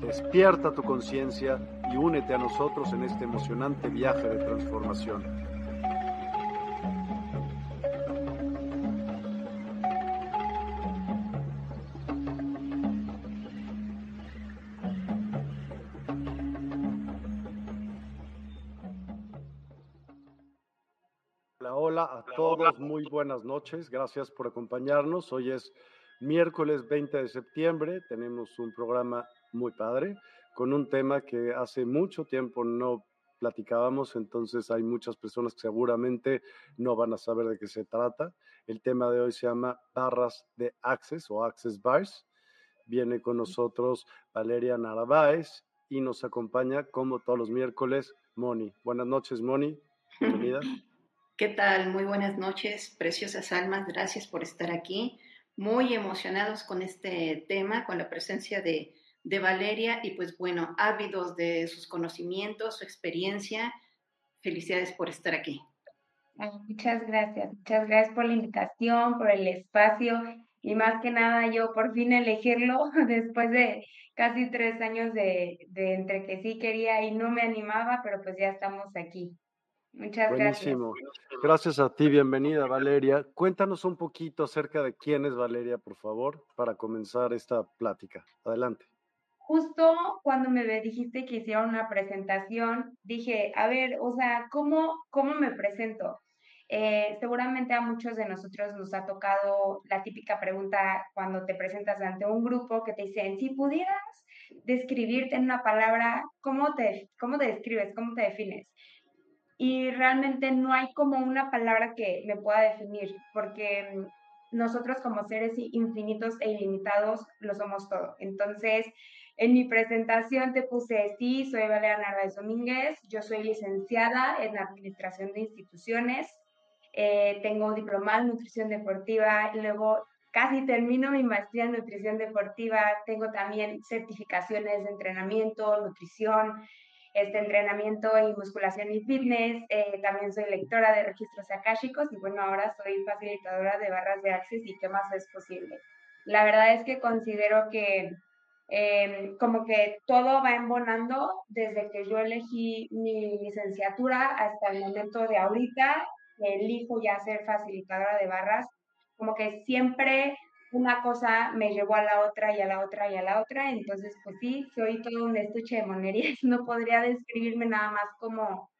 Despierta tu conciencia y únete a nosotros en este emocionante viaje de transformación. a todos, muy buenas noches, gracias por acompañarnos. Hoy es miércoles 20 de septiembre, tenemos un programa muy padre con un tema que hace mucho tiempo no platicábamos, entonces hay muchas personas que seguramente no van a saber de qué se trata. El tema de hoy se llama barras de access o access bars. Viene con nosotros Valeria Narváez y nos acompaña como todos los miércoles Moni. Buenas noches, Moni. Bienvenida. ¿Qué tal? Muy buenas noches, preciosas almas. Gracias por estar aquí. Muy emocionados con este tema, con la presencia de, Valeria y pues bueno, ávidos de sus conocimientos, su experiencia. Felicidades por estar aquí. Muchas gracias, muchas gracias por la invitación, por el espacio y más que nada yo por fin elegirlo después de casi tres años de, de entre que sí quería y no me animaba, pero pues ya estamos aquí. Muchas Buenísimo. gracias. Gracias a ti, bienvenida Valeria. Cuéntanos un poquito acerca de quién es Valeria, por favor, para comenzar esta plática. Adelante. Justo cuando me dijiste que hiciera una presentación, dije, a ver, o sea, ¿cómo, cómo me presento? Eh, seguramente a muchos de nosotros nos ha tocado la típica pregunta cuando te presentas ante un grupo que te dicen, si pudieras describirte en una palabra, ¿cómo te, cómo te describes? ¿Cómo te defines? y realmente no hay como una palabra que me pueda definir, porque nosotros como seres infinitos e ilimitados lo somos todo. Entonces, en mi presentación te puse, sí, soy Valeria Narváez Domínguez, yo soy licenciada en Administración de Instituciones, eh, tengo diplomado en Nutrición Deportiva, luego casi termino mi maestría en Nutrición Deportiva, tengo también certificaciones de entrenamiento, nutrición, este entrenamiento y musculación y fitness. Eh, también soy lectora de registros akáshicos y bueno, ahora soy facilitadora de barras de access y qué más es posible. La verdad es que considero que em, como que todo va embonando desde que yo elegí mi licenciatura hasta el momento de ahorita, elijo ya ser facilitadora de barras, como que siempre una cosa me llevó a la otra y a la otra y a la otra, entonces pues sí, soy todo un estuche de monerías, no podría describirme nada más como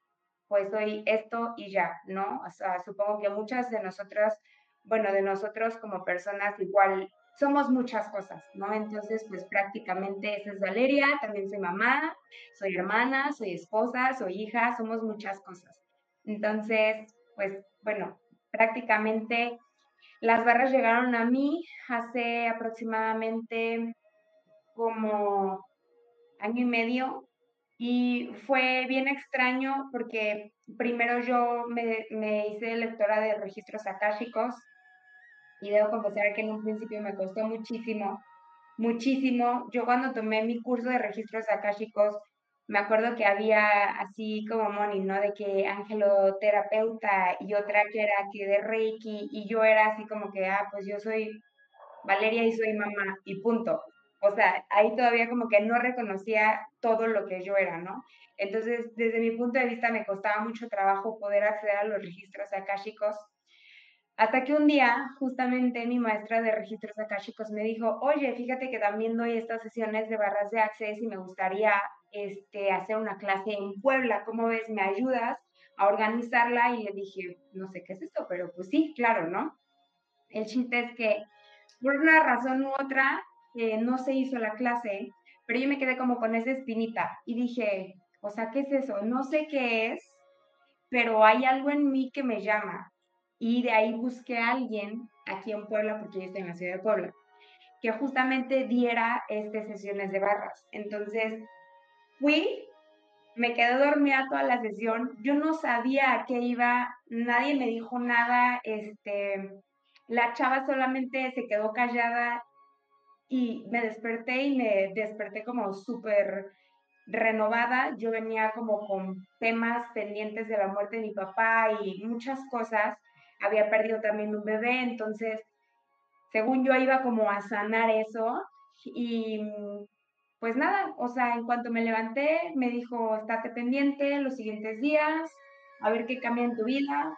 pues soy esto y ya, ¿no? Supongo que muchas de nosotras, bueno, de nosotros como personas igual somos muchas cosas, ¿no? Entonces, pues prácticamente esa es Valeria, también soy mamá, soy hermana, soy esposa, soy hija, somos muchas cosas. Entonces, pues bueno, prácticamente las barras llegaron a mí hace aproximadamente como año y medio y fue bien extraño porque primero yo me, me hice lectora de registros akáshicos y debo confesar que en un principio me costó muchísimo, muchísimo. Yo cuando tomé mi curso de registros akáshicos, me acuerdo que había así como Moni, ¿no? De que angeloterapeuta y otra que era que de Reiki y yo era así como que, ah, pues yo soy Valeria y soy mamá y punto. O sea, ahí todavía como que no reconocía todo lo que yo era, ¿no? Entonces, desde mi punto de vista me costaba mucho trabajo poder acceder a los registros akáshicos hasta que un día, justamente mi maestra de registros akáshicos me dijo, oye, fíjate que también doy estas sesiones de barras de access y me gustaría este, hacer una clase en Puebla, ¿cómo ves? ¿Me ayudas a organizarla? Y le dije, no sé qué es esto, pero pues sí, claro, ¿no? El chiste es que por una razón u otra eh, no se hizo la clase, pero yo me quedé como con esa espinita y dije, o sea, ¿qué es eso? No sé qué es, pero hay algo en mí que me llama y de ahí busqué a alguien aquí en Puebla, porque yo estoy en la ciudad de Puebla, que justamente diera estas sesiones de barras. Entonces, fui, me quedé dormida toda la sesión, yo no sabía a qué iba, nadie me dijo nada, este, la chava solamente se quedó callada y me desperté y me desperté como súper renovada. Yo venía como con temas pendientes de la muerte de mi papá y muchas cosas había perdido también un bebé, entonces, según yo iba como a sanar eso y pues nada, o sea, en cuanto me levanté, me dijo, estate pendiente los siguientes días, a ver qué cambia en tu vida.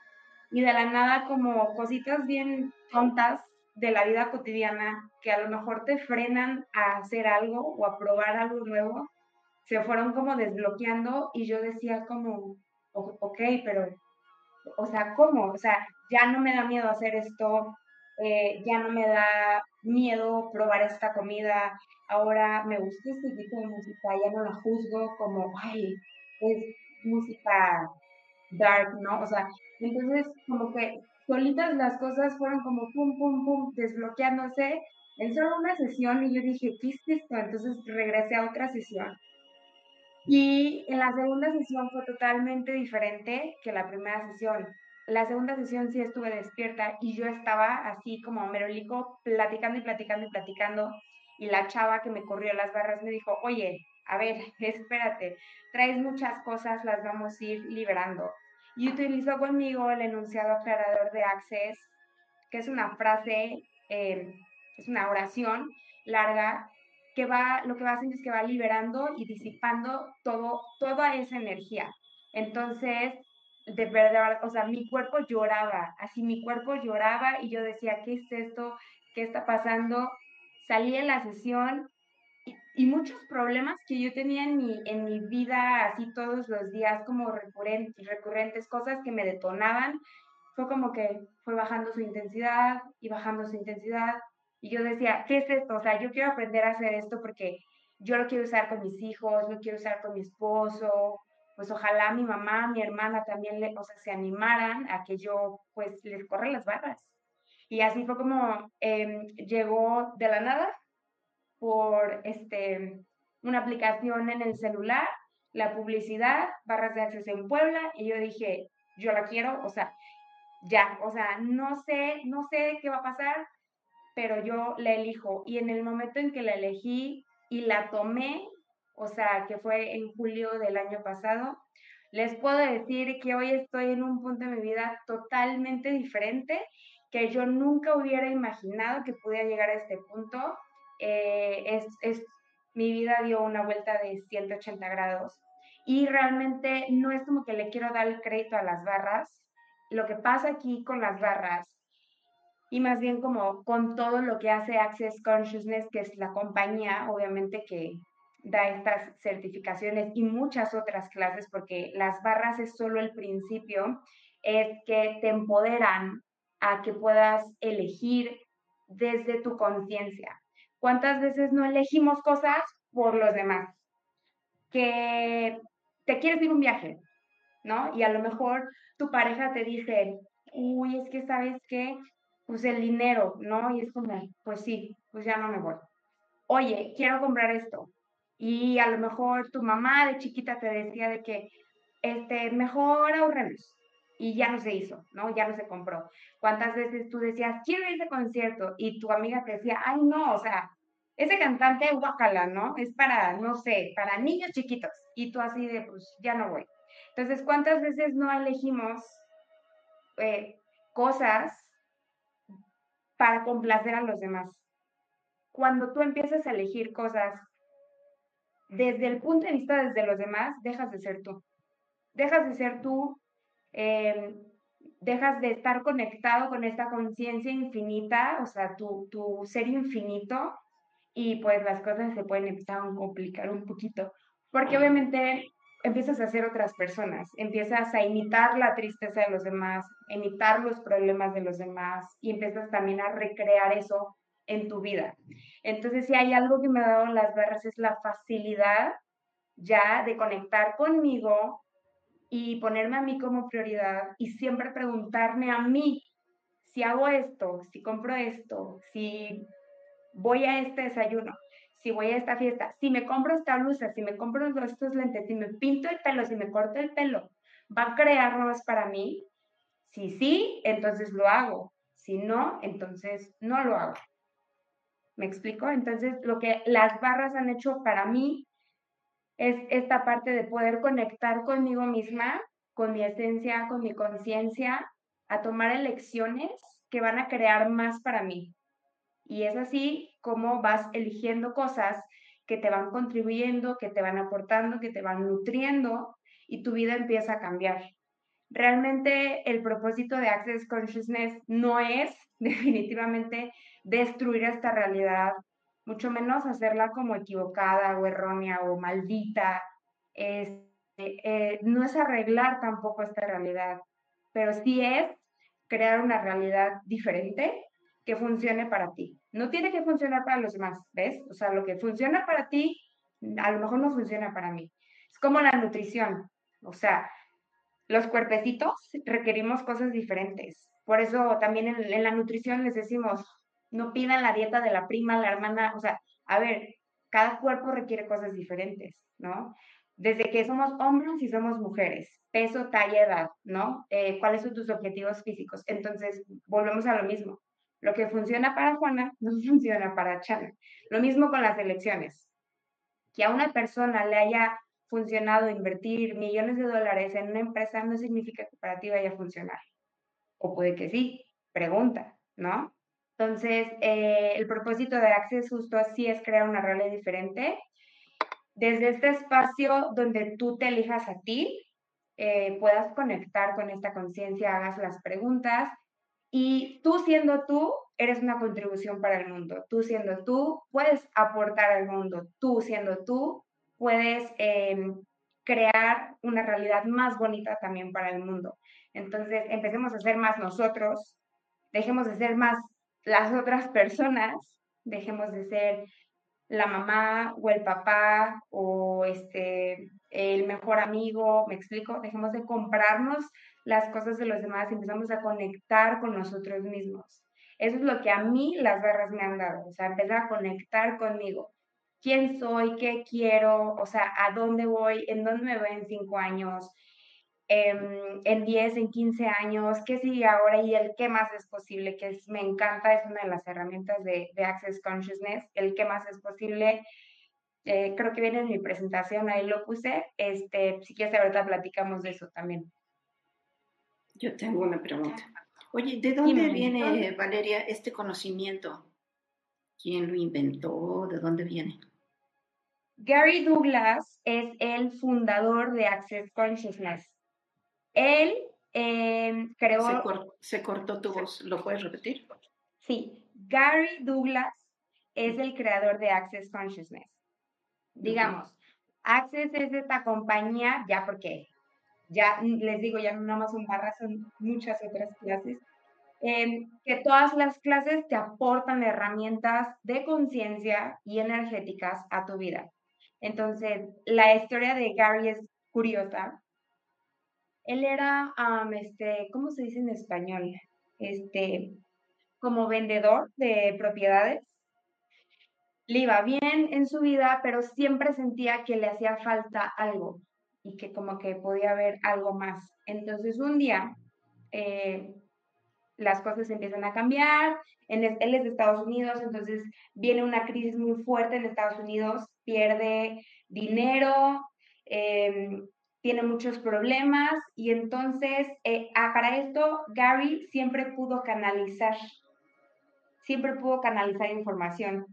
Y de la nada, como cositas bien tontas de la vida cotidiana que a lo mejor te frenan a hacer algo o a probar algo nuevo, se fueron como desbloqueando y yo decía como, ok, pero o sea, ¿cómo? O sea, ya no me da miedo hacer esto, eh, ya no me da miedo probar esta comida, ahora me gusta este tipo de música, ya no la juzgo como, ay, es música dark, ¿no? O sea, entonces como que solitas las cosas fueron como pum, pum, pum, desbloqueándose en solo una sesión y yo dije, ¿qué es esto? Entonces regresé a otra sesión y en la segunda sesión fue totalmente diferente que la primera sesión. La segunda sesión sí estuve despierta y yo estaba así como merolico platicando y platicando y platicando. Y la chava que me corrió las barras me dijo, oye, a ver, espérate, traes muchas cosas, las vamos a ir liberando. Y utilizó conmigo el enunciado aclarador de Access, que es una frase, eh, es una oración larga que va, lo que va haciendo es que va liberando y disipando todo, toda esa energía. Entonces, de verdad, o sea, mi cuerpo lloraba, así mi cuerpo lloraba y yo decía, ¿qué es esto? ¿Qué está pasando? Salí en la sesión y, muchos problemas que yo tenía en mi, en mi vida, así todos los días, como recurrentes, recurrentes, cosas que me detonaban, fue como que fue bajando su intensidad y bajando su intensidad y yo decía, ¿qué es esto? O sea, yo quiero aprender a hacer esto porque yo lo quiero usar con mis hijos, lo quiero usar con mi esposo, pues ojalá mi mamá, mi hermana también le, o sea, se animaran a que yo pues les corra las barras. Y así fue como em, llegó de la nada por este, una aplicación en el celular, la publicidad, barras de acceso en Puebla, y yo dije, yo la quiero, o sea, ya, o sea, no sé, no sé qué va a pasar, pero yo la elijo. Y en el momento en que la elegí y la tomé, o sea, que fue en julio del año pasado, les puedo decir que hoy estoy en un punto de mi vida totalmente diferente, que yo nunca hubiera imaginado que pudiera llegar a este punto. Eh, es, es, mi vida dio una vuelta de 180 grados y realmente no es como que le quiero dar el crédito a las barras. Lo que pasa aquí con las barras y más bien como con todo lo que hace Access Consciousness, que es la compañía, obviamente, que da estas certificaciones y muchas otras clases, porque las barras es solo el principio, es que te empoderan a que puedas elegir desde tu conciencia. ¿Cuántas veces no elegimos cosas por los demás? Que te quieres ir un viaje, ¿no? Y a lo mejor tu pareja te dice, uy, es que sabes qué, pues el dinero, ¿no? Y es como, pues sí, pues ya no me voy. Oye, quiero comprar esto. Y a lo mejor tu mamá de chiquita te decía de que, este, mejor ahorremos. Y ya no se hizo, ¿no? Ya no se compró. ¿Cuántas veces tú decías, quiero ir a ese concierto? Y tu amiga te decía, ay, no, o sea, ese cantante, guacala, ¿no? Es para, no sé, para niños chiquitos. Y tú así de, pues ya no voy. Entonces, ¿cuántas veces no elegimos eh, cosas para complacer a los demás? Cuando tú empiezas a elegir cosas desde el punto de vista desde los demás, dejas de ser tú. Dejas de ser tú, em, dejas de estar conectado con esta conciencia infinita, o sea, tu, tu ser infinito, y pues las cosas se pueden empezar a complicar un poquito, porque obviamente empiezas a ser otras personas, empiezas a imitar la tristeza de los demás, imitar los problemas de los demás y empiezas también a recrear eso en tu vida. Entonces, si hay algo que me ha dado las barras es la facilidad ya de conectar conmigo y ponerme a mí como prioridad y siempre preguntarme a mí si hago esto, si compro esto, si voy a este desayuno, si voy a esta fiesta, si me compro esta blusa, si me compro estos lentes, si me pinto el pelo, si me corto el pelo, ¿va a crear nuevos para mí? Si sí, entonces lo hago. Si no, entonces no lo hago. ¿Me explico? Entonces, lo que las barras han hecho para mí es esta parte de poder conectar conmigo misma, con mi esencia, con mi conciencia, a tomar elecciones que van a crear más para mí. Y es así como vas eligiendo cosas que te van contribuyendo, que te van aportando, que te van nutriendo y tu vida empieza a cambiar. Realmente el propósito de Access Consciousness no es definitivamente destruir esta realidad, mucho menos hacerla como equivocada o errónea o maldita. Eh, no es arreglar tampoco esta realidad, pero sí es crear una realidad diferente que funcione para ti. No tiene que funcionar para los demás, ¿ves? O sea, lo que funciona para ti, a lo mejor no funciona para mí. Es como la nutrición. O sea, los cuerpecitos requerimos cosas diferentes. Por eso también en, la nutrición les decimos, no pidan la dieta de la prima, la hermana. O sea, a ver, cada cuerpo requiere cosas diferentes, ¿no? Desde que somos hombres y somos mujeres, peso, talla, edad, ¿no? Eh, ¿Cuáles son tus objetivos físicos? Entonces, volvemos a lo mismo lo que funciona para Juana no funciona para Chana. Lo mismo con las elecciones. Que a una persona le haya funcionado invertir millones de dólares en una empresa no significa que para ti vaya a funcionar. O puede que sí, pregunta, ¿no? Entonces, eh, el propósito de Access justo así es crear una realidad diferente. Desde este espacio donde tú te elijas a ti, eh, puedas conectar con esta conciencia, hagas las preguntas y tú siendo tú, eres una contribución para el mundo. Tú siendo tú, puedes aportar al mundo. Tú siendo tú, puedes em, crear una realidad más bonita también para el mundo. Entonces, empecemos a ser más nosotros, dejemos de ser más las otras personas, dejemos de ser la mamá o el papá o este el mejor amigo, me explico, dejemos de comprarnos las cosas de los demás y empezamos a conectar con nosotros mismos. Eso es lo que a mí las barras me han dado, o sea, empezar a conectar conmigo. ¿Quién soy? ¿Qué quiero? O sea, ¿a dónde voy? ¿En dónde me voy en cinco años? Em, en 10, en 15 años, qué sigue ahora y el qué más es posible, que es, me encanta, es una de las herramientas de, de Access Consciousness, el qué más es posible. Eh, creo que viene en mi presentación, ahí lo puse. Este, si quieres, ahorita platicamos de eso también. Yo tengo una pregunta. Oye, ¿de dónde viene, Valeria, este conocimiento? ¿Quién lo inventó? ¿De dónde viene? Gary Douglas es el fundador de Access Consciousness. Él em, creó... Se, cortó tu voz, ¿lo puedes repetir? Sí, Gary Douglas es el creador de Access Consciousness. Digamos, Access es esta compañía, ya porque ya les digo, ya no más un barra, son muchas otras clases, em, que todas las clases te aportan herramientas de conciencia y energéticas a tu vida. Entonces, la historia de Gary es curiosa. Él era, este, ¿cómo se dice en español? Este, como vendedor de propiedades. Le iba bien en su vida, pero siempre sentía que le hacía falta algo y que como que podía haber algo más. Entonces un día eh, las cosas empiezan a cambiar, él es de Estados Unidos, entonces viene una crisis muy fuerte en Estados Unidos, pierde dinero, em, tiene muchos problemas y entonces eh, ah, para esto Gary siempre pudo canalizar, siempre pudo canalizar información.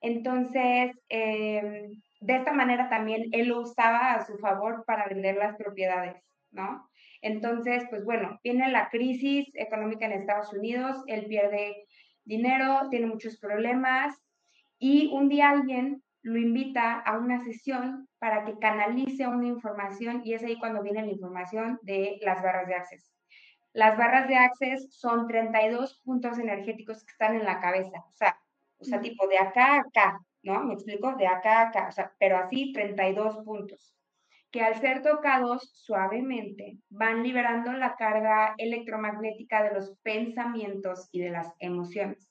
Entonces, em, de esta manera también él lo usaba a su favor para vender las propiedades, ¿no? Entonces, pues bueno, viene la crisis económica en Estados Unidos, él pierde dinero, tiene muchos problemas y un día alguien lo invita a una sesión para que canalice una información y es ahí cuando viene la información de las barras de Access. Las barras de Access son 32 puntos energéticos que están en la cabeza, o sea, o sea, tipo de acá a acá, ¿no? Me explico, de acá a acá, o sea, pero así 32 puntos que al ser tocados suavemente van liberando la carga electromagnética de los pensamientos y de las emociones.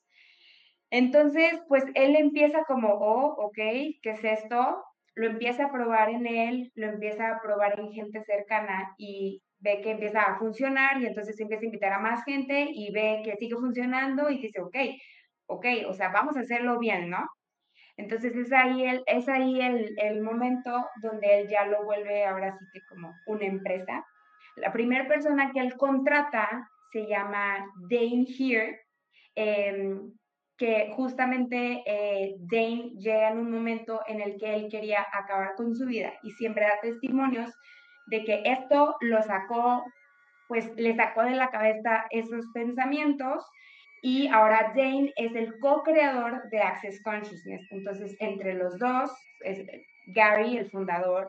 Entonces, pues él empieza como, oh, ok, ¿qué es esto? Lo empieza a probar en él, lo empieza a probar en gente cercana y ve que empieza a funcionar y entonces empieza a invitar a más gente y ve que sigue funcionando y dice, ok, ok, o sea, vamos a hacerlo bien, ¿no? Entonces es ahí el, es ahí el, momento donde él ya lo vuelve ahora sí que como una empresa. La primera persona que él contrata se llama Dane Here, em, que justamente eh, Dane llega en un momento en el que él quería acabar con su vida y siempre da testimonios de que esto lo sacó, pues le sacó de la cabeza esos pensamientos y ahora Dane es el co-creador de Access Consciousness. Entonces, entre los dos, Gary, el fundador,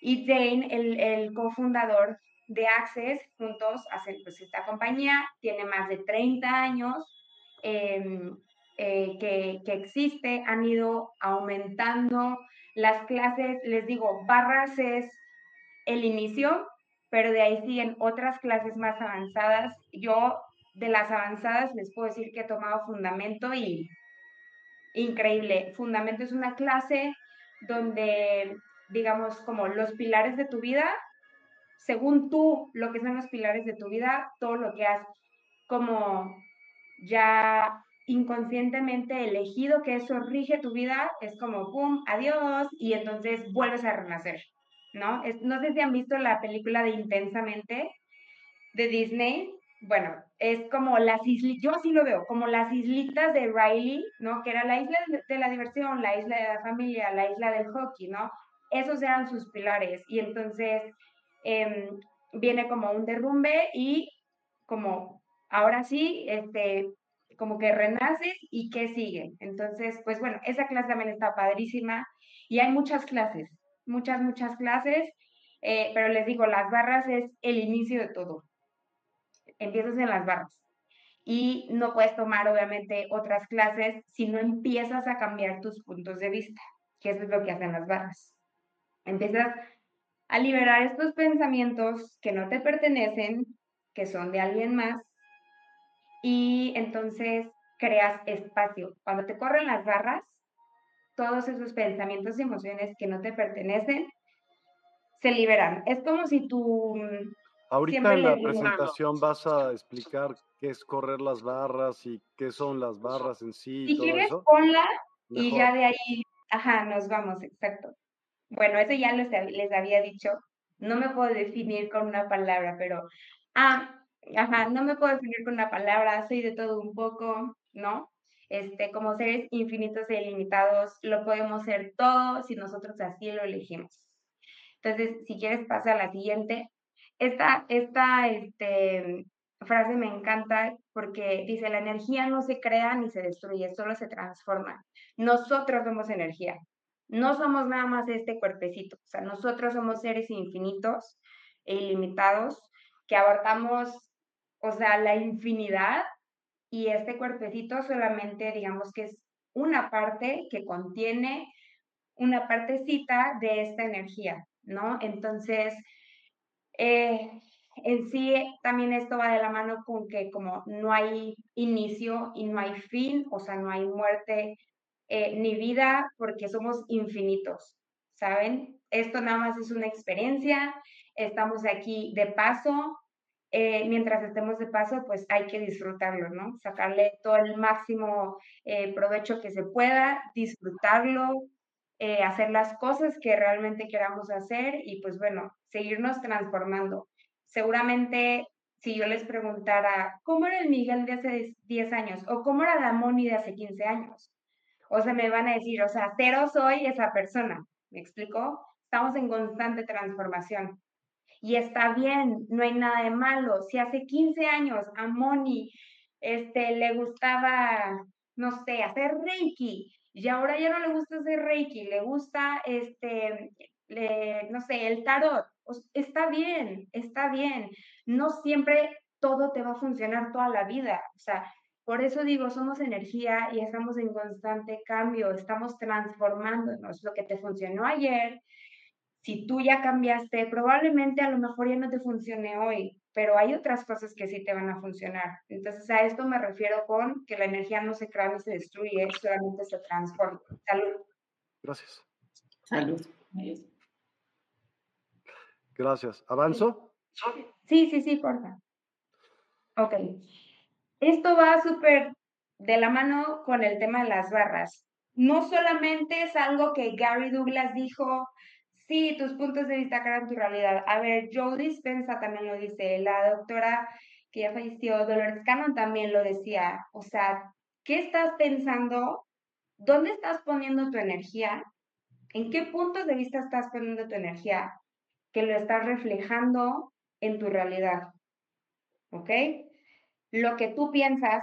y Dane, el, el cofundador de Access, juntos hacen pues, esta compañía, tiene más de 30 años em, eh, que, que, existe, han ido aumentando las clases, les digo, barras es el inicio, pero de ahí siguen otras clases más avanzadas. Yo de las avanzadas les puedo decir que he tomado fundamento y increíble. Fundamento es una clase donde, digamos, como los pilares de tu vida, según tú, lo que son los pilares de tu vida, todo lo que has como ya inconscientemente elegido que eso rige tu vida, es como, ¡pum!, adiós, y entonces vuelves a renacer, ¿no? no sé si han visto la película de Intensamente de Disney, bueno, es como las islitas, yo así lo veo, como las islitas de Riley, ¿no? Que era la isla de la diversión, la isla de la familia, la isla del hockey, ¿no? Esos eran sus pilares. Y entonces em, viene como un derrumbe y como ahora sí, este, como que renaces y qué sigue. Entonces, pues bueno, esa clase también está padrísima y hay muchas clases, muchas, muchas clases, eh, pero les digo, las barras es el inicio de todo empiezas en las barras. Y no puedes tomar, obviamente, otras clases si no empiezas a cambiar tus puntos de vista, que eso es lo que hacen las barras. Empiezas a liberar estos pensamientos que no te pertenecen, que son de alguien más, y entonces creas espacio. Cuando te corren las barras, todos esos pensamientos y emociones que no te pertenecen se liberan. Es como si tú Ahorita en la presentación vas a explicar qué es correr las barras y qué son las barras en sí. Si quieres, ponla y ya de ahí, ajá, nos vamos, exacto. Bueno, eso ya les, les había dicho. No me puedo definir con una palabra, pero, ah, ajá, no me puedo definir con una palabra, soy de todo un poco, ¿no? Este, como seres infinitos e ilimitados, lo podemos ser todo si nosotros así lo elegimos. Entonces, si quieres, pasa a la siguiente. Esta, esta este, frase me encanta porque dice, la energía no se crea ni se destruye, solo se transforma. Nosotros somos energía, no somos nada más este cuerpecito, o sea, nosotros somos seres infinitos e ilimitados que abarcamos, o sea, la infinidad y este cuerpecito solamente, digamos que es una parte que contiene una partecita de esta energía, ¿no? Entonces, eh, en sí también esto va de la mano con que como no hay inicio y no hay fin, o sea, no hay muerte eh, ni vida porque somos infinitos, ¿saben? Esto nada más es una experiencia, estamos aquí de paso, eh, mientras estemos de paso, pues hay que disfrutarlo, ¿no? Sacarle todo el máximo eh, provecho que se pueda, disfrutarlo, hacer las cosas que realmente queramos hacer y pues bueno, seguirnos transformando seguramente si yo les preguntara, ¿cómo era el Miguel de hace 10 años? ¿O cómo era la Moni de hace 15 años? O sea, me van a decir, o sea, cero soy esa persona. ¿Me explico? Estamos en constante transformación. Y está bien, no hay nada de malo. Si hace 15 años a Moni este, le gustaba, no sé, hacer Reiki, y ahora ya no le gusta hacer Reiki, le gusta, este, no sé, el tarot, está bien, está bien. No siempre todo te va a funcionar toda la vida. O sea, por eso digo, somos energía y estamos en constante cambio, estamos transformándonos. Lo que te funcionó ayer, si tú ya cambiaste, probablemente a lo mejor ya no te funcione hoy, pero hay otras cosas que sí te van a funcionar. Entonces a esto me refiero con que la energía no se crea ni se destruye, solamente se transforma. Salud. Gracias. Salud. Gracias. ¿Avanzo? Sí, sí, sí, porfa. Ok. Esto va súper de la mano con el tema de las barras. No solamente es algo que Gary Douglas dijo, sí, tus puntos de vista crean tu realidad. A ver, Joe Dispensa también lo dice, la doctora que ya falleció, Dolores Cannon también lo decía. O sea, ¿qué estás pensando? ¿Dónde estás poniendo tu energía? ¿En qué puntos de vista estás poniendo tu energía? que lo estás reflejando en tu realidad. ¿Ok? Lo que tú piensas,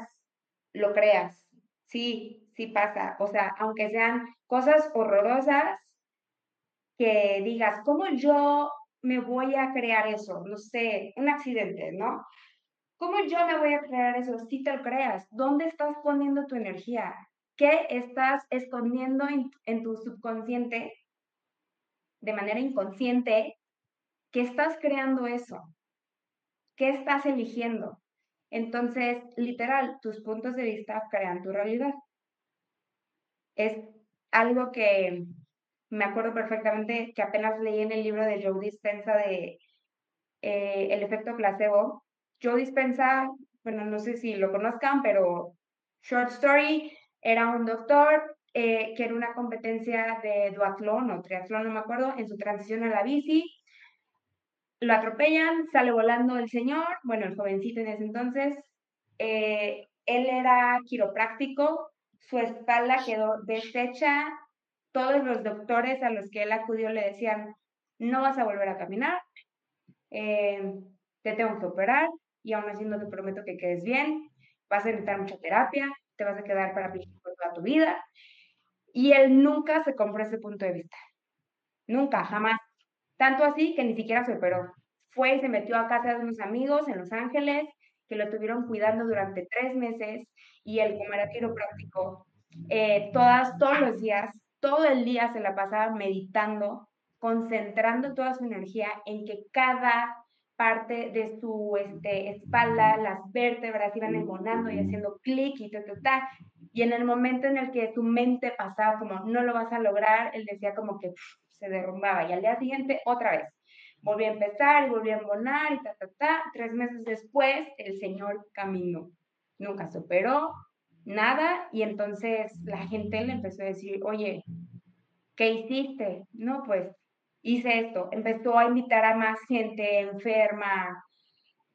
lo creas. Sí, sí pasa. O sea, aunque sean cosas horrorosas, que digas, ¿cómo yo me voy a crear eso? No sé, un accidente, ¿no? ¿Cómo yo me voy a crear eso? Si te lo creas, ¿dónde estás poniendo tu energía? ¿Qué estás escondiendo en, en tu subconsciente de manera inconsciente ¿Qué estás creando eso? ¿Qué estás eligiendo? Entonces, literal, tus puntos de vista crean tu realidad. Es algo que me acuerdo perfectamente que apenas leí en el libro de Joe Dispensa de eh, El efecto placebo. Joe Dispensa, bueno, no sé si lo conozcan, pero short story, era un doctor eh, que era una competencia de duatlón o triatlón, no me acuerdo, en su transición a la bici lo atropellan, sale volando el señor, bueno, el jovencito en ese entonces. Eh, él era quiropráctico, su espalda quedó deshecha. Todos los doctores a los que él acudió le decían, no vas a volver a caminar, eh, te tengo que operar y aún así no te prometo que quedes bien, vas a necesitar mucha terapia, te vas a quedar parapléjico toda tu vida. Y él nunca se compró ese punto de vista. Nunca, jamás. Tanto así que ni siquiera se operó. Fue y se metió a casa de unos amigos en Los Ángeles que lo estuvieron cuidando durante tres meses y él, como era quiropráctico, eh, todas, todos los días, todo el día se la pasaba meditando, concentrando toda su energía en que cada parte de su este, espalda, las vértebras iban embonando y haciendo clic y ta, ta, ta. Y en el momento en el que su mente pasaba como, no lo vas a lograr, él decía como que se derrumbaba y al día siguiente otra vez. Volví a empezar y volví a embonar y ta, ta, ta. Tres meses después, el señor caminó. Nunca superó nada y entonces la gente le empezó a decir, oye, ¿qué hiciste? No, pues hice esto. Empezó a invitar a más gente enferma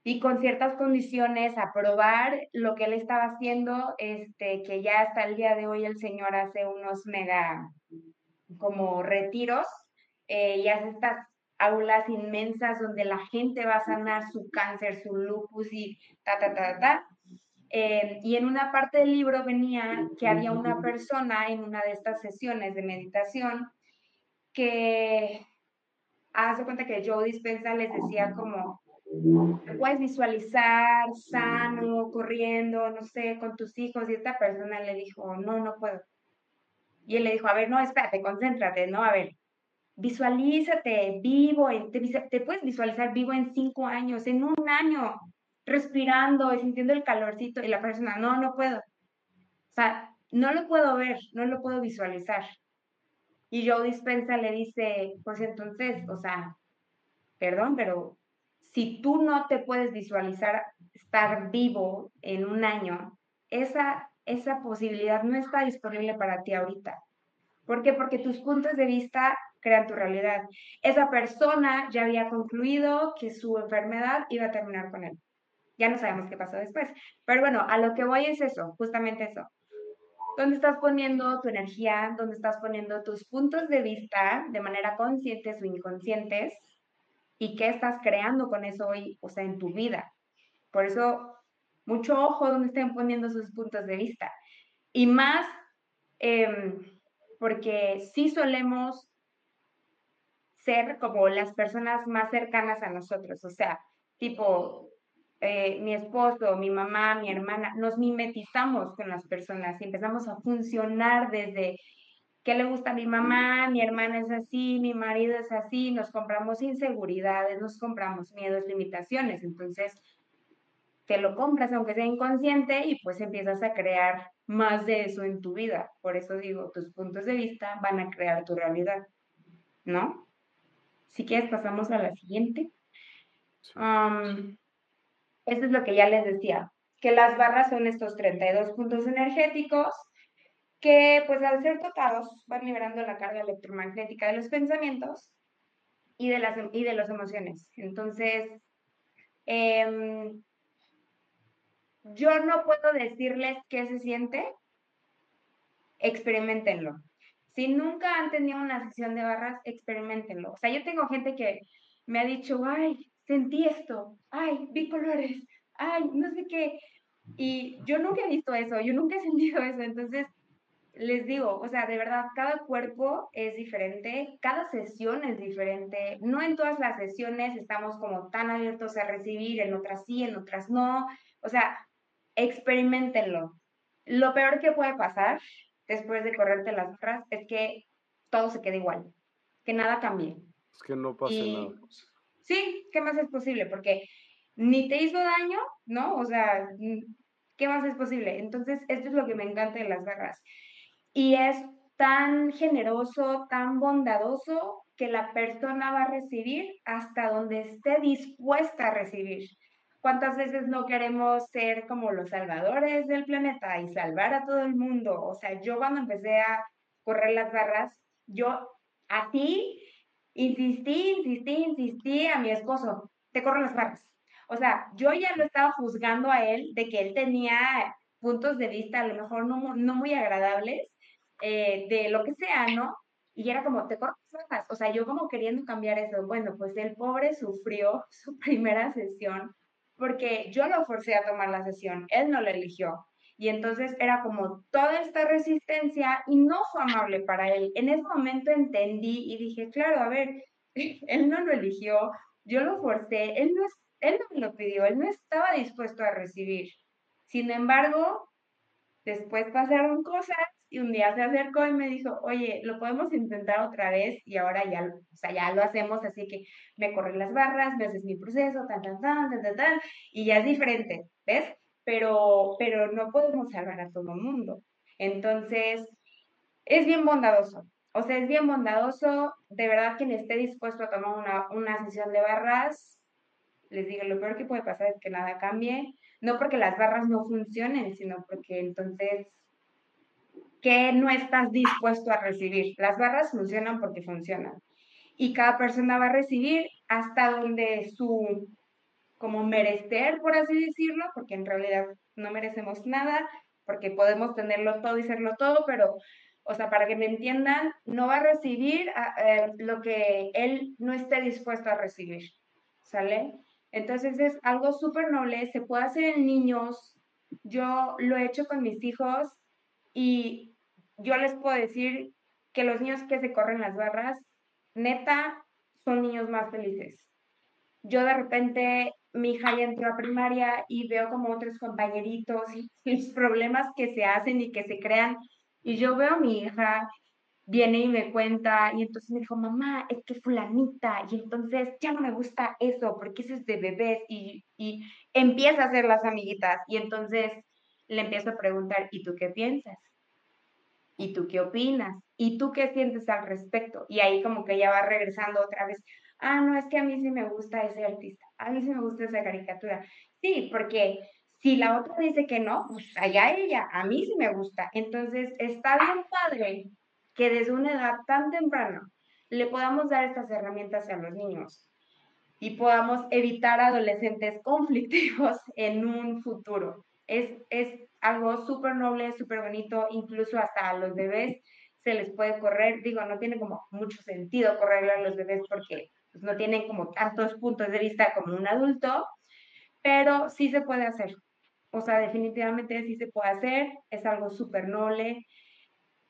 y con ciertas condiciones a probar lo que él estaba haciendo, este, que ya hasta el día de hoy el señor hace unos mega como retiros eh, y hace estas aulas inmensas donde la gente va a sanar su cáncer, su lupus y ta, ta, ta, ta. Eh, y en una parte del libro venía que había una persona en una de estas sesiones de meditación que hace cuenta que Joe Dispensa les decía como, puedes visualizar sano, corriendo, no sé, con tus hijos, y esta persona le dijo, no, no puedo. Y él le dijo, a ver, no, espérate, concéntrate, ¿no? A ver, visualízate vivo, te, te puedes visualizar vivo en cinco años, en un año, respirando y sintiendo el calorcito y la persona, no, no puedo. O sea, no lo puedo ver, no lo puedo visualizar. Y Joe Dispensa le dice, pues entonces, o sea, perdón, pero si tú no te puedes visualizar estar vivo en un año, esa, esa posibilidad no está disponible para ti ahorita. ¿Por qué? Porque tus puntos de vista crean tu realidad. Esa persona ya había concluido que su enfermedad iba a terminar con él. Ya no sabemos qué pasó después. Pero bueno, a lo que voy es eso, justamente eso. ¿Dónde estás poniendo tu energía? ¿Dónde estás poniendo tus puntos de vista de manera conscientes o inconscientes? ¿Y qué estás creando con eso hoy, o sea, en tu vida? Por eso, mucho ojo donde estén poniendo sus puntos de vista. Y más, em, porque sí solemos ser como las personas más cercanas a nosotros, o sea, tipo, eh, mi esposo, mi mamá, mi hermana, nos mimetizamos con las personas y empezamos a funcionar desde qué le gusta a mi mamá, mi hermana es así, mi marido es así, nos compramos inseguridades, nos compramos miedos, limitaciones, entonces te lo compras aunque sea inconsciente y pues empiezas a crear más de eso en tu vida. Por eso digo, tus puntos de vista van a crear tu realidad, ¿no? Si quieres pasamos a la siguiente. Esto es lo que ya les decía, que las barras son estos 32 puntos energéticos que pues al ser tocados van liberando la carga electromagnética de los pensamientos y de las, y de emociones. Entonces, em, yo no puedo decirles qué se siente, experimentenlo. Si nunca han tenido una sesión de barras, experimentenlo. O sea, yo tengo gente que me ha dicho, ay, sentí esto, ay, vi colores, ay, no sé qué. Y yo nunca he visto eso, yo nunca he sentido eso. Entonces, les digo, o sea, de verdad, cada cuerpo es diferente, cada sesión es diferente. No en todas las sesiones estamos como tan abiertos a recibir, en otras sí, en otras no. O sea, experimentenlo. Lo peor que puede pasar después de correrte las barras es que todo se quede igual, que nada cambie. Es que no pase nada. Sí, ¿qué más es posible? Porque ni te hizo daño, ¿no? O sea, ¿qué más es posible? Entonces, esto es lo que me encanta de las garras. Y es tan generoso, tan bondadoso, que la persona va a recibir hasta donde esté dispuesta a recibir. ¿Cuántas veces no queremos ser como los salvadores del planeta y salvar a todo el mundo? O sea, yo cuando empecé a correr las barras, yo así insistí, insistí, insistí a mi esposo, te corro las barras. O sea, yo ya lo estaba juzgando a él de que él tenía puntos de vista a lo mejor no, no muy agradables eh, de lo que sea, ¿no? Y era como, te corro las barras. O sea, yo como queriendo cambiar eso. Bueno, pues el pobre sufrió su primera sesión porque yo lo forcé a tomar la sesión, él no lo eligió. Y entonces era como toda esta resistencia y no fue amable para él. En ese momento entendí y dije, claro, a ver, él no lo eligió, yo lo forcé, él no, él no me lo pidió, él no estaba dispuesto a recibir. Sin embargo, después pasaron cosas y un día se acercó y me dijo, oye, lo podemos intentar otra vez y ahora ya, o sea, ya lo hacemos, así que me corren las barras, me haces mi proceso, tan, tan, tan, tan, tan, tan, y ya es diferente, ¿ves? Pero, pero no podemos salvar a todo el mundo. Entonces, es bien bondadoso. O sea, es bien bondadoso. De verdad, quien esté dispuesto a tomar una, una sesión de barras, les digo, lo peor que puede pasar es que nada cambie. No porque las barras no funcionen, sino porque entonces, ¿qué no estás dispuesto a recibir? Las barras funcionan porque funcionan. Y cada persona va a recibir hasta donde su como merecer, por así decirlo, porque en realidad no merecemos nada, porque podemos tenerlo todo y serlo todo, pero, o sea, para que me entiendan, no va a recibir ah, eh, lo que él no esté dispuesto a recibir, ¿sale? Entonces es algo súper noble, se puede hacer en niños, yo lo he hecho con mis hijos y yo les puedo decir que los niños que se corren las barras, neta, son niños más felices. Yo de repente mi hija ya entró a primaria y veo como otros compañeritos y los problemas que se hacen y que se crean. Y yo veo a mi hija viene y me cuenta, y entonces me dijo, mamá, es que fulanita, y entonces ya no me gusta eso, porque eso es de bebés, y, y empieza a hacer las amiguitas, y entonces le empiezo a preguntar, ¿y tú qué piensas? ¿Y tú qué opinas? ¿Y tú qué sientes al respecto? Y ahí como que ya va regresando otra vez, ah, no, es que a mí sí me gusta ese artista, a mí sí me gusta esa caricatura. Sí, porque si la otra dice que no, pues allá ella, a mí sí me gusta. Entonces, está bien padre que desde una edad tan temprana le podamos dar estas herramientas a los niños y podamos evitar adolescentes conflictivos en un futuro. Es, es algo súper noble, súper bonito, incluso hasta a los bebés se les puede correr, digo, no tiene como mucho sentido correrle a los bebés porque pues, no tienen como tantos puntos de vista como un adulto, pero sí se puede hacer. O sea, definitivamente sí se puede hacer, es algo súper noble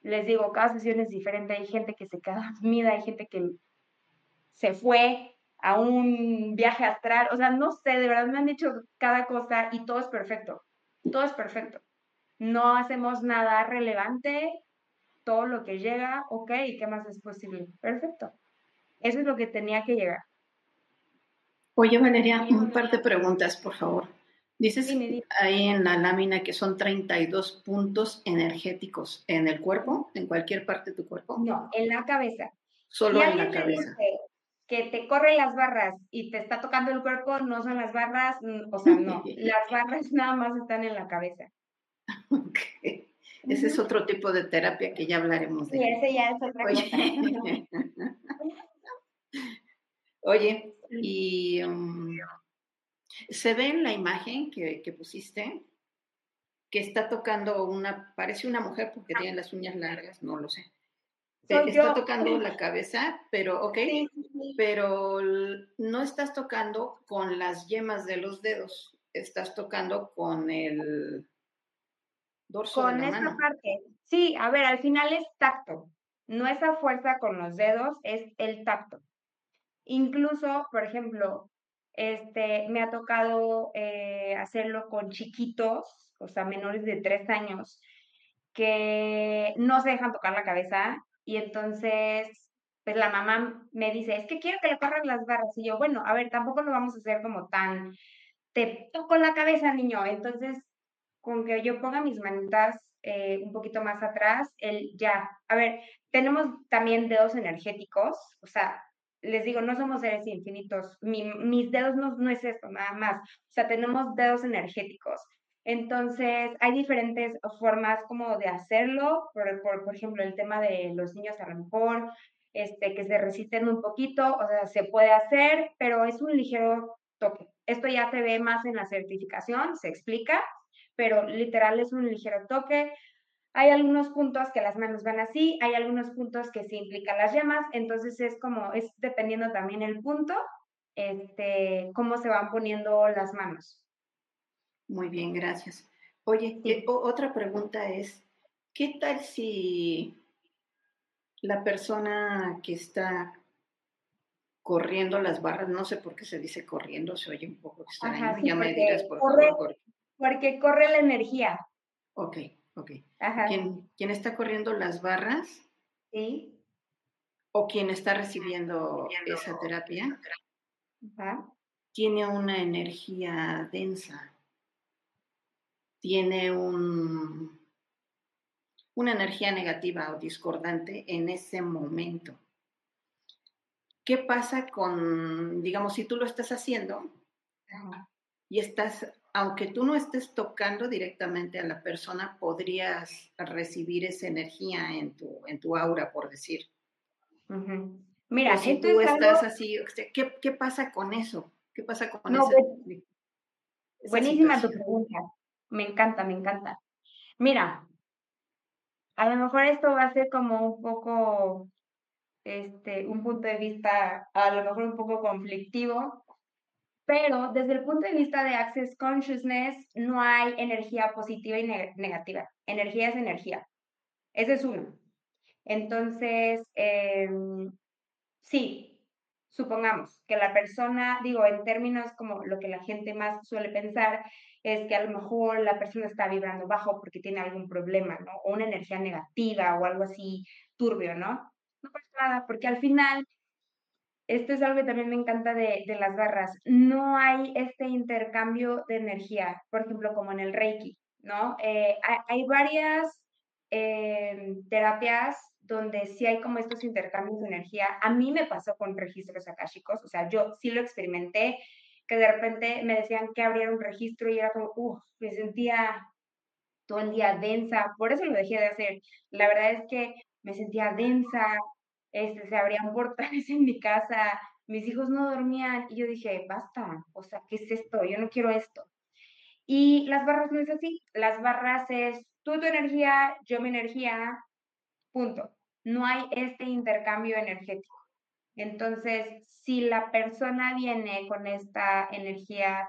les digo, cada sesión es diferente, hay gente que se queda dormida, hay gente que se fue a un viaje astral, o sea, no sé, de verdad me han dicho cada cosa y todo es perfecto, todo es perfecto. No hacemos nada relevante, todo lo que llega, ok, ¿qué más es posible? Perfecto. Eso es lo que tenía que llegar. Oye, Valeria, un par de preguntas, por favor. Dices ahí en la lámina que son 32 puntos energéticos en el cuerpo, en cualquier parte de tu cuerpo. No, en la cabeza. Solo en la cabeza. que te corren las barras y te está tocando el cuerpo, no son las barras, mm, o sea, no, las barras nada más están en la cabeza. Ok. Ese es otro tipo de terapia que ya hablaremos de. Sí, ese ya es otra Oye. cosa. Oye, y um, se ve en la imagen que, pusiste que está tocando una, parece una mujer porque tiene las uñas largas, no lo sé. está tocando la cabeza, pero ok, pero no estás tocando con las yemas de los dedos, estás tocando con el dorso con de la esta parte. Sí, a ver, al final es tacto, no es a fuerza con los dedos, es el tacto. Incluso, por ejemplo, este, me ha tocado eh, hacerlo con chiquitos, o sea, menores de tres años, que no se dejan tocar la cabeza y entonces, pues la mamá me dice, es que quiero que le corran las barras. Y yo, bueno, a ver, tampoco lo vamos a hacer como tan, te toco la cabeza, niño. Entonces, con que yo ponga mis manitas eh, un poquito más atrás, él ya, a ver, tenemos también dedos energéticos, o sea, les digo, no somos seres infinitos, mis dedos no, no es esto, nada más, o sea, tenemos dedos energéticos. Entonces, hay diferentes formas como de hacerlo, por, por, por, ejemplo, el tema de los niños a lo este, que se resisten un poquito, o sea, se puede hacer, pero es un ligero toque. Esto ya se ve más en la certificación, se explica, pero literal es un ligero toque. Hay algunos puntos que las manos van así, hay algunos puntos que se implican las yemas, entonces es como, es dependiendo también el punto, este, cómo se van poniendo las manos. Muy bien, gracias. Oye, eh, otra pregunta es, ¿qué tal si la persona que está corriendo las barras, no sé por qué se dice corriendo, se oye un poco extraño, ya me dirás por favor. Porque corre la energía. Ok. Ok. ¿Quién, está corriendo las barras? Sí. ¿O quien está recibiendo esa terapia? Tiene una energía densa. Tiene un, una energía negativa o discordante en ese momento. ¿Qué pasa con, digamos, si tú lo estás haciendo y estás aunque tú no estés tocando directamente a la persona, podrías recibir esa energía en tu, en tu aura, por decir. Mira, si tú estás así, ¿qué, ¿qué, pasa con eso? ¿Qué pasa con eso? Pues, buenísima tu pregunta. Me encanta, me encanta. Mira, a lo mejor esto va a ser como un poco, este, un punto de vista, a lo mejor un poco conflictivo, pero desde el punto de vista de Access Consciousness, no hay energía positiva y negativa. Energía es energía. Ese es uno. Entonces, em, sí, supongamos que la persona, digo, en términos como lo que la gente más suele pensar, es que a lo mejor la persona está vibrando bajo porque tiene algún problema, ¿no? O una energía negativa o algo así turbio, ¿no? No pasa nada, porque al final, esto es algo que también me encanta de, de las barras, no hay este intercambio de energía, por ejemplo, como en el Reiki, ¿no? Eh, hay, varias eh, terapias donde sí hay como estos intercambios de energía. A mí me pasó con registros akáshicos, o sea, yo sí lo experimenté, que de repente me decían que abriera un registro y era como, uff, me sentía todo el día densa, por eso lo dejé de hacer. La verdad es que me sentía densa, este, se abrían portales en mi casa, mis hijos no dormían y yo dije, basta, o sea, ¿qué es esto? Yo no quiero esto. Y las barras no es así, las barras es tú tu energía, yo mi energía, punto. No hay este intercambio energético. Entonces, si la persona viene con esta energía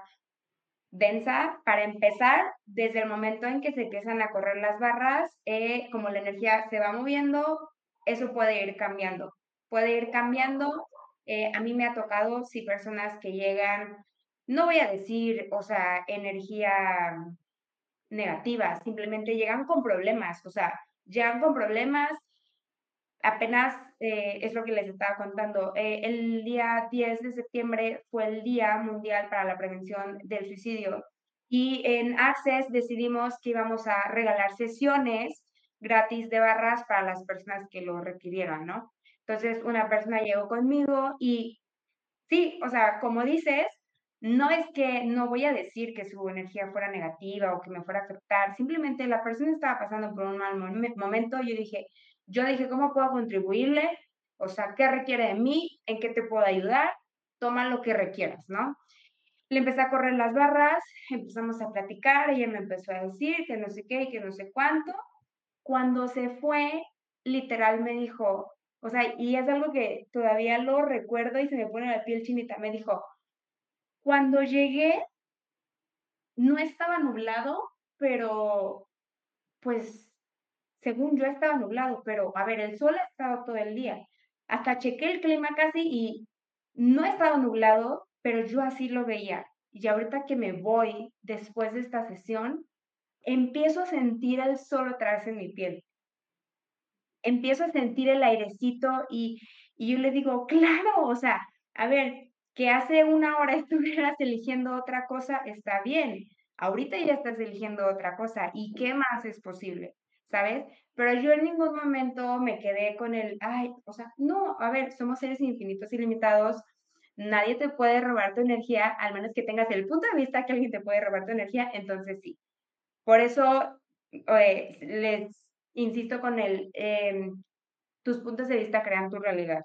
densa, para empezar, desde el momento en que se empiezan a correr las barras, eh, como la energía se va moviendo, eso puede ir cambiando. Puede ir cambiando. Eh, a mí me ha tocado, si personas que llegan, no voy a decir, o sea, energía negativa, simplemente llegan con problemas, o sea, llegan con problemas apenas eh, es lo que les estaba contando. Eh, el día 10 de septiembre fue el Día Mundial para la Prevención del Suicidio y en Access decidimos que íbamos a regalar sesiones gratis de barras para las personas que lo requirieran, ¿no? Entonces una persona llegó conmigo y sí, o sea, como dices, no es que no voy a decir que su energía fuera negativa o que me fuera a afectar, simplemente la persona estaba pasando por un mal momento, yo dije, yo dije, ¿cómo puedo contribuirle? O sea, ¿qué requiere de mí? ¿En qué te puedo ayudar? Toma lo que requieras, ¿no? Le empecé a correr las barras, empezamos a platicar, ella me empezó a decir que no sé qué y que no sé cuánto. Cuando se fue, literal me dijo, o sea, y es algo que todavía lo recuerdo y se me pone la piel chinita, me dijo, cuando llegué, no estaba nublado, pero pues según yo estaba nublado, pero a ver, el sol ha estado todo el día. Hasta chequé el clima casi y no estaba nublado, pero yo así lo veía. Y ahorita que me voy después de esta sesión, empiezo a sentir el sol otra vez en mi piel. Empiezo a sentir el airecito y, y yo le digo, claro, o sea, a ver, que hace una hora estuvieras eligiendo otra cosa, está bien. Ahorita ya estás eligiendo otra cosa. ¿Y qué más es posible? ¿sabes? Pero yo en ningún momento me quedé con el, ay, o sea, no, a ver, somos seres infinitos y limitados, nadie te puede robar tu energía, al menos que tengas el punto de vista que alguien te puede robar tu energía, entonces sí. Por eso eh, les insisto con el, em, tus puntos de vista crean tu realidad.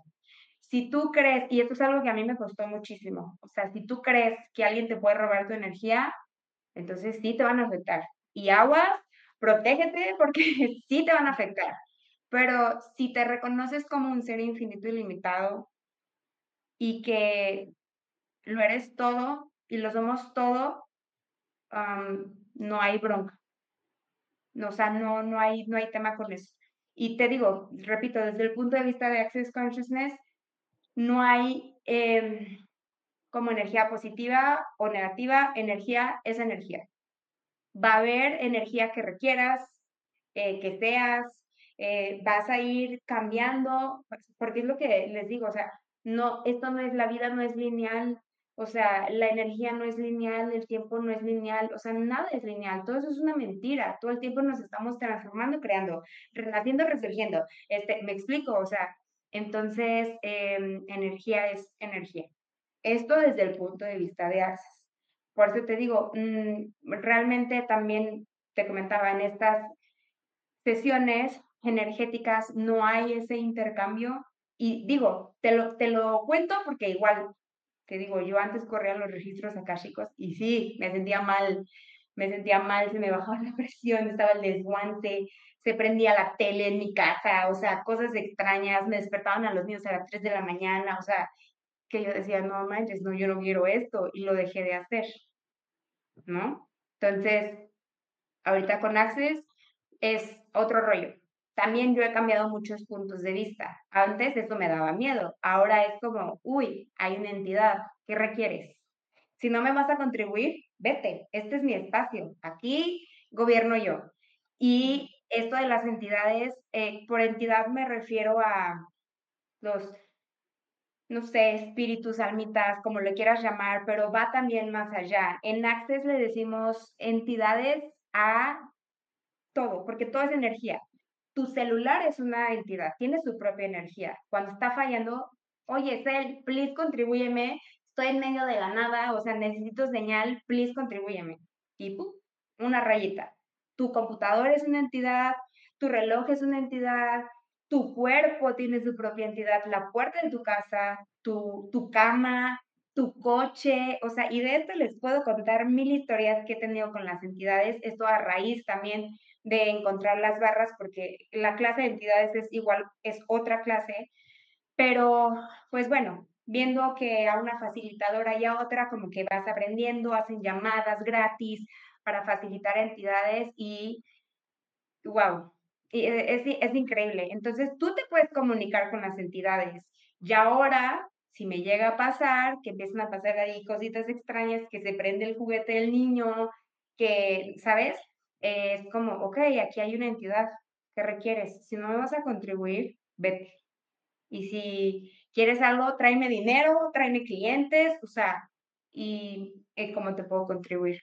Si tú crees, y esto es algo que a mí me costó muchísimo, o sea, si tú crees que alguien te puede robar tu energía, entonces sí te van a afectar. Y agua, protégete porque sí te van a afectar. Pero si te reconoces como un ser infinito y limitado y que lo eres todo y lo somos todo, no hay bronca. O sea, no, no, hay, no hay tema con eso. Y te digo, repito, desde el punto de vista de Access Consciousness, no hay em, como energía positiva o negativa, energía es energía va a haber energía que requieras, eh, que seas, eh, vas a ir cambiando, porque es lo que les digo, o sea, no, esto no es, la vida no es lineal, o sea, la energía no es lineal, el tiempo no es lineal, o sea, nada es lineal, todo eso es una mentira, todo el tiempo nos estamos transformando, creando, renaciendo, resurgiendo, este, me explico, o sea, entonces, em, energía es energía. Esto desde el punto de vista de Access. Por eso te digo, mm, realmente también te comentaba, en estas sesiones energéticas no hay ese intercambio. Y digo, te lo, te lo cuento porque igual, te digo, yo antes corría los registros chicos y sí, me sentía mal, me sentía mal, se me bajaba la presión, estaba el desguante, se prendía la tele en mi casa, o sea, cosas extrañas, me despertaban a los niños a las 3 de la mañana, o sea, que yo decía, no manches, no, yo no quiero esto, y lo dejé de hacer, ¿no? Entonces, ahorita con Access es otro rollo. También yo he cambiado muchos puntos de vista. Antes eso me daba miedo, ahora es como, uy, hay una entidad, ¿qué requieres? Si no me vas a contribuir, vete, este es mi espacio, aquí gobierno yo. Y esto de las entidades, eh, por entidad me refiero a los, no sé, espíritus, almitas, como le quieras llamar, pero va también más allá. En Access le decimos entidades a todo, porque todo es energía. Tu celular es una entidad, tiene su propia energía. Cuando está fallando, oye, Cel, please contribúyeme, estoy en medio de la nada, o sea, necesito señal, please contribúyeme. Y ¡pum! una rayita. Tu computador es una entidad, tu reloj es una entidad, tu cuerpo tiene su propia entidad, la puerta de tu casa, tu, tu cama, tu coche, o sea, y de esto les puedo contar mil historias que he tenido con las entidades, esto a raíz también de encontrar las barras, porque la clase de entidades es igual, es otra clase, pero pues bueno, viendo que a una facilitadora y a otra como que vas aprendiendo, hacen llamadas gratis para facilitar entidades y wow, es, es increíble. Entonces tú te puedes comunicar con las entidades y ahora si me llega a pasar, que empiezan a pasar ahí cositas extrañas, que se prende el juguete del niño, que, ¿sabes? Es como, ok, aquí hay una entidad que requieres. Si no me vas a contribuir, vete. Y si quieres algo, tráeme dinero, tráeme clientes, o sea, y cómo te puedo contribuir.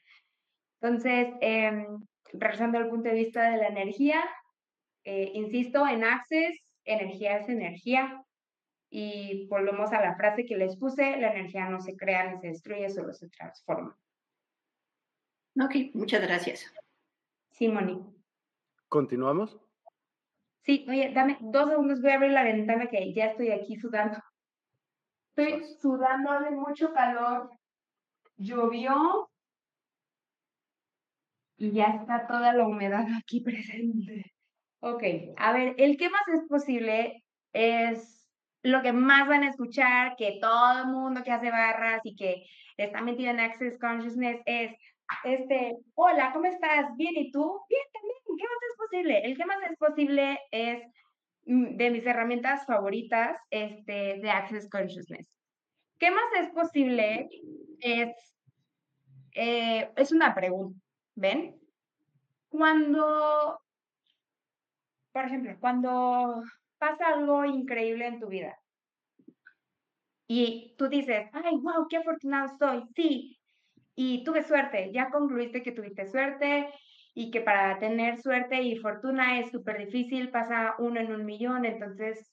Entonces, eh, regresando al punto de vista de la energía, eh, insisto, en Access, energía es energía. Y volvemos a la frase que les puse, la energía no se crea ni se destruye, solo se transforma. Ok, muchas gracias. Sí, Moni. ¿Continuamos? Sí, oye, dame dos segundos, voy a abrir la ventana que ya estoy aquí sudando. Estoy sudando, hace mucho calor. Llovió y ya está toda la humedad aquí presente. Ok, a ver, el que más es posible es lo que más van a escuchar, que todo el mundo que hace barras y que está metido en Access Consciousness es, este, hola, ¿cómo estás? Bien, ¿y tú? Bien, también, ¿qué más es posible? El que más es posible es mm, de mis herramientas favoritas este, de Access Consciousness. ¿Qué más es posible? Es, eh, es una pregunta, ¿ven? Cuando, por ejemplo, cuando pasa algo increíble en tu vida y tú dices, ay, wow, qué afortunado soy, sí, y tuve suerte, ya concluiste que tuviste suerte y que para tener suerte y fortuna es súper difícil, pasa uno en un millón, entonces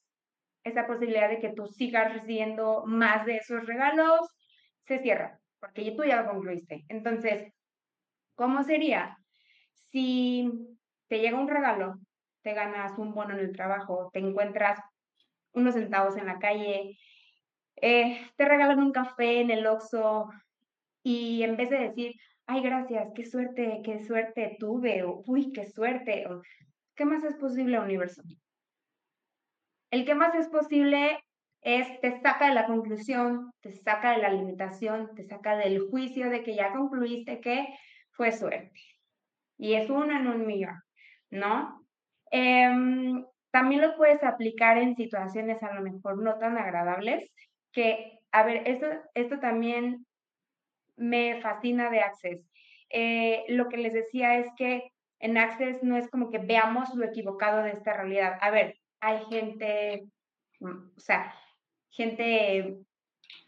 esa posibilidad de que tú sigas recibiendo más de esos regalos se cierra, porque tú ya lo concluiste. Entonces, ¿cómo sería si te llega un regalo te ganas un bono en el trabajo, te encuentras unos centavos en la calle, eh, te regalan un café en el Oxxo y en vez de decir, ay, gracias, qué suerte, qué suerte tuve, o uy, qué suerte, o, ¿qué más es posible, universo? El que más es posible es, te saca de la conclusión, te saca de la limitación, te saca del juicio de que ya concluiste que fue suerte. Y es uno en un millón, ¿no? Em, también lo puedes aplicar en situaciones a lo mejor no tan agradables, que, a ver, esto, esto también me fascina de Access. Eh, lo que les decía es que en Access no es como que veamos lo equivocado de esta realidad. A ver, hay gente, mm, o sea, gente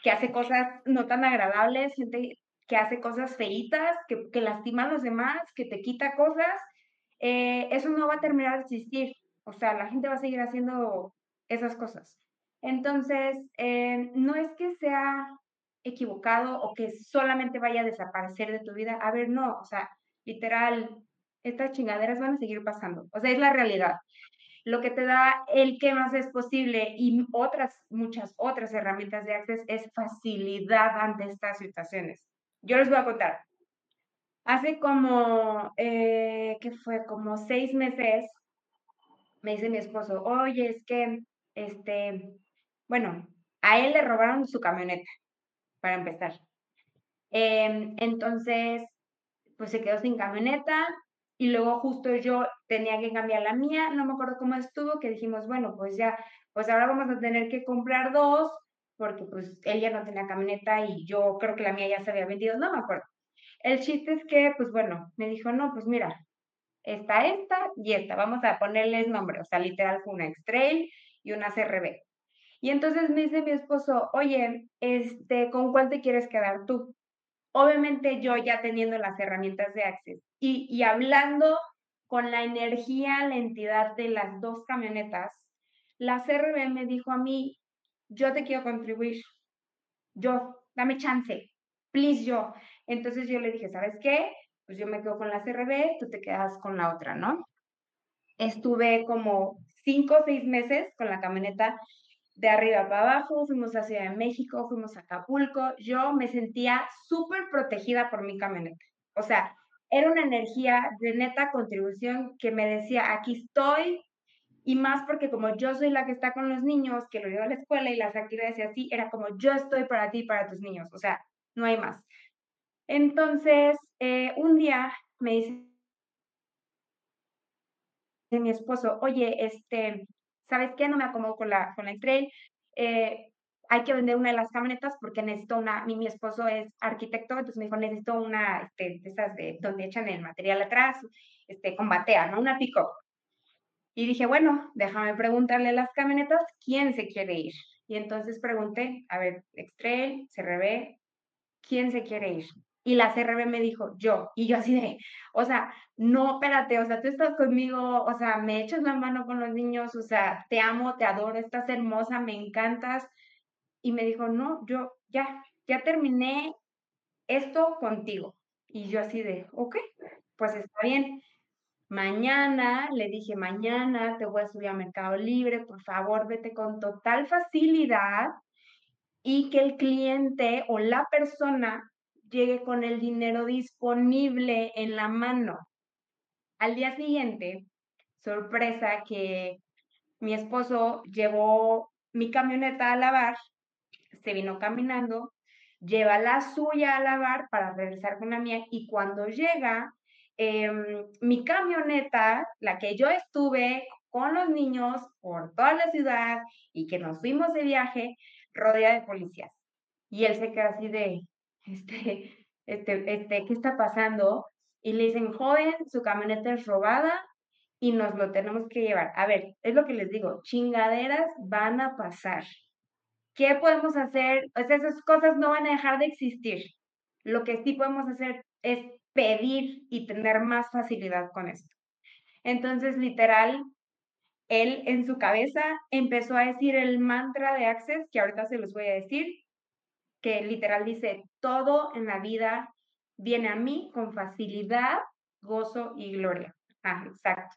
que hace cosas no tan agradables, gente que hace cosas feitas, que, lastima a los demás, que te quita cosas eh, eso no va a terminar de existir. O sea, la gente va a seguir haciendo esas cosas. Entonces, eh, no es que sea equivocado o que solamente vaya a desaparecer de tu vida. A ver, no, o sea, literal, estas chingaderas van a seguir pasando. O sea, es la realidad. Lo que te da el que más es posible y otras, muchas otras herramientas de Access es facilidad ante estas situaciones. Yo les voy a contar. Hace como, eh, ¿qué fue? Como seis meses, me dice mi esposo, oye, es que, este, bueno, a él le robaron su camioneta, para empezar. Em, entonces, pues se quedó sin camioneta y luego justo yo tenía que cambiar la mía, no me acuerdo cómo estuvo, que dijimos, bueno, pues ya, pues ahora vamos a tener que comprar dos, porque pues él ya no tenía camioneta y yo creo que la mía ya se había vendido, no me acuerdo. El chiste es que, pues bueno, me dijo, no, pues mira, está esta y esta, vamos a ponerles nombre, o sea, literal fue una X-Trail y una CRB. Y entonces me dice mi esposo, oye, este, ¿con cuál te quieres quedar tú? Obviamente yo ya teniendo las herramientas de Access y, y hablando con la energía, la entidad de las dos camionetas, la CRB me dijo a mí, yo te quiero contribuir, yo, dame chance, please yo. Entonces yo le dije, ¿sabes qué? Pues yo me quedo con la CRB, tú te quedas con la otra, ¿no? Estuve como cinco o seis meses con la camioneta de arriba para abajo, fuimos a Ciudad de México, fuimos a Acapulco, yo me sentía súper protegida por mi camioneta. O sea, era una energía de neta contribución que me decía, aquí estoy, y más porque como yo soy la que está con los niños, que lo llevo a la escuela y las actividades y así, era como yo estoy para ti y para tus niños, o sea, no hay más. Entonces, eh, un día me dice mi esposo, oye, este, ¿sabes qué? No me acomodo con la, con la trail. Eh, hay que vender una de las camionetas porque necesito una, mi, mi esposo es arquitecto, entonces me dijo, necesito una, este, de esas de donde echan el material atrás, este, con batea, ¿no? Una pico. Y dije, bueno, déjame preguntarle a las camionetas quién se quiere ir. Y entonces pregunté, a ver, X-Trail, CRB, ¿quién se quiere ir? Y la CRB me dijo, yo. Y yo así de, o sea, no, espérate, o sea, tú estás conmigo, o sea, me echas la mano con los niños, o sea, te amo, te adoro, estás hermosa, me encantas. Y me dijo, no, yo ya, ya terminé esto contigo. Y yo así de, ok, pues está bien. Mañana, le dije, mañana te voy a subir a Mercado Libre, por favor, vete con total facilidad y que el cliente o la persona llegue con el dinero disponible en la mano. Al día siguiente, sorpresa que mi esposo llevó mi camioneta a lavar, se vino caminando, lleva la suya a lavar para regresar con la mía y cuando llega, em, mi camioneta, la que yo estuve con los niños por toda la ciudad y que nos fuimos de viaje, rodeada de policías. Y él se queda así de, este, este, este, ¿qué está pasando? Y le dicen, joven, su camioneta es robada y nos lo tenemos que llevar. A ver, es lo que les digo, chingaderas van a pasar. ¿Qué podemos hacer? Esas cosas no van a dejar de existir. Lo que sí podemos hacer es pedir y tener más facilidad con esto. Entonces, literal, él en su cabeza empezó a decir el mantra de Access, que ahorita se los voy a decir, que literal dice, todo en la vida viene a mí con facilidad, gozo y gloria. Ah, exacto.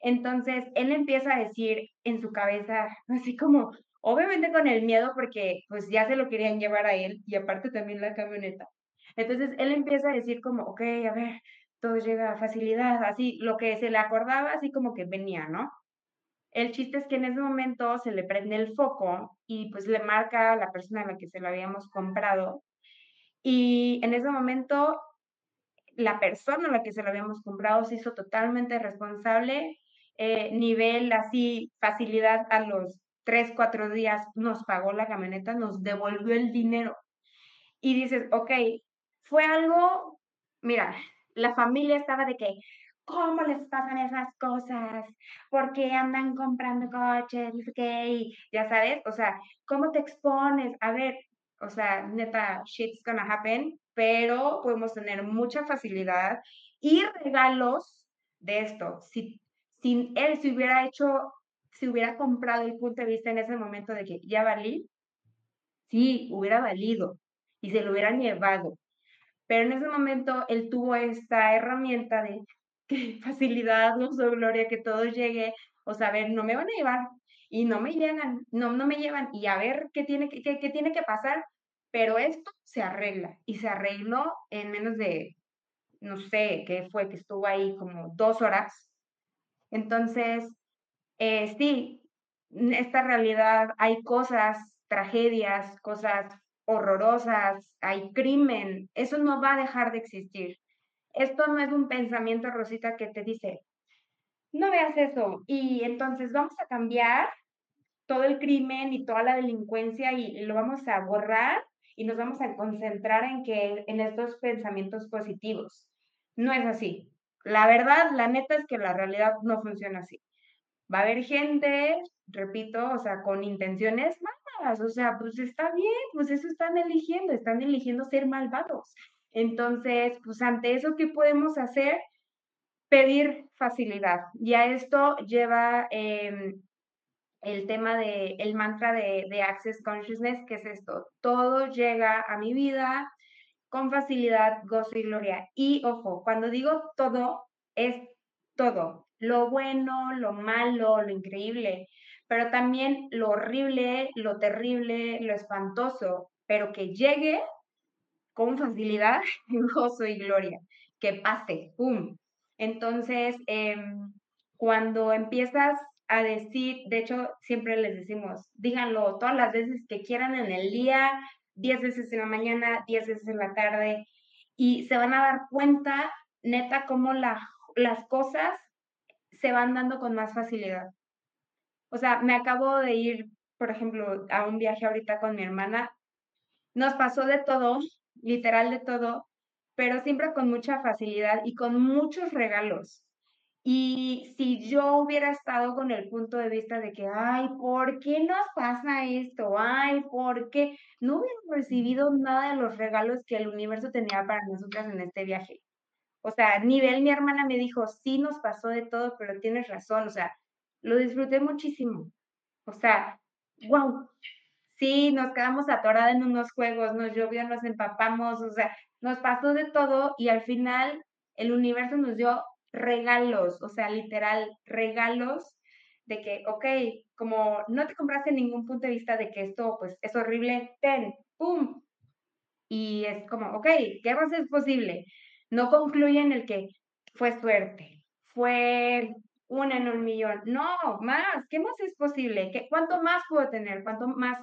Entonces, él empieza a decir en su cabeza, así como, obviamente con el miedo, porque pues ya se lo querían llevar a él y aparte también la camioneta. Entonces, él empieza a decir como, ok, a ver, todo llega a facilidad, así, lo que se le acordaba, así como que venía, ¿no? El chiste es que en ese momento se le prende el foco y pues le marca a la persona a la que se lo habíamos comprado. Y en ese momento la persona a la que se lo habíamos comprado se hizo totalmente responsable, eh, nivel así, facilidad a los tres, cuatro días nos pagó la camioneta, nos devolvió el dinero. Y dices, ok, fue algo, mira, la familia estaba de que, ¿cómo les pasan esas cosas? ¿Por qué andan comprando coches? ¿Qué? ya sabes, o sea, ¿cómo te expones? A ver, o sea, neta, shit's gonna happen, pero podemos tener mucha facilidad y regalos de esto. Si, si él se hubiera hecho, si hubiera comprado el punto de vista en ese momento de que ya valí, sí, hubiera valido y se lo hubieran llevado. Pero en ese momento él tuvo esta herramienta de facilidad, gozo, gloria, que todo llegue, o sea, a ver, no me van a llevar y no me llegan, no, no me llevan y a ver qué tiene que, qué, tiene que pasar, pero esto se arregla y se arregló en menos de, no sé, qué fue, que estuvo ahí como dos horas. Entonces, eh, sí, esta realidad hay cosas, tragedias, cosas horrorosas, hay crimen, eso no va a dejar de existir. Esto no es un pensamiento, Rosita, que te dice, no veas eso. Y entonces vamos a cambiar todo el crimen y toda la delincuencia y, lo vamos a borrar y nos vamos a concentrar en que en estos pensamientos positivos. No es así. La verdad, la neta es que la realidad no funciona así. Va a haber gente, repito, o sea, con intenciones malas, o sea, pues está bien, pues eso están eligiendo, están eligiendo ser malvados. Entonces, pues ante eso, ¿qué podemos hacer? Pedir facilidad. Y a esto lleva em, el tema de el mantra de, de Access Consciousness, que es esto, todo llega a mi vida con facilidad, gozo y gloria. Y ojo, cuando digo todo, es todo, lo bueno, lo malo, lo increíble, pero también lo horrible, lo terrible, lo espantoso, pero que llegue con facilidad, gozo y gloria, que pase, ¡pum! Entonces, em, cuando empiezas a decir, de hecho, siempre les decimos, díganlo todas las veces que quieran en el día, 10 veces en la mañana, 10 veces en la tarde, y se van a dar cuenta, neta, cómo la, las cosas se van dando con más facilidad. O sea, me acabo de ir, por ejemplo, a un viaje ahorita con mi hermana. Nos pasó de todo, literal de todo, pero siempre con mucha facilidad y con muchos regalos. Y si yo hubiera estado con el punto de vista de que, ay, ¿por qué nos pasa esto? Ay, ¿por qué? No hubiera recibido nada de los regalos que el universo tenía para nosotras en este viaje. O sea, nivel, mi hermana me dijo, sí nos pasó de todo, pero tienes razón. O sea, lo disfruté muchísimo. O sea, wow. Sí, nos quedamos atoradas en unos juegos, nos llovió, nos empapamos, o sea, nos pasó de todo y al final el universo nos dio regalos, o sea, literal, regalos de que, ok, como no te compraste ningún punto de vista de que esto, pues, es horrible, ten, pum. Y es como, ok, ¿qué más es posible? No concluye en el que fue suerte, fue una en un millón. No, más, ¿qué más es posible? ¿Qué, ¿Cuánto más puedo tener? ¿Cuánto más,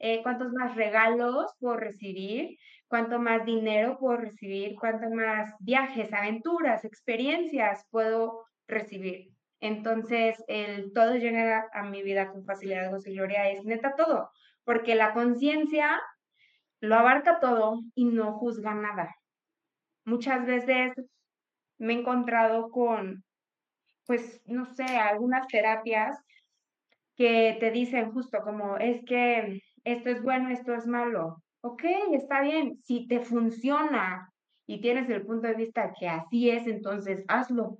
eh, ¿Cuántos más regalos puedo recibir? cuánto más dinero puedo recibir, cuánto más viajes, aventuras, experiencias puedo recibir. Entonces, el todo llega a mi vida con facilidad, gozo y gloria es neta todo, porque la conciencia lo abarca todo y no juzga nada. Muchas veces me he encontrado con, pues, no sé, algunas terapias que te dicen justo como, es que esto es bueno, esto es malo, ok, está bien, si te funciona y tienes el punto de vista que así es, entonces hazlo.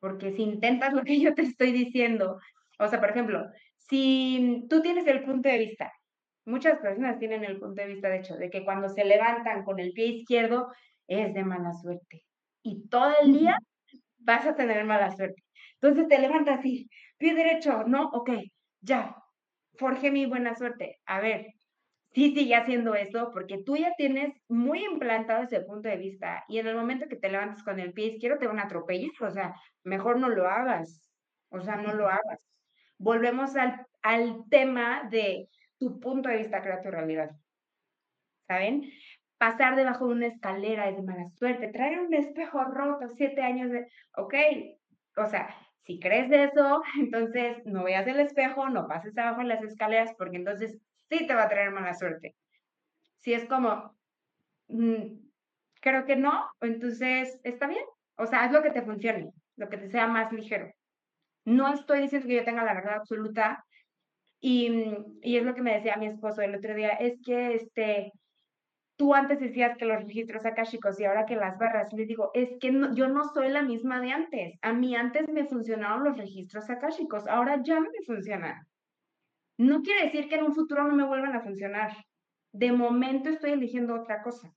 Porque si intentas lo que yo te estoy diciendo, o sea, por ejemplo, si tú tienes el punto de vista, muchas personas tienen el punto de vista, de hecho, de que cuando se levantan con el pie izquierdo es de mala suerte. Y todo el día vas a tener mala suerte. Entonces te levantas así, pie derecho, no, ok, ya, forje mi buena suerte. A ver, sí sigue haciendo eso porque tú ya tienes muy implantado ese punto de vista y en el momento que te levantas con el pie izquierdo te van a atropellar, o sea, mejor no lo hagas, o sea, no lo hagas. Volvemos al, al tema de tu punto de vista crea tu realidad. ¿Saben? Pasar debajo de una escalera es de mala suerte, traer un espejo roto, siete años de, ok, o sea, si crees de eso, entonces no veas el espejo, no pases abajo en las escaleras, porque entonces sí te va a traer mala suerte. Si es como, mm, creo que no, entonces está bien. O sea, haz lo que te funcione, lo que te sea más ligero. No estoy diciendo que yo tenga la verdad absoluta. Y, y es lo que me decía mi esposo el otro día, es que este, tú antes decías que los registros akashicos y ahora que las barras, les digo, es que yo no soy la misma de antes. A mí antes me funcionaron los registros akashicos, ahora ya no me funcionan. No quiere decir que en un futuro no me vuelvan a funcionar. De momento estoy eligiendo otra cosa,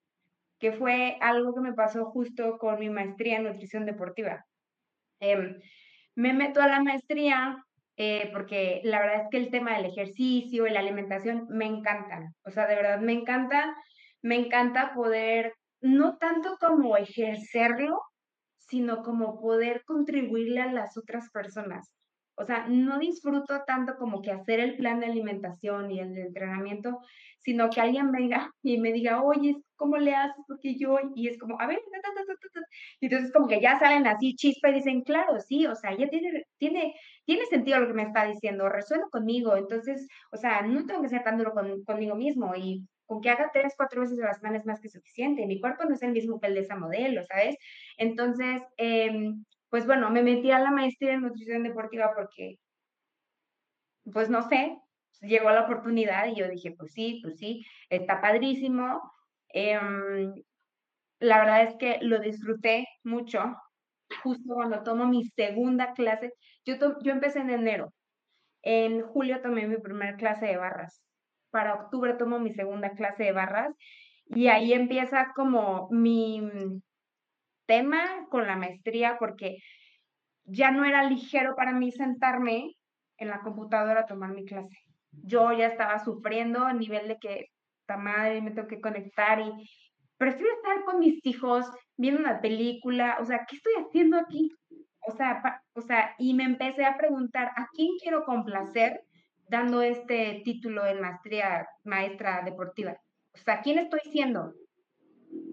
que fue algo que me pasó justo con mi maestría en nutrición deportiva. Em, me meto a la maestría eh, porque la verdad es que el tema del ejercicio y la alimentación me encantan. O sea, de verdad me encanta, me encanta poder, no tanto como ejercerlo, sino como poder contribuirle a las otras personas. O sea, no disfruto tanto como que hacer el plan de alimentación y el de entrenamiento, sino que alguien venga y me diga, oye, ¿cómo le haces? Porque yo, y es como, a ver, y entonces como que ya salen así chispa y dicen, claro, sí, o sea, ya tiene, tiene, tiene sentido lo que me está diciendo, resuena conmigo, entonces, o sea, no tengo que ser tan duro conmigo mismo y que haga tres, cuatro veces a la más que suficiente. Mi cuerpo no es el mismo que el de esa modelo, ¿sabes? Entonces, em, pues bueno, me metí a la maestría en nutrición deportiva porque, pues no sé, llegó la oportunidad y yo dije, pues sí, pues sí, está padrísimo. Em, la verdad es que lo disfruté mucho. Justo cuando tomo mi segunda clase, yo, yo empecé en enero. En julio tomé mi primera clase de barras. Para octubre tomo mi segunda clase de barras y ahí empieza como mi tema con la maestría porque ya no era ligero para mí sentarme en la computadora a tomar mi clase. Yo ya estaba sufriendo a nivel de que, esta madre, me tengo que conectar y prefiero estar con mis hijos viendo una película, o sea, ¿qué estoy haciendo aquí? O sea, o sea, y me empecé a preguntar, ¿a quién quiero complacer dando este título de maestría maestra deportiva? O sea, ¿quién estoy siendo?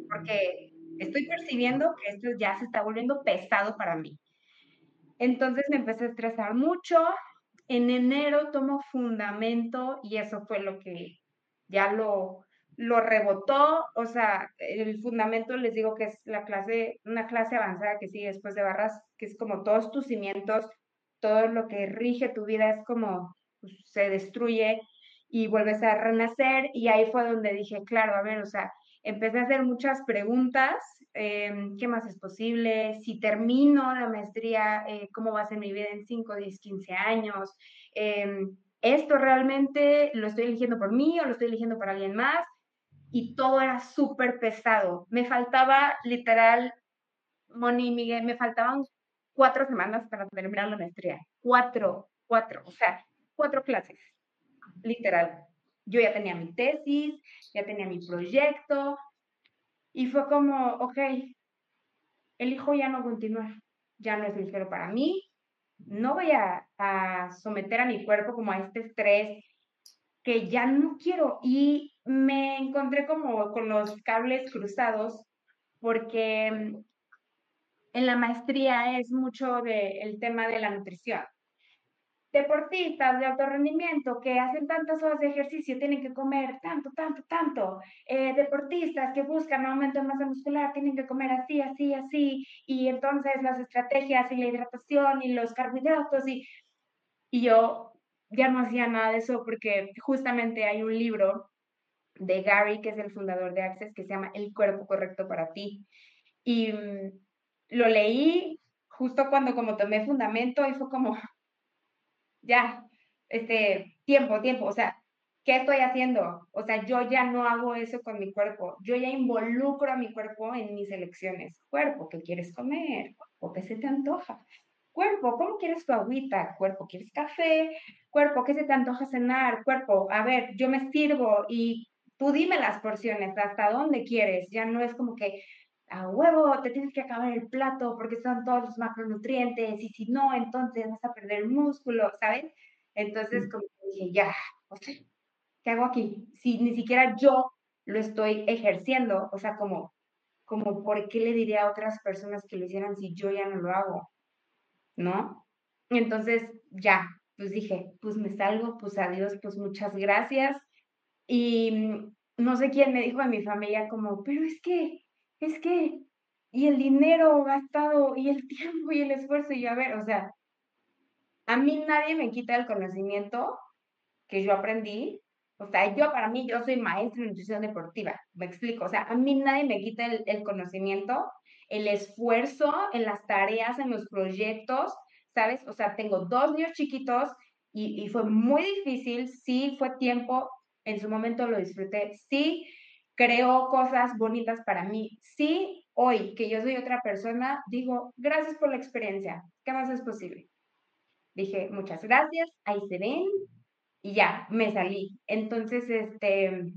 Porque estoy percibiendo que esto ya se está volviendo pesado para mí. Entonces me empecé a estresar mucho. En enero tomo fundamento y eso fue lo que ya lo, lo rebotó. O sea, el fundamento les digo que es la clase, una clase avanzada que sigue después de barras, que es como todos tus cimientos, todo lo que rige tu vida es como pues, se destruye y vuelves a renacer. Y ahí fue donde dije, claro, a ver, o sea, empecé a hacer muchas preguntas, em, ¿qué más es posible? Si termino la maestría, eh, ¿cómo va a ser mi vida en 5, 10, 15 años? Em, ¿Esto realmente lo estoy eligiendo por mí o lo estoy eligiendo para alguien más? Y todo era súper pesado. Me faltaba literal, Moni Miguel, me faltaban cuatro semanas para terminar la maestría. Cuatro, cuatro, o sea, cuatro clases, literal. Yo ya tenía mi tesis, ya tenía mi proyecto y fue como, ok, elijo ya no continuar, ya no es ligero para mí, no voy a, someter a mi cuerpo como a este estrés que ya no quiero. Y me encontré como con los cables cruzados porque mm, en la maestría es mucho del tema de la nutrición deportistas de alto rendimiento que hacen tantas horas de ejercicio tienen que comer tanto, tanto, tanto. Eh, deportistas que buscan aumento de masa muscular tienen que comer así, así, así. Y entonces las estrategias y la hidratación y los carbohidratos y, y yo ya no hacía nada de eso porque justamente hay un libro de Gary, que es el fundador de Access, que se llama El cuerpo correcto para ti. Y mm, lo leí justo cuando como tomé fundamento y fue como, ya, este, tiempo, tiempo, o sea, ¿qué estoy haciendo? O sea, yo ya no hago eso con mi cuerpo, yo ya involucro a mi cuerpo en mis elecciones. Cuerpo, ¿qué quieres comer? ¿O qué se te antoja? Cuerpo, ¿cómo quieres tu agüita? Cuerpo, ¿quieres café? Cuerpo, ¿qué se te antoja cenar? Cuerpo, a ver, yo me sirvo y tú dime las porciones, hasta dónde quieres. Ya no es como que, a huevo, te tienes que acabar el plato porque son todos los macronutrientes y si no, entonces vas a perder músculo, ¿sabes? Entonces, como dije, ya, o sea, ¿qué hago aquí? Si ni siquiera yo lo estoy ejerciendo, o sea, como, como, ¿por qué le diría a otras personas que lo hicieran si yo ya no lo hago? ¿No? Entonces, ya, pues dije, pues me salgo, pues adiós, pues muchas gracias. Y mm, no sé quién me dijo de mi familia como, pero es que es que, y el dinero gastado, y el tiempo, y el esfuerzo, y a ver, o sea, a mí nadie me quita el conocimiento que yo aprendí. O sea, yo para mí, yo soy maestra en nutrición deportiva, me explico. O sea, a mí nadie me quita el, el conocimiento, el esfuerzo en las tareas, en los proyectos, ¿sabes? O sea, tengo dos niños chiquitos y, y fue muy difícil, sí, fue tiempo, en su momento lo disfruté, sí, creó cosas bonitas para mí. Sí, hoy que yo soy otra persona, digo, gracias por la experiencia. ¿Qué más es posible? Dije, muchas gracias, ahí se ven y ya, me salí. Entonces, este,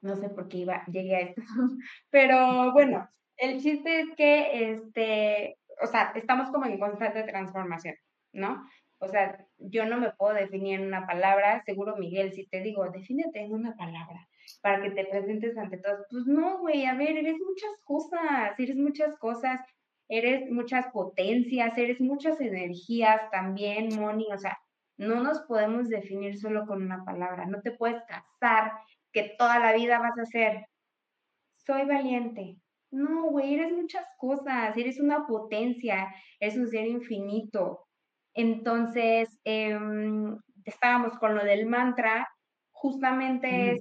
no sé por qué iba, llegué a esto, pero bueno, el chiste es que, este, o sea, estamos como en constante transformación, ¿no? O sea, yo no me puedo definir en una palabra, seguro Miguel, si te digo, defínete en una palabra, para que te presentes ante todos. Pues no, güey, a ver, eres muchas cosas, eres muchas cosas, eres muchas potencias, eres muchas energías también, Moni, o sea, no nos podemos definir solo con una palabra, no te puedes casar que toda la vida vas a ser, soy valiente. No, güey, eres muchas cosas, eres una potencia, eres un ser infinito. Entonces, em, estábamos con lo del mantra, justamente es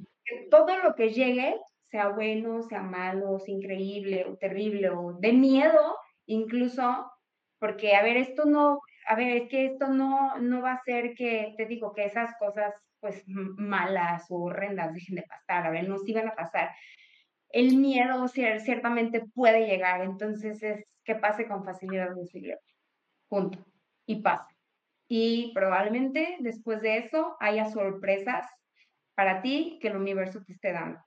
todo lo que llegue, sea bueno, sea malo, sea increíble o terrible o de miedo, incluso, porque, a ver, esto no, a ver, es que esto no, no va a ser que, te digo, que esas cosas, pues, malas o horrendas dejen de pasar, a ver, no sí van a pasar. El miedo ciertamente puede llegar, entonces es que pase con facilidad, punto, y pasa. Y probablemente después de eso haya sorpresas para ti que el universo te esté dando.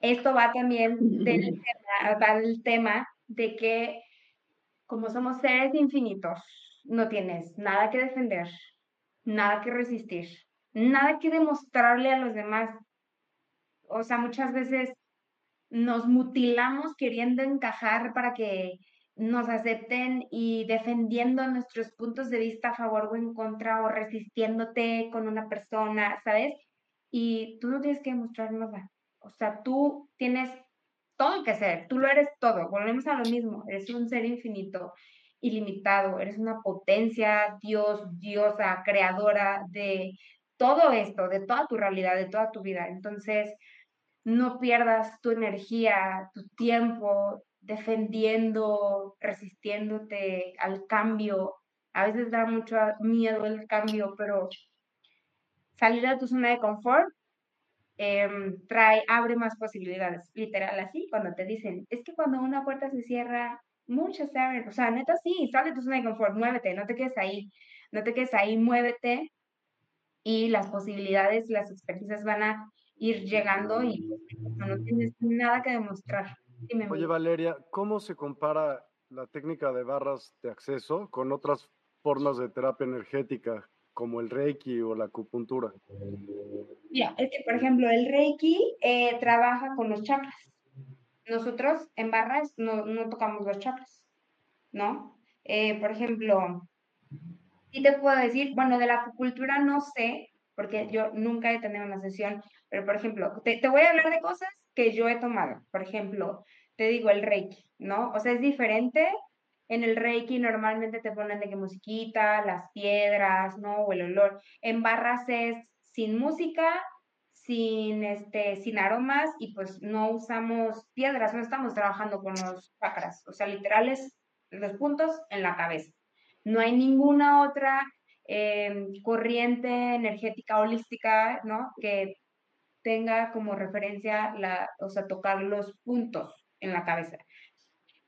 Esto va también del tema, tema de que como somos seres infinitos, no tienes nada que defender, nada que resistir, nada que demostrarle a los demás. O sea, muchas veces nos mutilamos queriendo encajar para que nos acepten y defendiendo nuestros puntos de vista a favor o en contra o resistiéndote con una persona, ¿sabes? Y tú no tienes que demostrar nada. O sea, tú tienes todo que ser, tú lo eres todo. Volvemos a lo mismo, eres un ser infinito, ilimitado, eres una potencia, Dios, diosa, creadora de todo esto, de toda tu realidad, de toda tu vida. Entonces, no pierdas tu energía, tu tiempo, defendiendo, resistiéndote al cambio. A veces da mucho miedo el cambio, pero salir de tu zona de confort em, trae, abre más posibilidades, literal así, cuando te dicen, es que cuando una puerta se cierra, muchas se abren, o sea, neta sí, sale de tu zona de confort, muévete, no te quedes ahí, no te quedes ahí, muévete y las posibilidades, las experiencias van a ir llegando y no tienes nada que demostrar. Oye, Valeria, ¿cómo se compara la técnica de barras de acceso con otras formas de terapia energética, como el Reiki o la acupuntura? Mira, es que, por ejemplo, el Reiki eh, trabaja con los chakras. Nosotros en barras no, tocamos los chakras, ¿no? Eh, por ejemplo, sí te puedo decir, bueno, de la acupuntura no sé, porque yo nunca he tenido una sesión, pero por ejemplo, te, te voy a hablar de cosas que yo he tomado. Por ejemplo, te digo el Reiki, ¿no? O sea, es diferente. En el Reiki normalmente te ponen de que musiquita, las piedras, ¿no? O el olor. En barras es sin música, sin, este, sin aromas y pues no usamos piedras, no estamos trabajando con los chakras, o sea, literales los puntos en la cabeza. No hay ninguna otra em, corriente energética holística, ¿no? Que tenga como referencia la, o sea, tocar los puntos en la cabeza.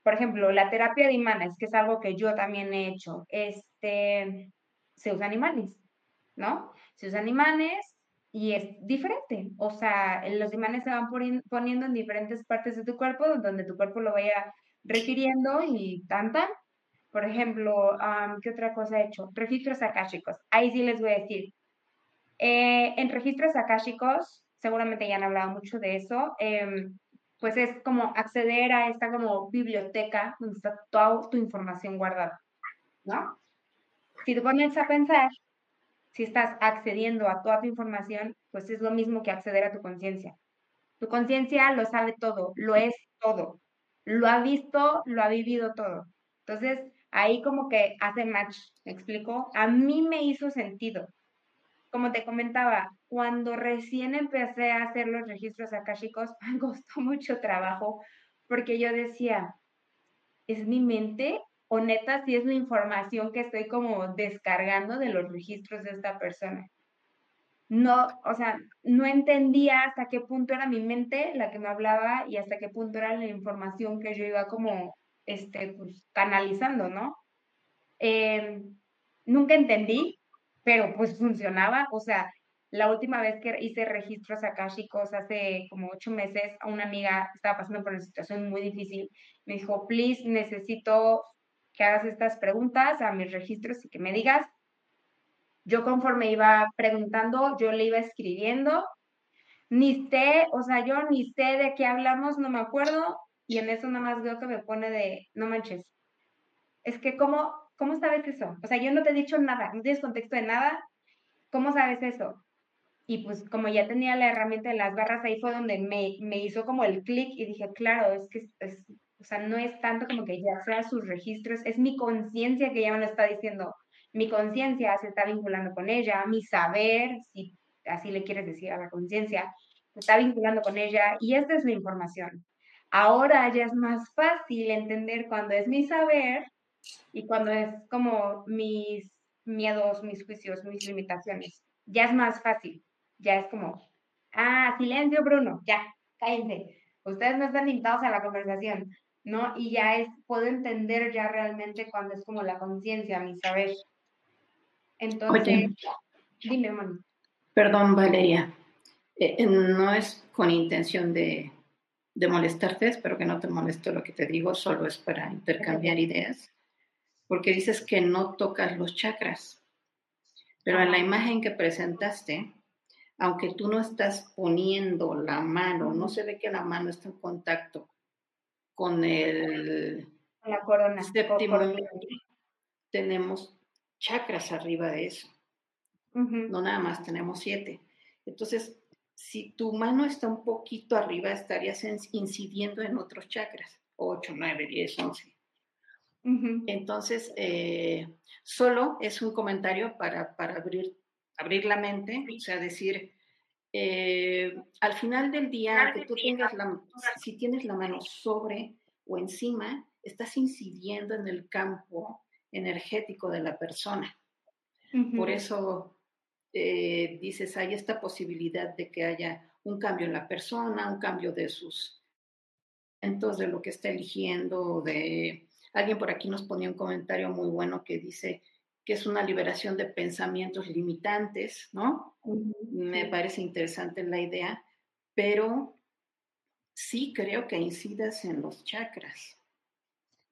Por ejemplo, la terapia de imanes, que es algo que yo también he hecho, este, se usan imanes, ¿no? Se usan imanes y es diferente. O sea, los imanes se van poniendo en diferentes partes de tu cuerpo, donde tu cuerpo lo vaya requiriendo y tan tan. Por ejemplo, ¿qué otra cosa he hecho? Registros akáshicos. Ahí sí les voy a decir. Eh, en registros akáshicos, seguramente ya han hablado mucho de eso. Em, pues es como acceder a esta como biblioteca donde está toda tu información guardada, ¿no? Si te pones a pensar, si estás accediendo a toda tu información, pues es lo mismo que acceder a tu conciencia. Tu conciencia lo sabe todo, lo es todo, lo ha visto, lo ha vivido todo. Entonces, ahí como que hace match, ¿me explico? A mí me hizo sentido como te comentaba, cuando recién empecé a hacer los registros akashicos, me costó mucho trabajo porque yo decía, ¿es mi mente? O neta, si es la información que estoy como descargando de los registros de esta persona. No, o sea, no entendía hasta qué punto era mi mente la que me hablaba y hasta qué punto era la información que yo iba como, este, pues, canalizando, ¿no? Em, nunca entendí, pero pues funcionaba, o sea, la última vez que hice registros akashicos hace como ocho meses, a una amiga estaba pasando por una situación muy difícil, me dijo, please, necesito que hagas estas preguntas a mis registros y que me digas. Yo conforme iba preguntando, yo le iba escribiendo, ni sé, o sea, yo ni sé de qué hablamos, no me acuerdo, y en eso nada más veo que me pone de, no manches, es que cómo ¿cómo sabes eso? O sea, yo no te he dicho nada, no tienes contexto de nada ¿cómo sabes eso? Y pues como ya tenía la herramienta de las barras, ahí fue donde me, me hizo como el clic y dije, claro, es que es, o sea, no es tanto como que ya sea sus registros, es mi conciencia que ya me lo está diciendo. Mi conciencia se está vinculando con ella, mi saber, si así le quieres decir a la conciencia, se está vinculando con ella y esta es la información. Ahora ya es más fácil entender cuando es mi saber y cuando es como mis miedos, mis juicios, mis limitaciones. Ya es más fácil. Ya es como, ah, silencio, Bruno, ya, cállense. Ustedes no están invitados a la conversación, ¿no? Y ya es, puedo entender ya realmente cuando es como la conciencia, mi saber. Entonces, dime, hermano. Perdón, Valeria. Eh, eh, no es con intención de, de molestarte, espero que no te moleste lo que te digo, solo es para intercambiar ideas, porque dices que no tocas los chakras, pero en la imagen que presentaste, aunque tú no estás poniendo la mano, no se ve que la mano está en contacto con el la corona, séptimo, tenemos chakras arriba de eso. No nada más tenemos siete. Entonces, si tu mano está un poquito arriba, estarías incidiendo en otros chakras, 8, 9, 10, 11. Entonces, eh, solo es un comentario para, para abrir, abrir la mente, o sea, decir, eh, al final del día, que tú tengas la, si tienes la mano sobre o encima, estás incidiendo en el campo energético de la persona. Por eso eh, dices, hay esta posibilidad de que haya un cambio en la persona, un cambio de sus, entonces de lo que está eligiendo, de alguien por aquí nos ponía un comentario muy bueno que dice que es una liberación de pensamientos limitantes, ¿no? Me parece interesante la idea, pero sí creo que incidas en los chakras.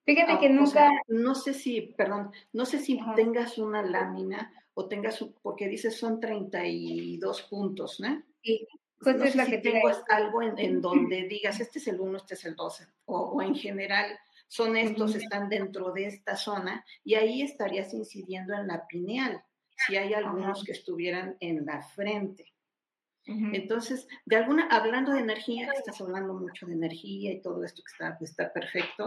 Fíjate que nunca... no sé si, perdón, no sé si tengas una lámina o tengas, porque dices son 32 puntos, ¿no? Sí, pues no sé si tengo algo en, donde digas, este es el 1, este es el 12, o, en general son estos, están dentro de esta zona, y ahí estarías incidiendo en la pineal, si hay algunos que estuvieran en la frente. Entonces, de alguna, hablando de energía, estás hablando mucho de energía y todo esto que está, está perfecto,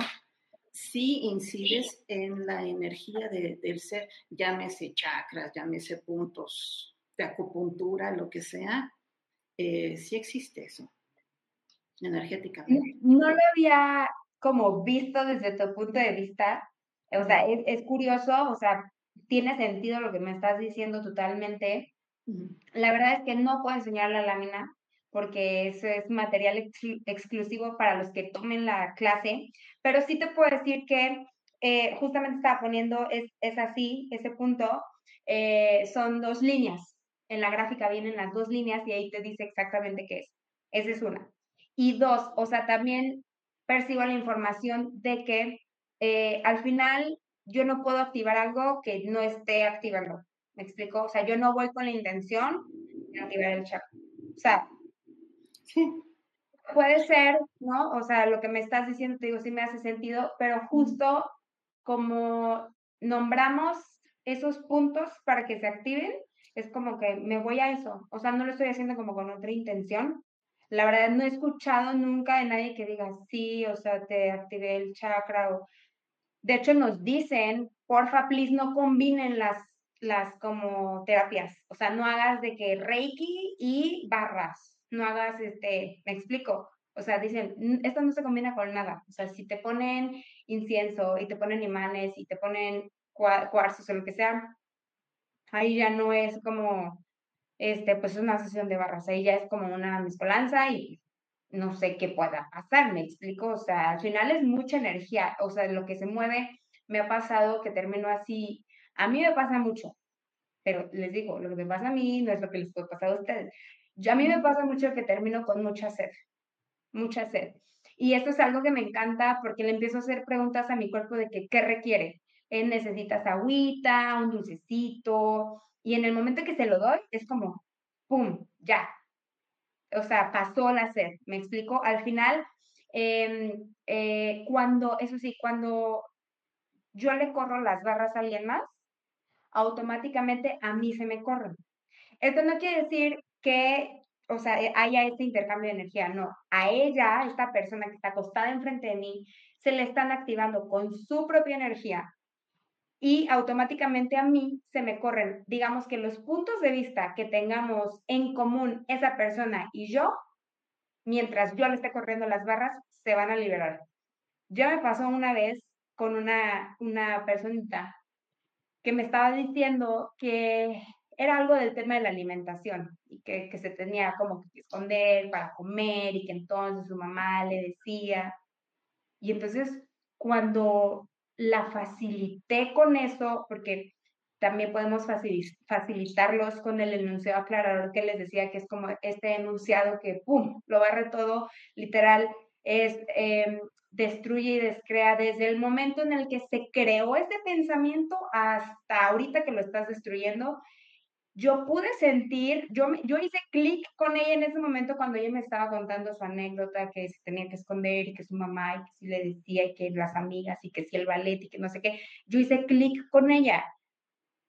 sí incides en la energía del ser, llámese chakras, llámese puntos de acupuntura, lo que sea, eh, sí existe eso, energéticamente. No, lo había como visto desde tu punto de vista, o sea, es, curioso, o sea, tiene sentido lo que me estás diciendo totalmente. La verdad es que no puedo enseñar la lámina, porque eso es material exclusivo para los que tomen la clase, pero sí te puedo decir que eh, justamente estaba poniendo, es, es así, ese punto, eh, son dos líneas. En la gráfica vienen las dos líneas y ahí te dice exactamente qué es. Esa es una. Y dos, o sea, también percibo la información de que eh, al final yo no puedo activar algo que no esté activando. ¿Me explico? O sea, yo no voy con la intención de activar el chat. O sea. Puede ser, ¿no? O sea, lo que me estás diciendo, te digo, sí me hace sentido, pero justo como nombramos esos puntos para que se activen, es como que me voy a eso. O sea, no lo estoy haciendo como con otra intención. La verdad, no he escuchado nunca de nadie que diga, sí, o sea, te activé el chakra. O... De hecho, nos dicen, porfa, please, no combinen las, las como terapias. O sea, no hagas de que Reiki y barras no hagas, este, me explico, o sea, dicen, esto no se combina con nada, o sea, si te ponen incienso y te ponen imanes y te ponen cuarzos o lo que sea, ahí ya no es como, este, pues es una sesión de barras, ahí ya es como una mezcolanza y no sé qué pueda pasar, me explico, o sea, al final es mucha energía, o sea, lo que se mueve, me ha pasado que termino así, a mí me pasa mucho, pero les digo, lo que me pasa a mí no es lo que les puede pasar a ustedes. Yo a mí me pasa mucho que termino con mucha sed, mucha sed. Y esto es algo que me encanta porque le empiezo a hacer preguntas a mi cuerpo de que, qué requiere. Necesitas agüita, un dulcecito. Y en el momento que se lo doy, es como, ¡pum! Ya. O sea, pasó la sed. ¿Me explico? Al final, em, eh, cuando, eso sí, cuando yo le corro las barras a alguien más, automáticamente a mí se me corren. Esto no quiere decir que, o sea, eh, haya este intercambio de energía, no. A ella, esta persona que está acostada enfrente de mí, se le están activando con su propia energía y automáticamente a mí se me corren, digamos que los puntos de vista que tengamos en común esa persona y yo, mientras yo le esté corriendo las barras, se van a liberar. Ya me pasó una vez con una, una personita que me estaba diciendo que era algo del tema de la alimentación y que, que se tenía como que esconder para comer y que entonces su mamá le decía. Y entonces cuando la facilité con eso, porque también podemos facilitarlos con el enunciado aclarador que les decía que es como este enunciado que, ¡pum!, lo barre todo, literal, es em, destruye y descrea desde el momento en el que se creó ese pensamiento hasta ahorita que lo estás destruyendo. Yo pude sentir, yo, yo hice clic con ella en ese momento cuando ella me estaba contando su anécdota, que se tenía que esconder y que su mamá y que si le decía y que las amigas y que si el ballet y que no sé qué. Yo hice clic con ella.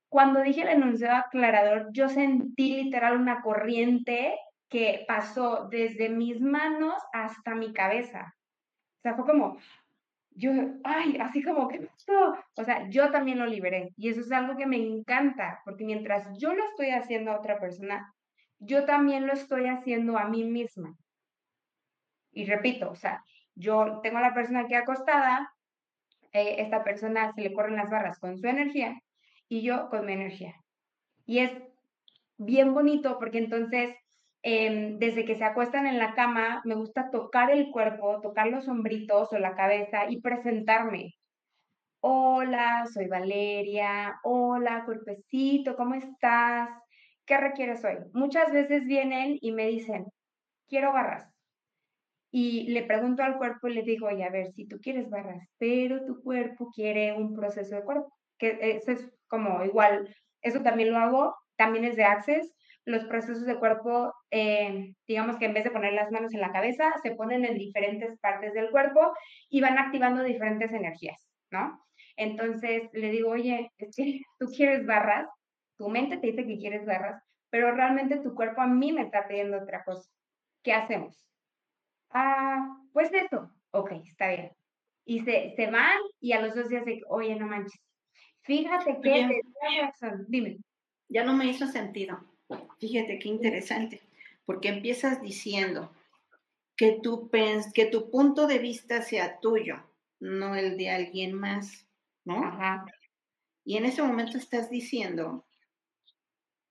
Cuando dije el enunciado aclarador, yo sentí literal una corriente que pasó desde mis manos hasta mi cabeza sea, fue como, yo, ay, así como que, o sea, yo también lo liberé. Y eso es algo que me encanta, porque mientras yo lo estoy haciendo a otra persona, yo también lo estoy haciendo a mí misma. Y repito, o sea, yo tengo a la persona aquí acostada, eh, esta persona se le corren las barras con su energía y yo con mi energía. Y es bien bonito porque entonces Em, desde que se acuestan en la cama, me gusta tocar el cuerpo, tocar los hombritos o la cabeza y presentarme. Hola, soy Valeria. Hola, cuerpecito, ¿cómo estás? ¿Qué requieres hoy? Muchas veces vienen y me dicen, quiero barras. Y le pregunto al cuerpo y le digo, oye, a ver, si tú quieres barras, pero tu cuerpo quiere un proceso de cuerpo, que eso es como igual, eso también lo hago, también es de Access, los procesos de cuerpo, eh, digamos que en vez de poner las manos en la cabeza, se ponen en diferentes partes del cuerpo y van activando diferentes energías, ¿no? Entonces le digo, oye, es que tú quieres barras, tu mente te dice que quieres barras, pero realmente tu cuerpo a mí me está pidiendo otra cosa. ¿Qué hacemos? Ah, pues eso. Ok, está bien. Y se, se van y a los dos días de, oye, no manches. Fíjate que... Dime. Ya no me hizo sentido. Fíjate qué interesante, porque empiezas diciendo que tu, que tu punto de vista sea tuyo, no el de alguien más, ¿no? Y en ese momento estás diciendo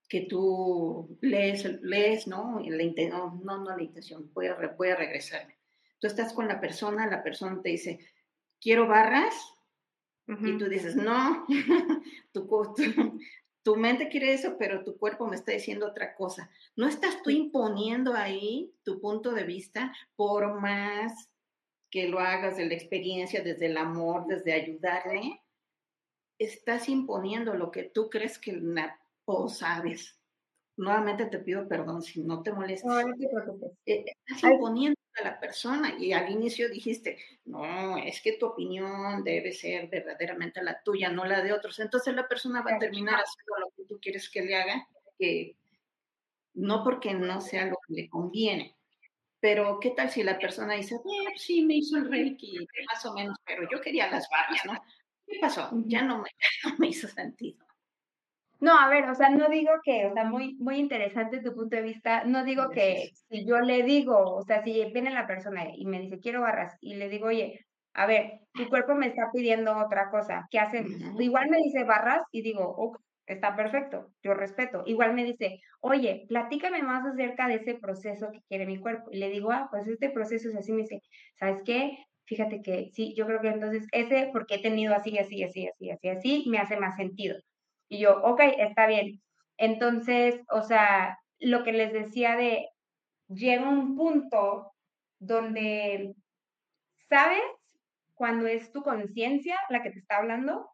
que tú lees, lees ¿no? La no, no, no la intención, voy a, voy a regresarme. Tú estás con la persona, la persona te dice, quiero barras, y tú dices, no, tu, tu, tu mente quiere eso, pero tu cuerpo me está diciendo otra cosa. No estás tú imponiendo ahí tu punto de vista por más que lo hagas de la experiencia, desde el amor, desde ayudarle, estás imponiendo lo que tú crees que o sabes. Nuevamente te pido perdón si no te molestes. No, no te preocupes. Eh, estás imponiendo a la persona y al inicio dijiste, no, es que tu opinión debe ser verdaderamente la tuya, no la de otros. Entonces la persona va a terminar haciendo lo que tú quieres que le haga, que no porque no sea lo que le conviene. Pero, ¿qué tal si la persona dice, sí, me hizo el reiki, más o menos, pero yo quería las barras, ¿no? ¿Qué pasó? Ya no me, no me hizo sentido. No, a ver, o sea, no digo que, o sea, muy, muy interesante tu punto de vista, no digo que si yo le digo, o sea, si viene la persona y me dice, quiero barras, y le digo, oye, a ver, tu cuerpo me está pidiendo otra cosa, ¿qué hacemos? Igual me dice barras y digo, ok, está perfecto, yo respeto. Igual me dice, oye, platícame más acerca de ese proceso que quiere mi cuerpo. Y le digo, ah, pues este proceso es así, me dice, ¿sabes qué? Fíjate que sí, yo creo que entonces ese, porque he tenido así, así, así, así, así, así, me hace más sentido. Y yo, ok, está bien. Entonces, o sea, lo que les decía de, llega un punto donde, ¿sabes? Cuando es tu conciencia la que te está hablando,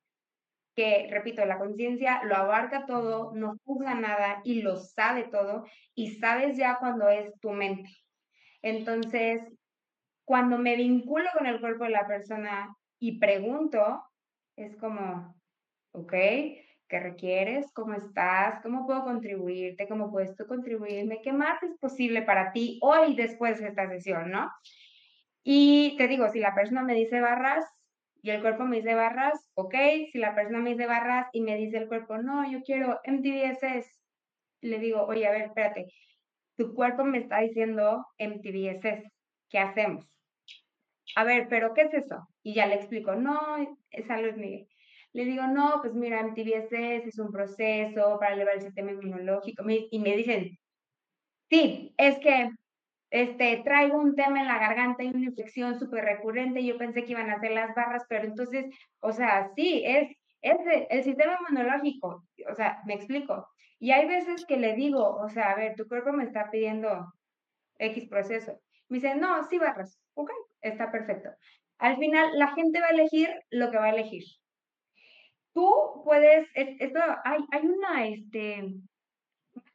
que, repito, la conciencia lo abarca todo, no juzga nada y lo sabe todo, y sabes ya cuando es tu mente. Entonces, cuando me vinculo con el cuerpo de la persona y pregunto, es como, ok, ¿Qué requieres? ¿Cómo estás? ¿Cómo puedo contribuirte? ¿Cómo puedes tú contribuirme? ¿Qué más es posible para ti hoy después de esta sesión, no? Y te digo, si la persona me dice barras y el cuerpo me dice barras, ok. Si la persona me dice barras y me dice el cuerpo, no, yo quiero MTBSS, le digo, oye, a ver, espérate, tu cuerpo me está diciendo MTBSS, ¿qué hacemos? A ver, pero ¿qué es eso? Y ya le explico, no, es algo Miguel. Le digo, no, pues mira, MTBSS es un proceso para elevar el sistema inmunológico. Y me dicen, sí, es que este, traigo un tema en la garganta y una infección súper recurrente. Yo pensé que iban a hacer las barras, pero entonces, o sea, sí, es, es el sistema inmunológico. O sea, me explico. Y hay veces que le digo, o sea, a ver, tu cuerpo me está pidiendo X proceso. Me dice, no, sí barras. Ok, está perfecto. Al final, la gente va a elegir lo que va a elegir. Tú puedes, esto, hay, hay una este,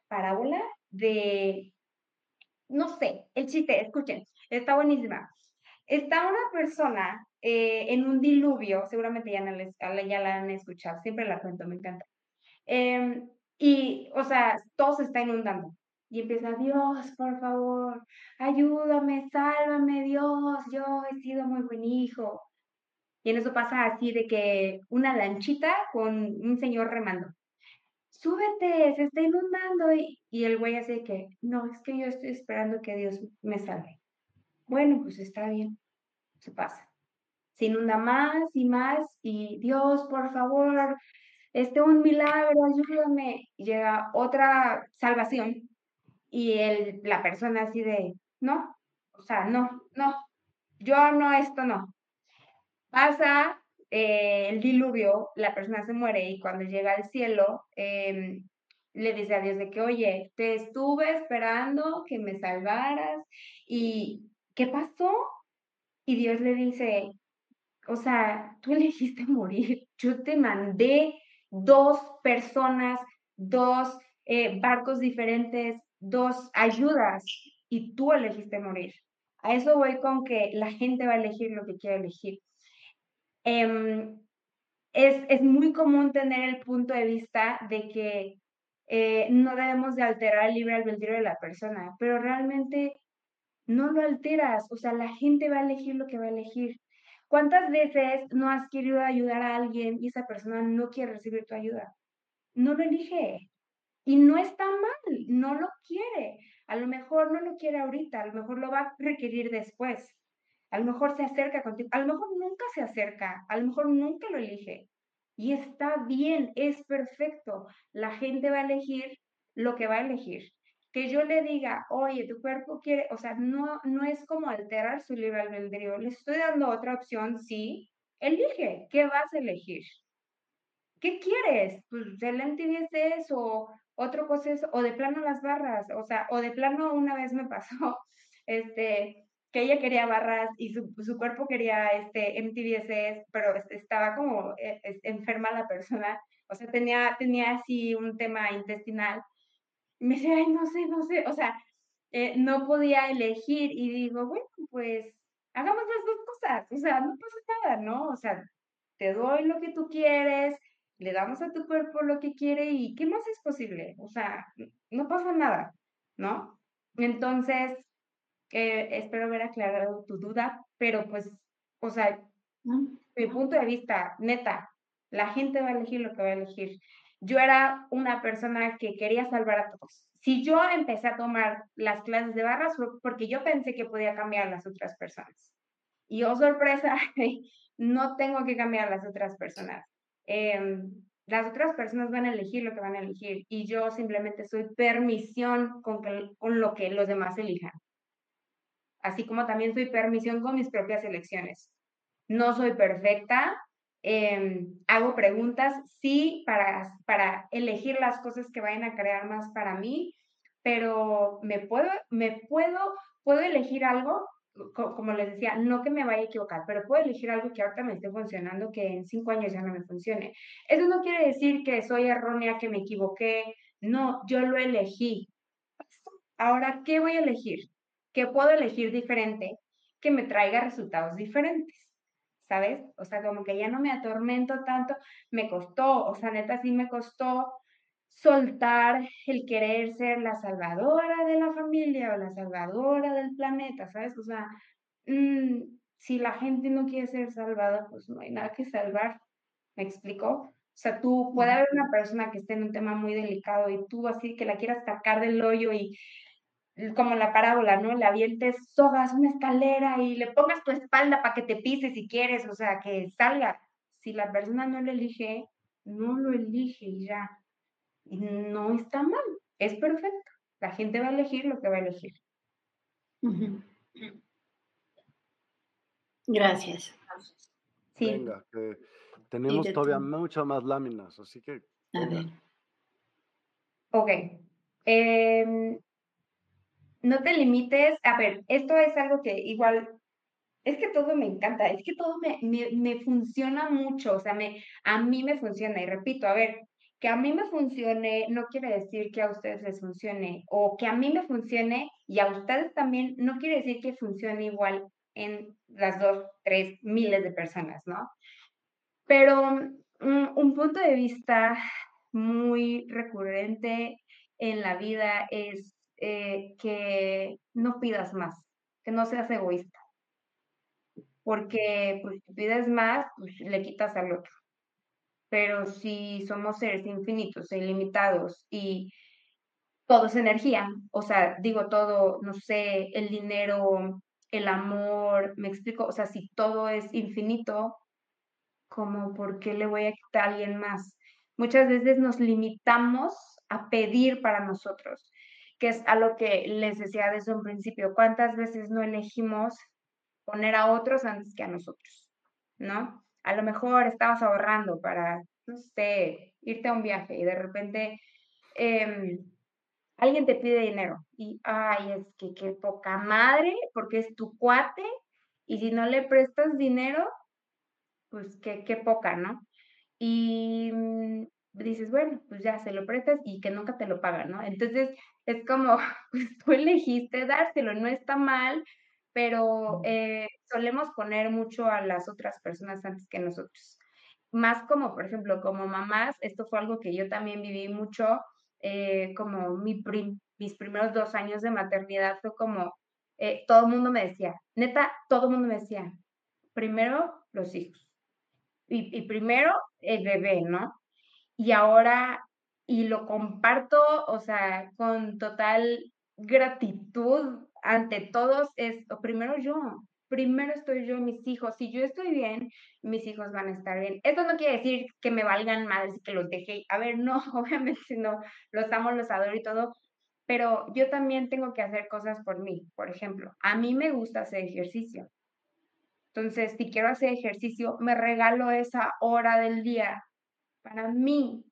parábola de no sé, el chiste, escuchen, está buenísima. Está una persona eh, en un diluvio, seguramente ya, ya la han escuchado, siempre la cuento, me encanta. Em, y, o sea, todo se está inundando. Y empieza, Dios, por favor, ayúdame, sálvame, Dios, yo he sido muy buen hijo. Y en eso pasa así de que una lanchita con un señor remando súbete, se está inundando. Y, el güey hace que, no, es que yo estoy esperando que Dios me salve. Bueno, pues está bien, se pasa. Se inunda más y más y Dios, por favor, este un milagro, ayúdame. Llega otra salvación y el, la persona así de, no, o sea, no, no, yo no, esto no. Pasa eh, el diluvio, la persona se muere y cuando llega al cielo, em, le dice a Dios de que, oye, te estuve esperando que me salvaras y ¿qué pasó? Y Dios le dice, o sea, tú elegiste morir, yo te mandé dos personas, dos eh, barcos diferentes, dos ayudas y tú elegiste morir. A eso voy con que la gente va a elegir lo que quiere elegir. Em, es, es, muy común tener el punto de vista de que eh, no debemos de alterar el libre albedrío de la persona, pero realmente no lo alteras, o sea, la gente va a elegir lo que va a elegir. ¿Cuántas veces no has querido ayudar a alguien y esa persona no quiere recibir tu ayuda? No lo elige. Y no está mal, no lo quiere. A lo mejor no lo quiere ahorita, a lo mejor lo va a requerir después. A lo mejor se acerca contigo, a lo mejor nunca se acerca, a lo mejor nunca lo elige. Y está bien, es perfecto. La gente va a elegir lo que va a elegir. Que yo le diga, oye, tu cuerpo quiere, o sea, no, no es como alterar su libre albedrío. Le estoy dando otra opción, sí. Elige, ¿qué vas a elegir? ¿Qué quieres? Pues el MTBS o otro proceso, o de plano las barras, o sea, o de plano una vez me pasó, este, que ella quería barras y su, su cuerpo quería este MTBSS, pero estaba como eh, enferma la persona, o sea, tenía, tenía así un tema intestinal. Y me decía, ay, no sé, no sé, o sea, eh, no podía elegir y digo, bueno, pues hagamos las dos cosas, o sea, no pasa nada, ¿no? O sea, te doy lo que tú quieres, le damos a tu cuerpo lo que quiere y ¿qué más es posible? O sea, no pasa nada, ¿no? Entonces, espero haber aclarado tu duda, pero pues, o sea, mi punto de vista, neta, la gente va a elegir lo que va a elegir. Yo era una persona que quería salvar a todos. Si yo empecé a tomar las clases de barras fue porque yo pensé que podía cambiar a las otras personas. Y oh sorpresa, no tengo que cambiar a las otras personas. Em, las otras personas van a elegir lo que van a elegir y yo simplemente soy permisión con, con lo que los demás elijan así como también soy permisión con mis propias elecciones. No soy perfecta, em, hago preguntas, sí, para, para elegir las cosas que vayan a crear más para mí, pero me puedo, me puedo, puedo elegir algo, como les decía, no que me vaya a equivocar, pero puedo elegir algo que ahorita me esté funcionando, que en cinco años ya no me funcione. Eso no quiere decir que soy errónea, que me equivoqué, no, yo lo elegí. Ahora, ¿qué voy a elegir? Que puedo elegir diferente que me traiga resultados diferentes. ¿sabes? O sea, como que ya no me atormento tanto, me costó, o sea, neta sí me costó soltar el querer ser la salvadora de la familia o la salvadora del planeta, ¿sabes? O sea, mm, si la gente no quiere ser salvada, pues no hay nada que salvar. ¿Me explico? O sea, tú puede haber una persona que esté en un tema muy delicado y tú así que la quieras sacar del hoyo y como la parábola, ¿no? Le avientes sogas, una escalera y le pongas tu espalda para que te pises si quieres, o sea, que salga. Si la persona no lo elige, no lo elige y ya. Y no está mal, es perfecto. La gente va a elegir lo que va a elegir. Gracias. Sí. Venga, que tenemos todavía muchas más láminas, así que. A ver. Ok. Em, no te limites. A ver, esto es algo que igual. Es que todo me encanta, es que todo me, me, funciona mucho, o sea, me, a mí me funciona. Y repito, a ver, que a mí me funcione no quiere decir que a ustedes les funcione, o que a mí me funcione y a ustedes también no quiere decir que funcione igual en las dos, tres miles de personas, ¿no? Pero mm, un punto de vista muy recurrente en la vida es eh, que no pidas más, que no seas egoísta. Porque pues, si pides más, pues, le quitas al otro. Pero si somos seres infinitos e ilimitados y todo es energía, o sea, digo todo, no sé, el dinero, el amor, me explico, o sea, si todo es infinito, como por qué le voy a quitar a alguien más. Muchas veces nos limitamos a pedir para nosotros, que es a lo que les decía desde un principio. ¿Cuántas veces no elegimos poner a otros antes que a nosotros? ¿No? A lo mejor estabas ahorrando para, no sé, irte a un viaje y de repente em, alguien te pide dinero y, ay, es que qué poca madre, porque es tu cuate y si no le prestas dinero, pues qué, qué poca, ¿no? Y mm, dices, bueno, pues ya se lo prestas y que nunca te lo pagan, ¿no? Entonces es como, pues tú elegiste dárselo, no está mal, pero eh, solemos poner mucho a las otras personas antes que nosotros. Más como, por ejemplo, como mamás, esto fue algo que yo también viví mucho, eh, como mi mis primeros dos años de maternidad fue como, eh, todo el mundo me decía, neta, todo el mundo me decía, primero los hijos, y, primero el bebé, ¿no? Y ahora, y lo comparto, o sea, con total gratitud ante todos, es primero yo, primero estoy yo, mis hijos. Si yo estoy bien, mis hijos van a estar bien. Esto no quiere decir que me valgan madres y que los deje. A ver, no, obviamente no, los amo, los adoro y todo, pero yo también tengo que hacer cosas por mí. Por ejemplo, a mí me gusta hacer ejercicio. Entonces, si quiero hacer ejercicio, me regalo esa hora del día. Para mí,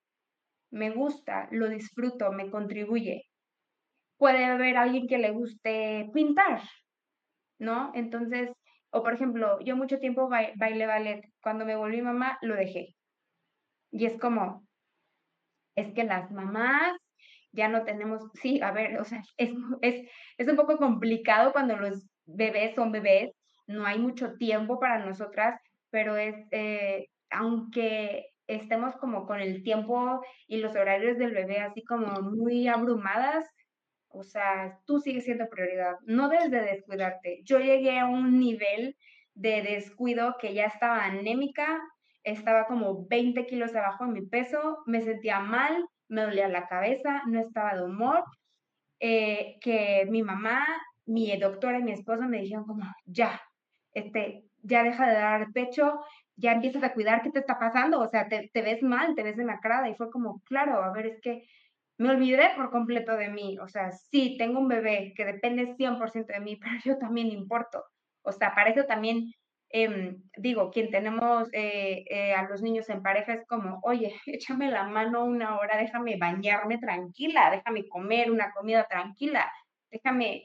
me gusta, lo disfruto, me contribuye. Puede haber alguien que le guste pintar, ¿no? Entonces, o por ejemplo, yo mucho tiempo bailé ballet. Cuando me volví mamá, lo dejé. Y es como, es que las mamás ya no tenemos, sí, a ver, o sea, es, es, es un poco complicado cuando los bebés son bebés, no hay mucho tiempo para nosotras, pero es, eh, aunque estemos como con el tiempo y los horarios del bebé así como muy abrumadas, o sea, tú sigues siendo prioridad, no debes de descuidarte. Yo llegué a un nivel de descuido que ya estaba anémica, estaba como 20 kilos abajo de mi peso, me sentía mal, me dolía la cabeza, no estaba de humor, eh, que mi mamá, mi doctora y mi esposo me dijeron como, ya, este, ya deja de dar pecho, ya empiezas a cuidar qué te está pasando, o sea, te, ves mal, te ves demacrada, y fue como, claro, a ver, es que me olvidé por completo de mí, o sea, sí, tengo un bebé que depende 100% de mí, pero yo también importo, o sea, para eso también, em, digo, quien tenemos eh, eh, a los niños en pareja es como, oye, échame la mano una hora, déjame bañarme tranquila, déjame comer una comida tranquila, déjame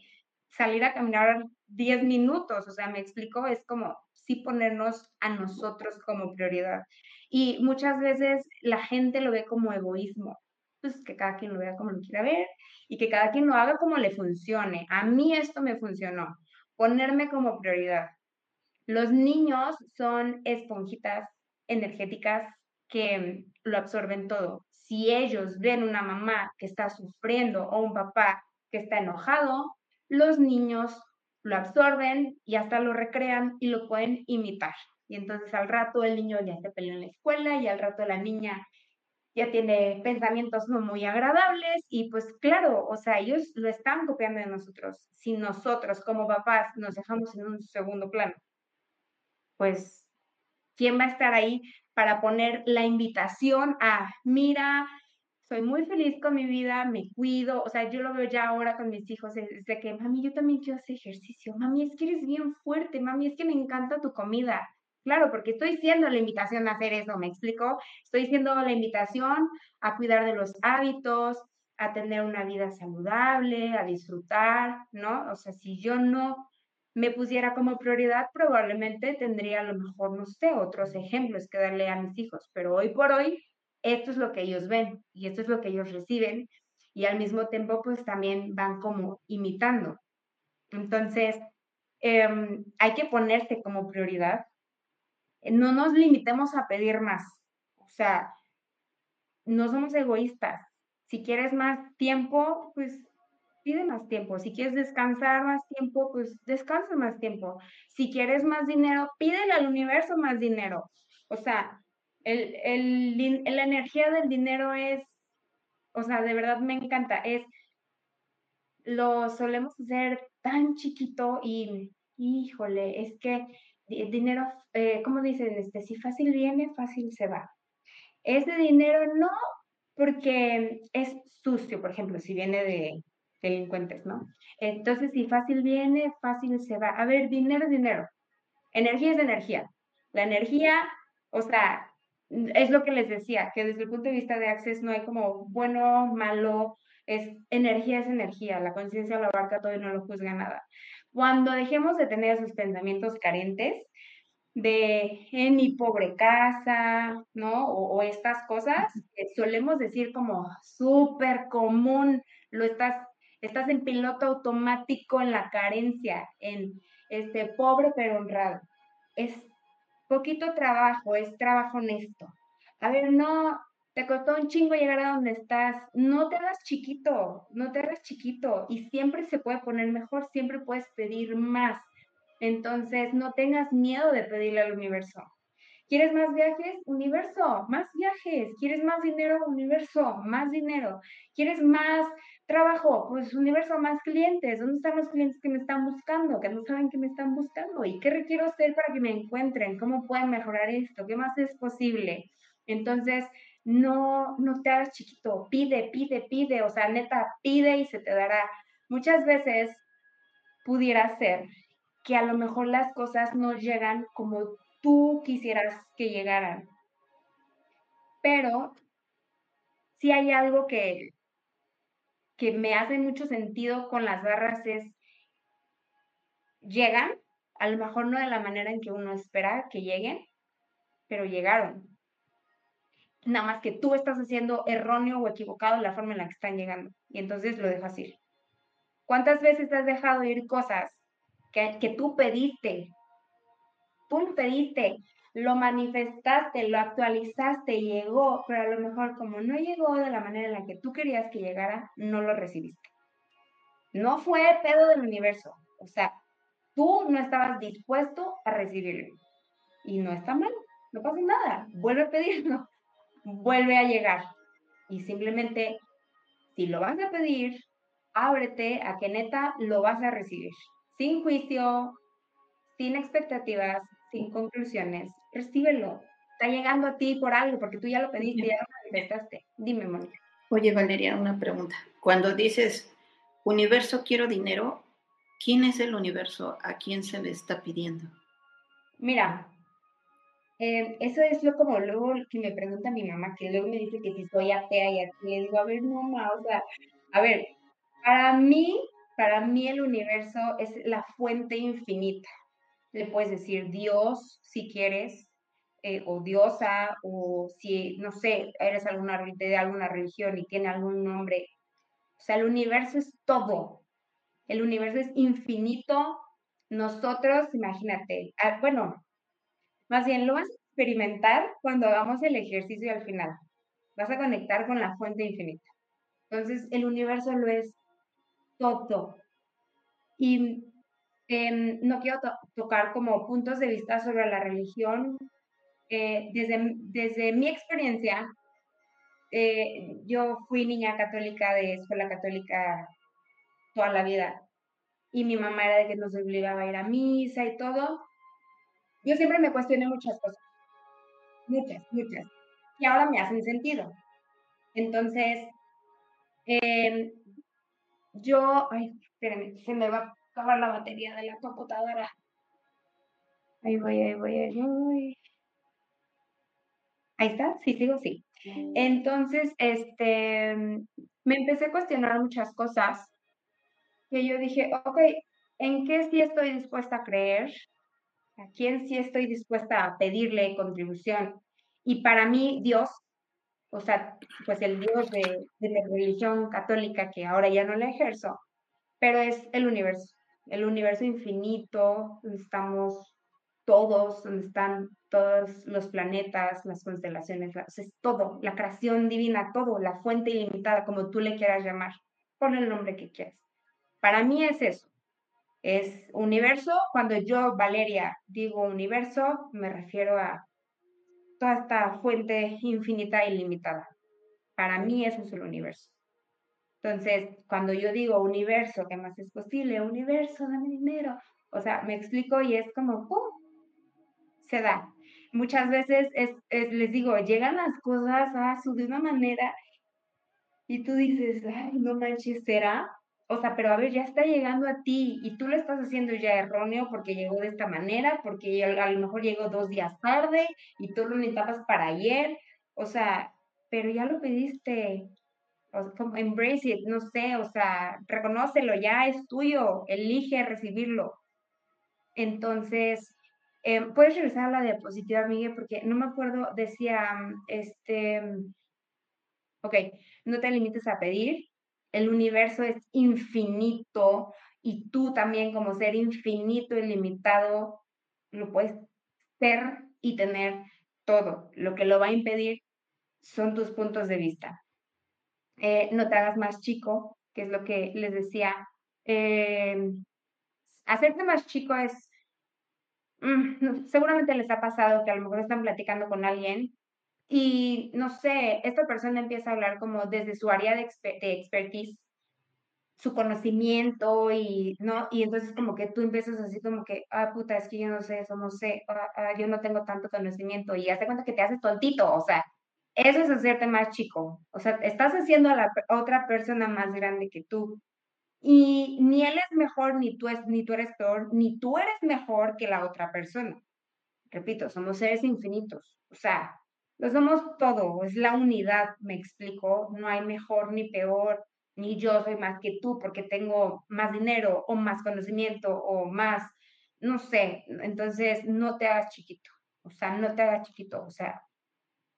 salir a caminar 10 minutos, o sea, me explico, es como sí ponernos a nosotros como prioridad. Y muchas veces la gente lo ve como egoísmo, pues que cada quien lo vea como lo quiera ver y que cada quien lo haga como le funcione. A mí esto me funcionó, ponerme como prioridad. Los niños son esponjitas energéticas que lo absorben todo. Si ellos ven una mamá que está sufriendo o un papá que está enojado, los niños lo absorben y hasta lo recrean y lo pueden imitar. Y entonces al rato el niño ya se peleó en la escuela y al rato la niña ya tiene pensamientos no muy agradables y pues claro, o sea, ellos lo están copiando de nosotros. Si nosotros como papás nos dejamos en un segundo plano, pues, ¿quién va a estar ahí para poner la invitación a, mira, soy muy feliz con mi vida, me cuido, o sea, yo lo veo ya ahora con mis hijos, es de que, mami, yo también quiero hacer ejercicio, mami, es que eres bien fuerte, mami, es que me encanta tu comida. Claro, porque estoy siendo la invitación a hacer eso, ¿me explico? Estoy siendo la invitación a cuidar de los hábitos, a tener una vida saludable, a disfrutar, ¿no? O sea, si yo no me pusiera como prioridad, probablemente tendría a lo mejor, no sé, otros ejemplos que darle a mis hijos, pero hoy por hoy esto es lo que ellos ven y esto es lo que ellos reciben y al mismo tiempo pues también van como imitando. Entonces, em, hay que ponerse como prioridad. No nos limitemos a pedir más. O sea, no somos egoístas. Si quieres más tiempo, pues pide más tiempo. Si quieres descansar más tiempo, pues descansa más tiempo. Si quieres más dinero, pídele al universo más dinero. O sea, el, el, la energía del dinero es, o sea, de verdad me encanta, es, lo solemos hacer tan chiquito y, híjole, es que dinero, eh, ¿cómo dicen? Este, si fácil viene, fácil se va. Ese dinero no porque es sucio, por ejemplo, si viene de delincuentes, ¿no? Entonces, si fácil viene, fácil se va. A ver, dinero es dinero. Energía es energía. La energía, o sea, es lo que les decía, que desde el punto de vista de Access no hay como bueno, malo, es energía es energía, la conciencia lo abarca todo y no lo juzga nada. Cuando dejemos de tener esos pensamientos carentes de en mi pobre casa, ¿no? O, estas cosas que solemos decir como súper común, lo estás, estás en piloto automático en la carencia, en este pobre pero honrado. Es poquito trabajo, es trabajo honesto. A ver, no, te costó un chingo llegar a donde estás, no te hagas chiquito, no te hagas chiquito y siempre se puede poner mejor, siempre puedes pedir más. Entonces, no tengas miedo de pedirle al universo. ¿Quieres más viajes? Universo, más viajes. ¿Quieres más dinero? Universo, más dinero. ¿Quieres más trabajo? Pues universo, más clientes. ¿Dónde están los clientes que me están buscando? Que no saben que me están buscando. ¿Y qué requiero hacer para que me encuentren? ¿Cómo pueden mejorar esto? ¿Qué más es posible? Entonces, no, no te hagas chiquito. Pide, pide, pide. O sea, neta, pide y se te dará. Muchas veces pudiera ser que a lo mejor las cosas no llegan como tú quisieras que llegaran. Pero si hay algo que, que me hace mucho sentido con las barras es, llegan, a lo mejor no de la manera en que uno espera que lleguen, pero llegaron. Nada más que tú estás haciendo erróneo o equivocado la forma en la que están llegando. Y entonces lo dejas ir. ¿Cuántas veces has dejado ir cosas que, que tú pediste tú lo pediste, lo manifestaste, lo actualizaste, llegó, pero a lo mejor como no llegó de la manera en la que tú querías que llegara, no lo recibiste. No fue pedo del universo, o sea, tú no estabas dispuesto a recibirlo. Y no está mal, no pasa nada, vuelve a pedirlo, vuelve a llegar. Y simplemente, si lo vas a pedir, ábrete a que neta lo vas a recibir, sin juicio, sin expectativas, sin conclusiones, recíbelo. Está llegando a ti por algo, porque tú ya lo pediste, ya lo manifestaste. Dime, Mónica. Oye, Valeria, una pregunta. Cuando dices, universo, quiero dinero, ¿quién es el universo? ¿A quién se le está pidiendo? Mira, eh, eso es lo como luego que me pregunta mi mamá, que luego me dice que si soy atea y así le digo, a ver, no, mamá, o sea, a ver, para mí, para mí el universo es la fuente infinita le puedes decir Dios si quieres, eh, o diosa, o si, no sé, eres alguna, de alguna religión y tiene algún nombre. O sea, el universo es todo. El universo es infinito, nosotros, imagínate, ah, bueno, más bien lo vas a experimentar cuando hagamos el ejercicio al final. Vas a conectar con la fuente infinita. Entonces, el universo lo es todo. Y em, no quiero tocar como puntos de vista sobre la religión. Eh, desde, desde mi experiencia, eh, yo fui niña católica de escuela católica toda la vida y mi mamá era de que nos obligaba a ir a misa y todo. Yo siempre me cuestioné muchas cosas, muchas, muchas, y ahora me hacen sentido. Entonces, em, yo, ay, espérenme, se me va acabar la batería de la computadora. Ahí voy, ahí voy, ahí. Ahí está, sí, sigo, sí. Entonces, este, me empecé a cuestionar muchas cosas que yo dije, ok, ¿en qué sí estoy dispuesta a creer? ¿A quién sí estoy dispuesta a pedirle contribución? Y para mí, Dios, o sea, pues el Dios de, de la religión católica, que ahora ya no la ejerzo, pero es el universo, el universo infinito, donde estamos todos, donde están todos los planetas, las constelaciones, es todo, la creación divina, todo, la fuente ilimitada, como tú le quieras llamar, pon el nombre que quieras. Para mí es eso, es universo. Cuando yo, Valeria, digo universo, me refiero a toda esta fuente infinita e ilimitada. Para mí eso es el universo. Entonces, cuando yo digo universo, ¿qué más es posible? Universo, dame dinero. O sea, me explico y es como, ¡pum! Se da muchas veces es, les digo, llegan las cosas a su de una manera y tú dices, ay, no manches, ¿será? O sea, pero a ver, ya está llegando a ti y tú lo estás haciendo ya erróneo porque llegó de esta manera, porque a lo mejor llegó dos días tarde y tú lo necesitabas para ayer. O sea, pero ya lo pediste. Como embrace it, no sé, o sea, reconócelo, ya es tuyo, elige recibirlo. Entonces, eh, Puedes regresar a la diapositiva, Miguel, porque no me acuerdo, decía, este, ok, no te limites a pedir, el universo es infinito y tú también como ser infinito y limitado lo puedes ser y tener todo. Lo que lo va a impedir son tus puntos de vista. Eh, no te hagas más chico, que es lo que les decía. Eh, hacerte más chico es Mm, seguramente les ha pasado que a lo mejor están platicando con alguien y, no sé, esta persona empieza a hablar como desde su área de, expertise, su conocimiento y, ¿no? Y entonces como que tú empiezas así como que, ah, puta, es que yo no sé eso, no sé, ah, ah, yo no tengo tanto conocimiento y hace cuenta que te haces tontito, o sea, eso es hacerte más chico, o sea, estás haciendo a la otra persona más grande que tú. Y ni él es mejor, ni tú, es, ni tú eres peor, ni tú eres mejor que la otra persona. Repito, somos seres infinitos. O sea, lo somos todo, es la unidad, me explico. No hay mejor ni peor, ni yo soy más que tú porque tengo más dinero o más conocimiento o más, no sé. Entonces, no te hagas chiquito. O sea, no te hagas chiquito. O sea,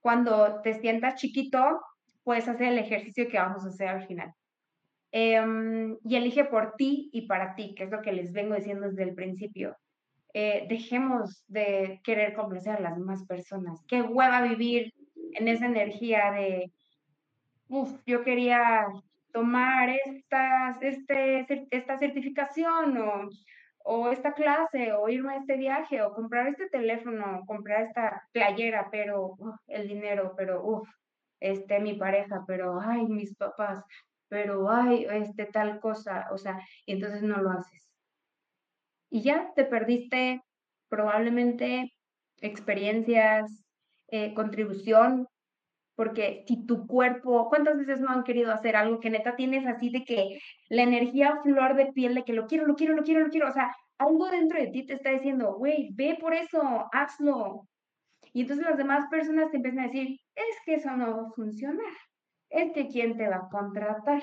cuando te sientas chiquito, puedes hacer el ejercicio que vamos a hacer al final. Em, y elige por ti y para ti, que es lo que les vengo diciendo desde el principio. Eh, dejemos de querer complacer a las demás personas. Qué hueva vivir en esa energía de, uff, yo quería tomar esta, este, esta certificación o, o esta clase o irme a este viaje o comprar este teléfono, o comprar esta playera, pero el dinero, pero uff, este, mi pareja, pero ay, mis papás, pero hay este tal cosa, o sea, y entonces no lo haces. Y ya te perdiste probablemente experiencias, eh, contribución, porque si tu cuerpo, ¿cuántas veces no han querido hacer algo que neta tienes así de que la energía flor de piel de que lo quiero, lo quiero, lo quiero, lo quiero, o sea, algo dentro de ti te está diciendo, güey, ve por eso, hazlo. Y entonces las demás personas te empiezan a decir, es que eso no va a funcionar es que quién te va a contratar,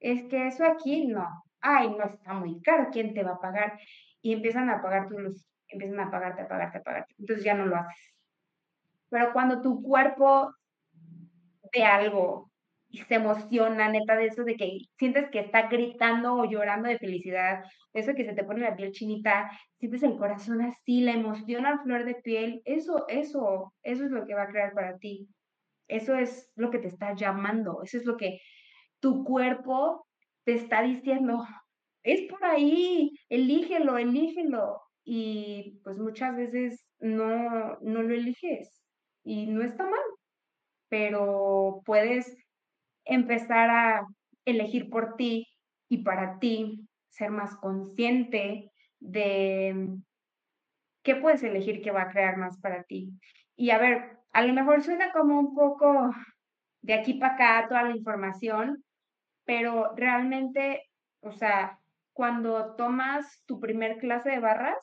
es que eso aquí no, ay, no está muy caro, ¿quién te va a pagar? Y empiezan a pagar tu luz, empiezan a pagarte, a pagarte, a pagarte, entonces ya no lo haces. Pero cuando tu cuerpo ve algo y se emociona, neta, de eso de que sientes que está gritando o llorando de felicidad, eso que se te pone la piel chinita, sientes el corazón así, la emoción al flor de piel, eso, eso, eso es lo que va a crear para ti. Eso es lo que te está llamando, eso es lo que tu cuerpo te está diciendo, es por ahí, elígelo, elígelo. Y pues muchas veces no, no lo eliges y no está mal, pero puedes empezar a elegir por ti y para ti, ser más consciente de qué puedes elegir que va a crear más para ti. Y a ver, a lo mejor suena como un poco de aquí para acá toda la información, pero realmente, o sea, cuando tomas tu primer clase de barras,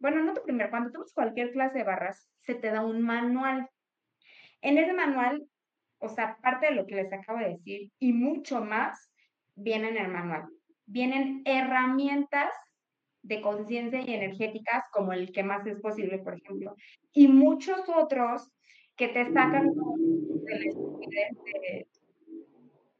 bueno, no tu primer, cuando tomas cualquier clase de barras, se te da un manual. En ese manual, o sea, parte de lo que les acabo de decir y mucho más, viene en el manual. Vienen herramientas de conciencia y energéticas, como el que más es posible, por ejemplo, y muchos otros que te sacan de,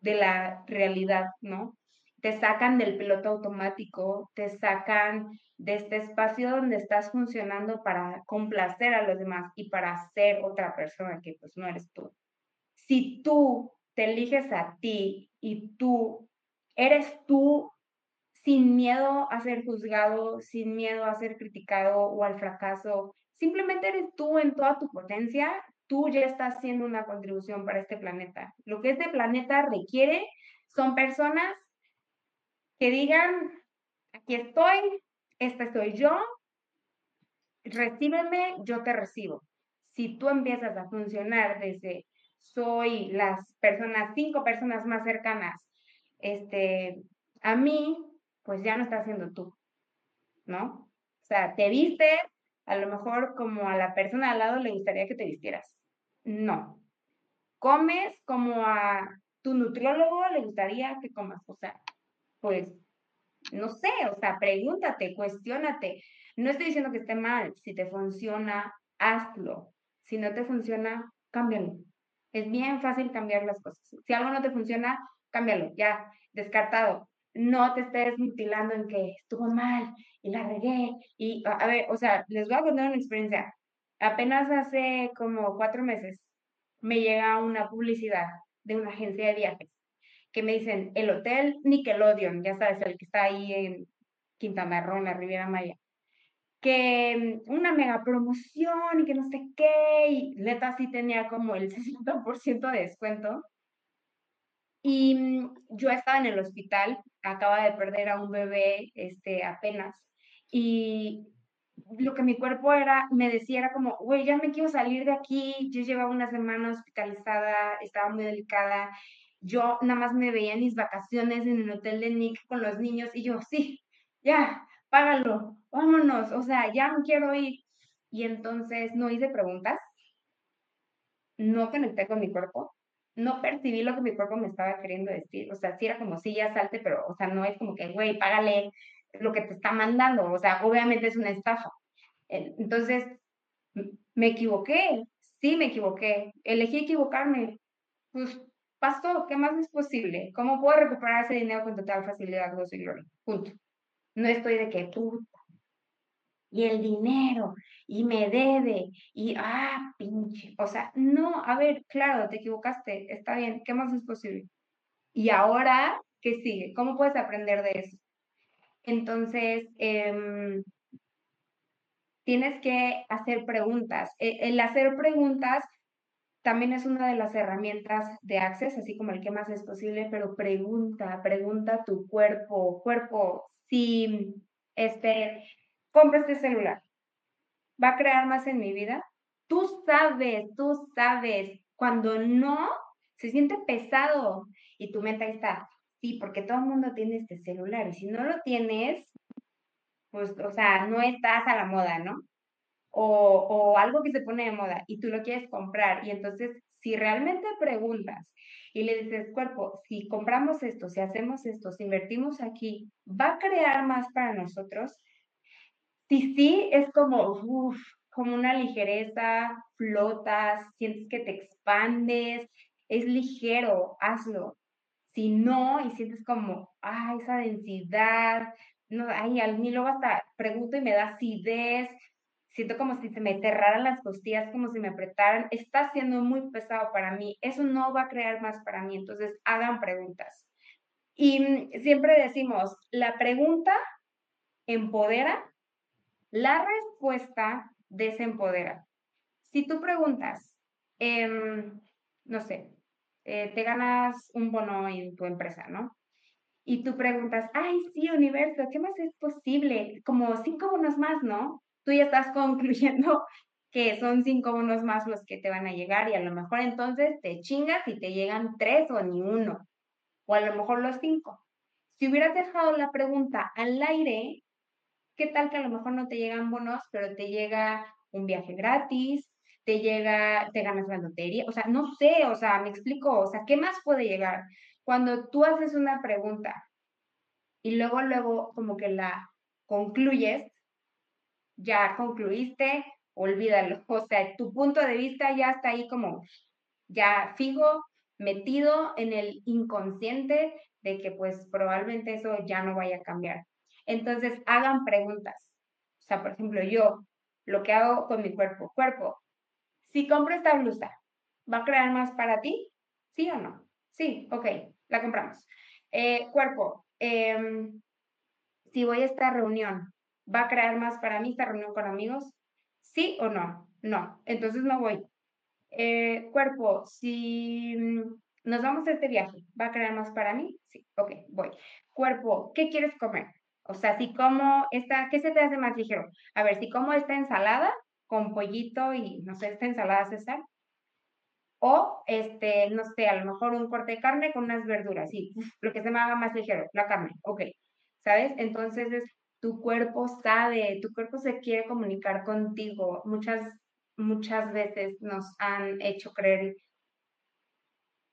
de la realidad, ¿no? Te sacan del piloto automático, te sacan de este espacio donde estás funcionando para complacer a los demás y para ser otra persona que pues no eres tú. Si tú te eliges a ti y tú eres tú sin miedo a ser juzgado, sin miedo a ser criticado o al fracaso, simplemente eres tú en toda tu potencia, tú ya estás haciendo una contribución para este planeta. Lo que este planeta requiere son personas que digan, aquí estoy, esta soy yo, recíbeme, yo te recibo. Si tú empiezas a funcionar desde soy las personas, cinco personas más cercanas este, a mí, pues ya no estás siendo tú, ¿no? O sea, te viste a lo mejor como a la persona al lado le gustaría que te vistieras. No. Comes como a tu nutriólogo le gustaría que comas. O sea, pues, no sé, o sea, pregúntate, cuestionate. No estoy diciendo que esté mal. Si te funciona, hazlo. Si no te funciona, cámbialo. Es bien fácil cambiar las cosas. Si algo no te funciona, cámbialo, ya, descartado. No te estés mutilando en que estuvo mal y la regué. Y, a ver, o sea, les voy a contar una experiencia apenas hace como cuatro meses me llega una publicidad de una agencia de viajes que me dicen el hotel Nickelodeon, ya sabes, el que está ahí en Quintana Roo, en la Riviera Maya, que mm, una mega promoción y que no sé qué, y neta sí tenía como el 60% de descuento. Y mm, yo estaba en el hospital, acaba de perder a un bebé este, apenas, y lo que mi cuerpo era, me decía era como, güey, ya me quiero salir de aquí, yo llevaba una semana hospitalizada, estaba muy delicada, yo nada más me veía en mis vacaciones en el hotel de Nick con los niños y yo, sí, ya, págalo, vámonos, o sea, ya me quiero ir. Y entonces no hice preguntas, no conecté con mi cuerpo, no percibí lo que mi cuerpo me estaba queriendo decir, o sea, sí era como, sí, ya salte, pero, o sea, no es como que, güey, págale lo que te está mandando, o sea, obviamente es una estafa. Entonces, me equivoqué, sí me equivoqué, elegí equivocarme, pues pasó, ¿qué más es posible? ¿Cómo puedo recuperar ese dinero con total facilidad, gozo y gloria? Punto. No estoy de que puta. Y el dinero, y me debe, y ah, pinche. O sea, no, a ver, claro, te equivocaste, está bien, ¿qué más es posible? Y ahora, ¿qué sigue? ¿Cómo puedes aprender de eso? Entonces, em, tienes que hacer preguntas. E, el hacer preguntas también es una de las herramientas de Access, así como el que más es posible, pero pregunta, pregunta a tu cuerpo, cuerpo, si este, compro este celular, ¿va a crear más en mi vida? Tú sabes, tú sabes, cuando no, se siente pesado y tu mente ahí está, sí, porque todo el mundo tiene este celular y si no lo tienes, pues, o sea, no estás a la moda, ¿no? O, o algo que se pone de moda y tú lo quieres comprar y entonces si realmente preguntas y le dices, cuerpo, si compramos esto, si hacemos esto, si invertimos aquí, ¿va a crear más para nosotros? Si sí, es como, como una ligereza, flotas, sientes que te expandes, es ligero, hazlo. Si no, y sientes como, ah, esa densidad, no, ay, al luego hasta pregunto y me da acidez, siento como si se me cerraran las costillas, como si me apretaran, está siendo muy pesado para mí, eso no va a crear más para mí, entonces hagan preguntas. Y siempre decimos, la pregunta empodera, la respuesta desempodera. Si tú preguntas, em, no sé, eh, te ganas un bono en tu empresa, ¿no? Y tú preguntas, ay, sí, universo, ¿qué más es posible? Como cinco bonos más, ¿no? Tú ya estás concluyendo que son cinco bonos más los que te van a llegar y a lo mejor entonces te chingas y te llegan tres o ni uno, o a lo mejor los cinco. Si hubieras dejado la pregunta al aire, ¿qué tal que a lo mejor no te llegan bonos, pero te llega un viaje gratis, te llega, te ganas la lotería, o sea, no sé, o sea, me explico, o sea, ¿qué más puede llegar? Cuando tú haces una pregunta y luego, luego como que la concluyes, ya concluiste, olvídalo, o sea, tu punto de vista ya está ahí como ya fijo, metido en el inconsciente de que pues probablemente eso ya no vaya a cambiar. Entonces, hagan preguntas. O sea, por ejemplo, yo, lo que hago con mi cuerpo, cuerpo, si compro esta blusa, ¿va a crear más para ti? ¿Sí o no? Sí, ok, la compramos. Eh, cuerpo, em, si voy a esta reunión, ¿va a crear más para mí esta reunión con amigos? ¿Sí o no? No, entonces no voy. Eh, cuerpo, si mm, nos vamos a este viaje, ¿va a crear más para mí? Sí, ok, voy. Cuerpo, ¿qué quieres comer? O sea, si como esta, ¿qué se te hace más ligero? A ver, si como esta ensalada, con pollito y, no sé, esta ensalada César. O, este, no sé, a lo mejor un corte de carne con unas verduras, sí, lo que se me haga más ligero, la carne, ok, ¿sabes? Entonces, es, tu cuerpo sabe, tu cuerpo se quiere comunicar contigo. Muchas, muchas veces nos han hecho creer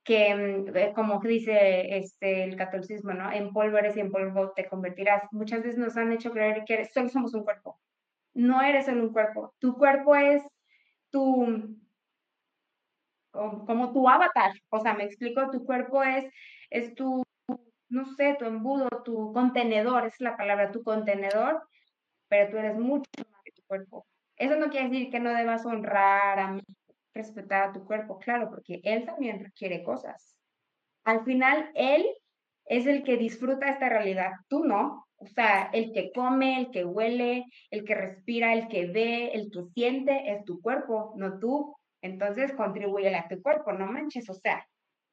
que, mm, eh, como dice este, el catolicismo, ¿no? En polvo eres y en polvo te convertirás. Muchas veces nos han hecho creer que solo somos un cuerpo no eres solo un cuerpo. Tu cuerpo es tu, como tu avatar. O sea, me explico, tu cuerpo es, es tu, no sé, tu embudo, tu contenedor, es la palabra, tu contenedor, pero tú eres mucho más que tu cuerpo. Eso no quiere decir que no debas honrar a mí, respetar a tu cuerpo, claro, porque él también requiere cosas. Al final, él es el que disfruta esta realidad, tú no. O sea, el que come, el que huele, el que respira, el que ve, el que siente, es tu cuerpo, no tú. Entonces, contribuye a tu cuerpo, no manches, o sea,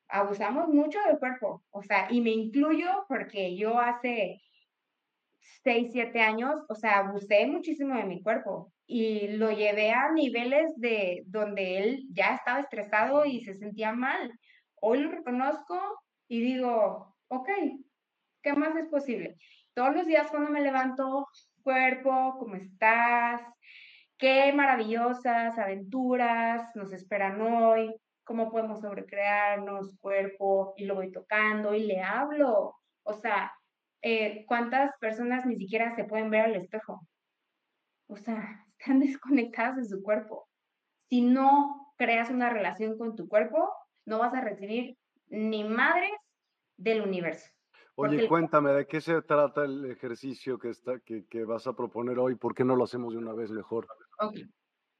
abusamos mucho del cuerpo, o sea, y me incluyo porque yo hace 6, 7 años, o sea, abusé muchísimo de mi cuerpo y lo llevé a niveles de donde él ya estaba estresado y se sentía mal. Hoy lo reconozco y digo, ok, ¿qué más es posible? Todos los días cuando me levanto, cuerpo, ¿cómo estás? Qué maravillosas aventuras nos esperan hoy, cómo podemos sobrecrearnos, cuerpo, y lo voy tocando y le hablo. O sea, eh, ¿cuántas personas ni siquiera se pueden ver al espejo? O sea, están desconectadas de su cuerpo. Si no creas una relación con tu cuerpo, no vas a recibir ni madres del universo. Oye, cuéntame, ¿de qué se trata el ejercicio que, está, que, que, vas a proponer hoy? ¿Por qué no lo hacemos de una vez mejor? Okay.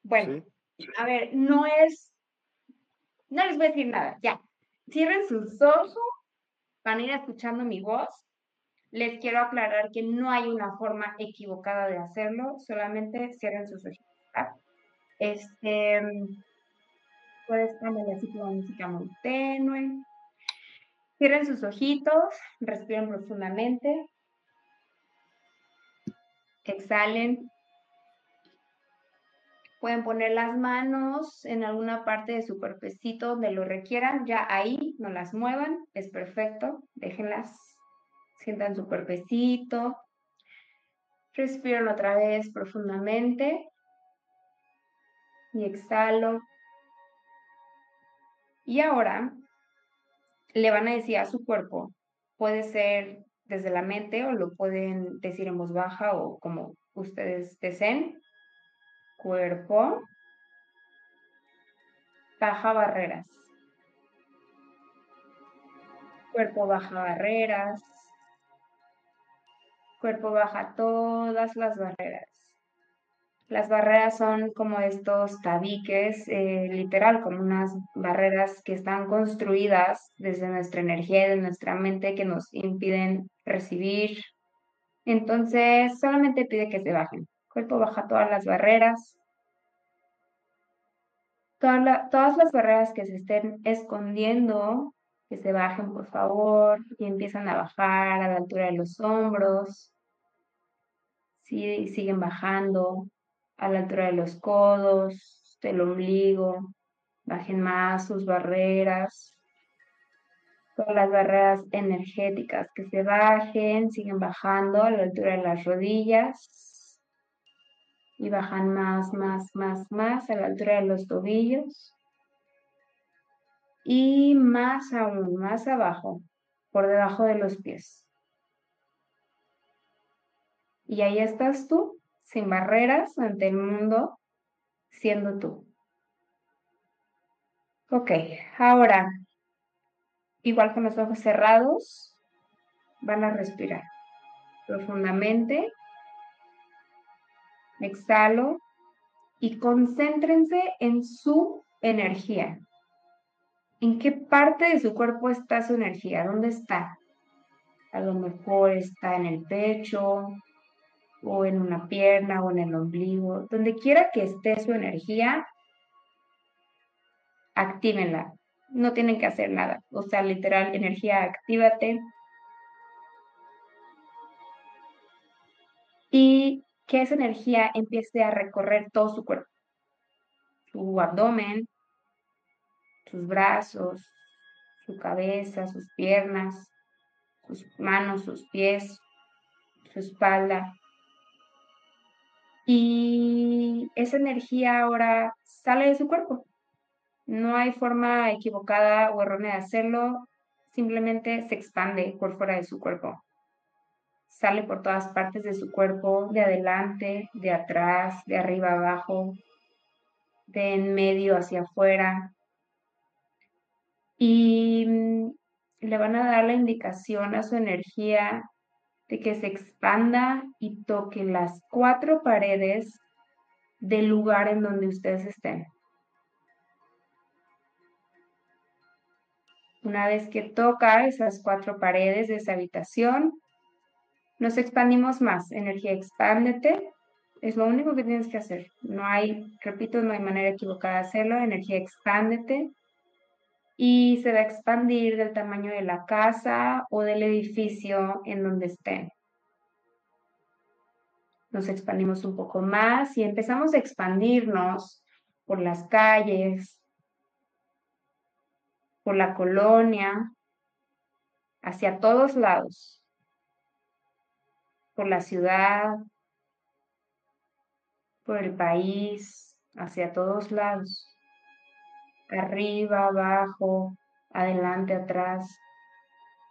Bueno, a ver, no es, no les voy a decir nada, ya. Cierren sus ojos, van a ir escuchando mi voz. Les quiero aclarar que no hay una forma equivocada de hacerlo, solamente cierren sus ojos. Este, puedes poner así como música muy tenue. Cierren sus ojitos, respiren profundamente. Exhalen. Pueden poner las manos en alguna parte de su cuerpecito donde lo requieran. Ya ahí no las muevan, es perfecto. Déjenlas. Sientan su cuerpecito. Respiran otra vez profundamente. Y exhalo. Y ahora le van a decir a su cuerpo, puede ser desde la mente o lo pueden decir en voz baja o como ustedes deseen. Cuerpo, baja barreras. Cuerpo baja barreras. Cuerpo baja todas las barreras. Las barreras son como estos tabiques, eh, literal, como unas barreras que están construidas desde nuestra energía y de nuestra mente que nos impiden recibir. Entonces, solamente pide que se bajen. cuerpo baja todas las barreras. todas las barreras que se estén escondiendo que se bajen por favor y empiezan a bajar a la altura de los hombros. Sí, siguen bajando a la altura de los codos, del ombligo. Bajen más sus barreras. Todas las barreras energéticas que se bajen, siguen bajando a la altura de las rodillas. Y bajan más, más, más, más a la altura de los tobillos y más aún, más abajo, por debajo de los pies. Y ahí estás tú, sin barreras ante el mundo, siendo tú. Ok, ahora, igual con los ojos cerrados, van a respirar profundamente. Exhalo y concéntrense en su energía. ¿En qué parte de su cuerpo está su energía? ¿Dónde está? A lo mejor está en el pecho, o en una pierna, o en el ombligo. Donde quiera que esté su energía, actívenla. No tienen que hacer nada. O sea, literal, energía, actívate. Y que esa energía empiece a recorrer todo su cuerpo. Su abdomen, sus brazos, su cabeza, sus piernas, sus manos, sus pies, su espalda. Y esa energía ahora sale de su cuerpo. No hay forma equivocada o errónea de hacerlo, simplemente se expande por fuera de su cuerpo. Sale por todas partes de su cuerpo, de adelante, de atrás, de arriba abajo, de en medio hacia afuera, y mm, le van a dar la indicación a su energía de que se expanda y toque las cuatro paredes del lugar en donde ustedes estén. Una vez que toca esas cuatro paredes de esa habitación, nos expandimos más. Energía, expándete. Es lo único que tienes que hacer. No hay, repito, no hay manera equivocada de hacerlo. Energía, expándete y se va a expandir del tamaño de la casa o del edificio en donde estén. Nos expandimos un poco más y empezamos a expandirnos por las calles, por la colonia, hacia todos lados, por la ciudad, por el país, hacia todos lados arriba, abajo, adelante, atrás,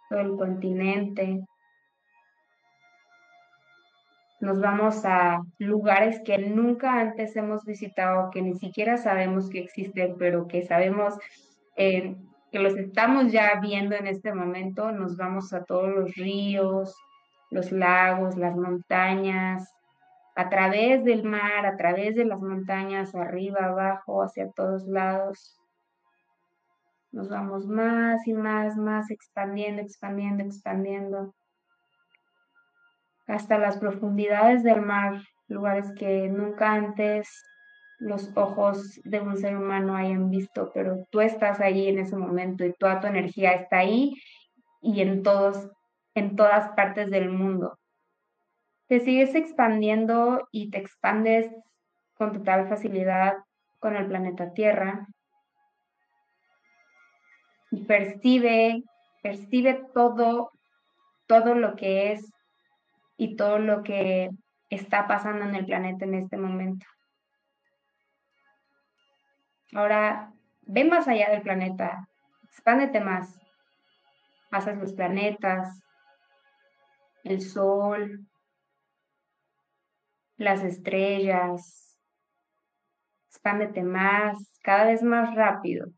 todo el continente. Nos vamos a lugares que nunca antes hemos visitado, que ni siquiera sabemos que existen, pero que sabemos eh, que los estamos ya viendo en este momento. Nos vamos a todos los ríos, los lagos, las montañas, a través del mar, a través de las montañas, arriba, abajo, hacia todos lados. Nos vamos más y más, más expandiendo, expandiendo, expandiendo. Hasta las profundidades del mar, lugares que nunca antes los ojos de un ser humano hayan visto, pero tú estás ahí en ese momento y toda tu energía está ahí y en todos, en todas partes del mundo. Te sigues expandiendo y te expandes con total facilidad con el planeta Tierra, y percibe, percibe todo, todo lo que es y todo lo que está pasando en el planeta en este momento. Ahora, ve más allá del planeta, expándete más. Pasas los planetas, el sol, las estrellas. Expándete más, cada vez más rápido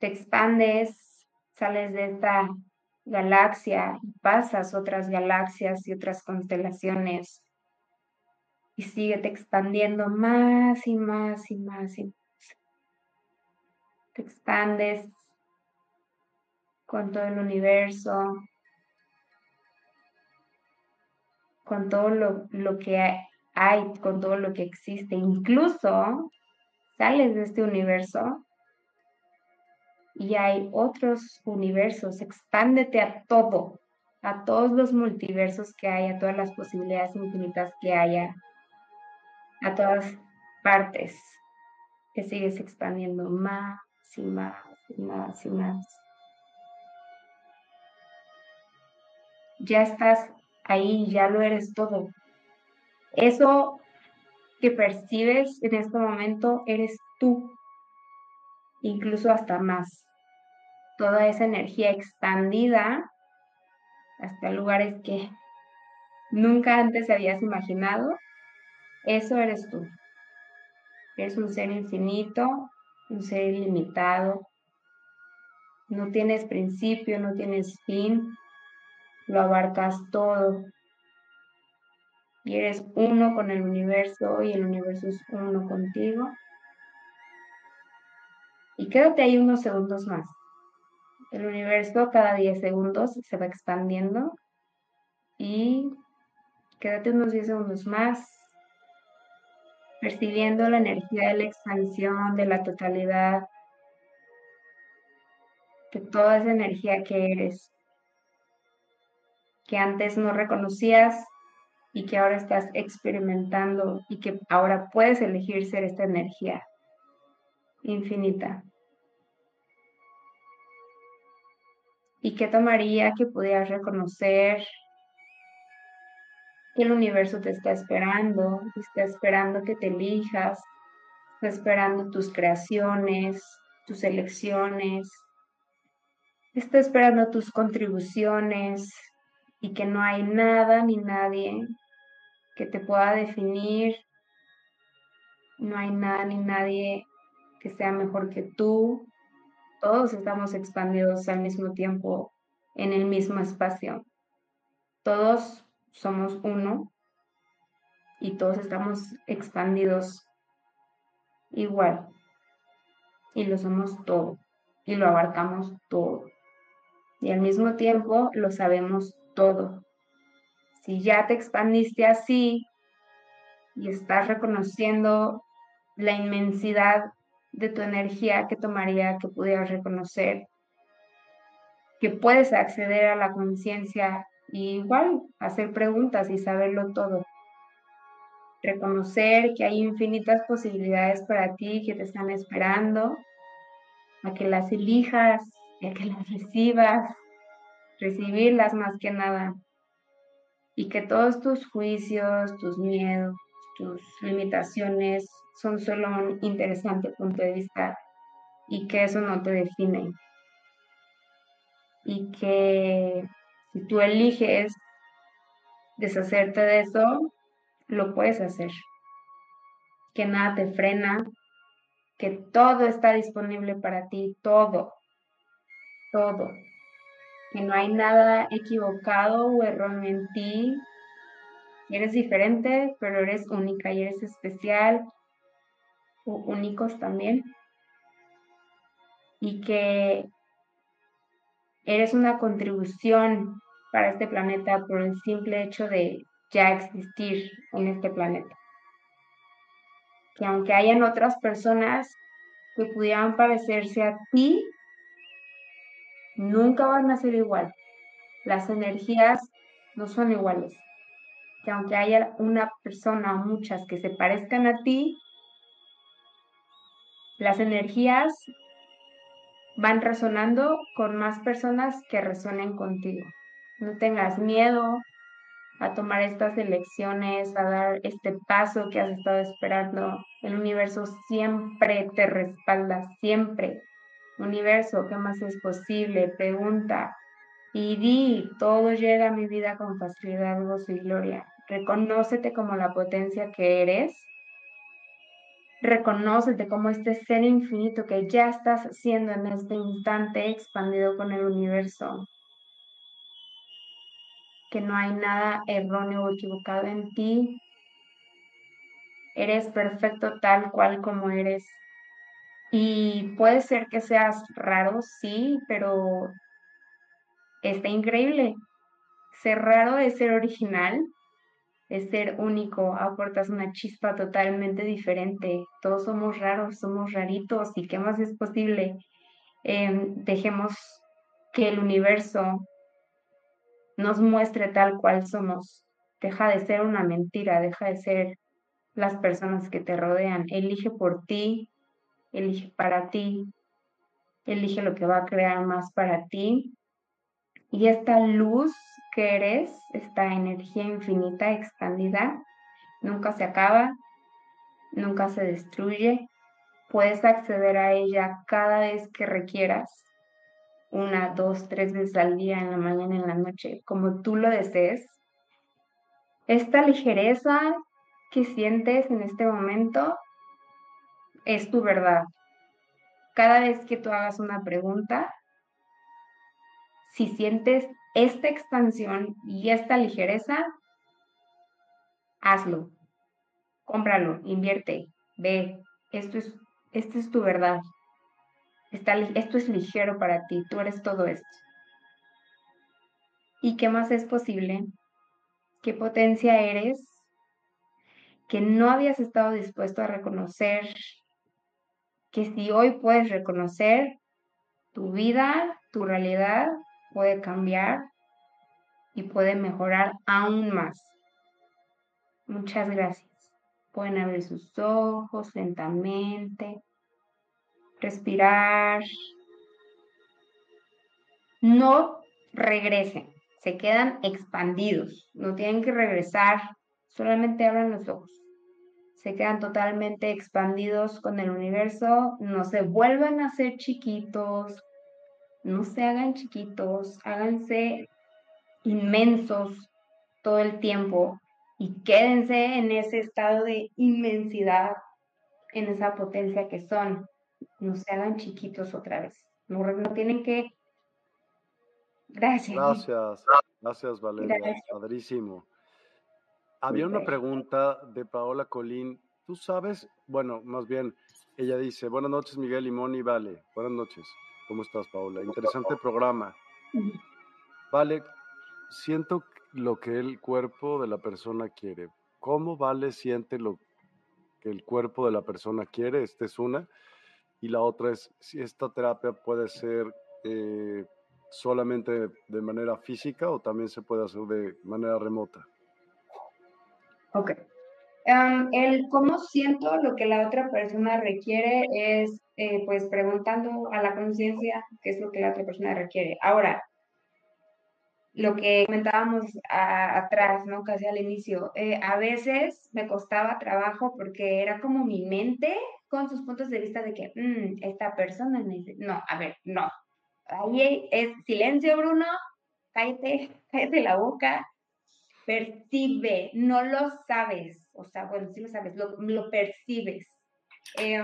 te expandes, sales de esta galaxia y pasas otras galaxias y otras constelaciones y síguete expandiendo más y más y más y más. Te expandes con todo el universo, con todo lo, lo que hay, con todo lo que existe. Incluso sales de este universo y hay otros universos. Expándete a todo, a todos los multiversos que hay, a todas las posibilidades infinitas que haya, a todas partes. Te sigues expandiendo más y más y más y más. Ya estás ahí, ya lo eres todo. Eso que percibes en este momento eres tú, incluso hasta más toda esa energía expandida hasta lugares que nunca antes habías imaginado, eso eres tú. Eres un ser infinito, un ser ilimitado. No tienes principio, no tienes fin, lo abarcas todo. Y eres uno con el universo y el universo es uno contigo. Y quédate ahí unos segundos más. El universo cada 10 segundos se va expandiendo y quédate unos 10 segundos más percibiendo la energía de la expansión, de la totalidad, de toda esa energía que eres, que antes no reconocías y que ahora estás experimentando y que ahora puedes elegir ser esta energía infinita. ¿Y qué tomaría que pudieras reconocer que el universo te está esperando, está esperando que te elijas, está esperando tus creaciones, tus elecciones, está esperando tus contribuciones y que no hay nada ni nadie que te pueda definir, no hay nada ni nadie que sea mejor que tú, todos estamos expandidos al mismo tiempo en el mismo espacio. Todos somos uno y todos estamos expandidos igual. Y lo somos todo y lo abarcamos todo. Y al mismo tiempo lo sabemos todo. Si ya te expandiste así y estás reconociendo la inmensidad de tu energía que tomaría que pudieras reconocer que puedes acceder a la conciencia y igual hacer preguntas y saberlo todo. Reconocer que hay infinitas posibilidades para ti que te están esperando, a que las elijas a que las recibas, recibirlas más que nada. Y que todos tus juicios, tus miedos, tus limitaciones son solo un interesante punto de vista y que eso no te define. Y que si tú eliges deshacerte de eso, lo puedes hacer. Que nada te frena, que todo está disponible para ti, todo, todo. Que no hay nada equivocado o erróneo en ti. Eres diferente, pero eres única y eres especial únicos también. Y que eres una contribución para este planeta por el simple hecho de ya existir en este planeta. Que aunque hayan otras personas que pudieran parecerse a ti, nunca van a ser igual. Las energías no son iguales. Que aunque haya una persona o muchas que se parezcan a ti, las energías van resonando con más personas que resuenen contigo. No tengas miedo a tomar estas elecciones, a dar este paso que has estado esperando. El universo siempre te respalda, siempre. Universo, ¿qué más es posible? Pregunta y di, todo llega a mi vida con facilidad, gozo y gloria. Reconócete como la potencia que eres Reconócete como este ser infinito que ya estás siendo en este instante expandido con el universo. que no hay nada erróneo o equivocado en ti. Eres perfecto tal cual como eres. Y puede ser que seas raro, sí, pero está increíble. Ser raro es ser original, es ser único, aportas una chispa totalmente diferente. Todos somos raros, somos raritos y qué más es posible. Em, dejemos que el universo nos muestre tal cual somos. Deja de ser una mentira, deja de ser las personas que te rodean. Elige por ti, elige para ti, elige lo que va a crear más para ti. Y esta luz que eres, esta energía infinita expandida, nunca se acaba, nunca se destruye. Puedes acceder a ella cada vez que requieras una, dos, tres veces al día, en la mañana, en la noche, como tú lo desees. Esta ligereza que sientes en este momento es tu verdad. Cada vez que tú hagas una pregunta, si sientes esta expansión y esta ligereza, hazlo, cómpralo, invierte, ve, esto es, esto es tu verdad esto es ligero para ti, tú eres todo esto. ¿Y qué más es posible? ¿Qué potencia eres que no habías estado dispuesto a reconocer? Que si hoy puedes reconocer, tu vida, tu realidad puede cambiar y puede mejorar aún más. Muchas gracias. Pueden abrir sus ojos lentamente respirar. No regresen, se quedan expandidos, no tienen que regresar, solamente abran los ojos. Se quedan totalmente expandidos con el universo, no se vuelvan a ser chiquitos, no se hagan chiquitos, háganse inmensos todo el tiempo y quédense en ese estado de inmensidad, en esa potencia que son no se hagan chiquitos otra vez. No, tienen que... Gracias. Gracias, gracias Valeria, padrísimo. Había una pregunta de Paola Colín. Tú sabes, bueno, más bien, ella dice, buenas noches Miguel y Moni, vale, buenas noches. ¿Cómo estás, Paola? Interesante programa. Vale, siento lo que el cuerpo de la persona quiere. ¿Cómo Vale siente lo que el cuerpo de la persona quiere? Esta es una. Y la otra es si esta terapia puede ser eh, solamente de manera física o también se puede hacer de manera remota. Ok. el cómo siento lo que la otra persona requiere es, eh, pues, preguntando a la conciencia qué es lo que la otra persona requiere. Ahora, lo que comentábamos atrás, ¿no? Casi al inicio, eh, a veces me costaba trabajo porque era como mi mente con sus puntos de vista de que mm, esta persona. No, a ver, no. Ahí es silencio, Bruno. Cállate, cállate la boca. Percibe, no lo sabes. O sea, bueno, sí lo sabes, lo, lo percibes. Eh,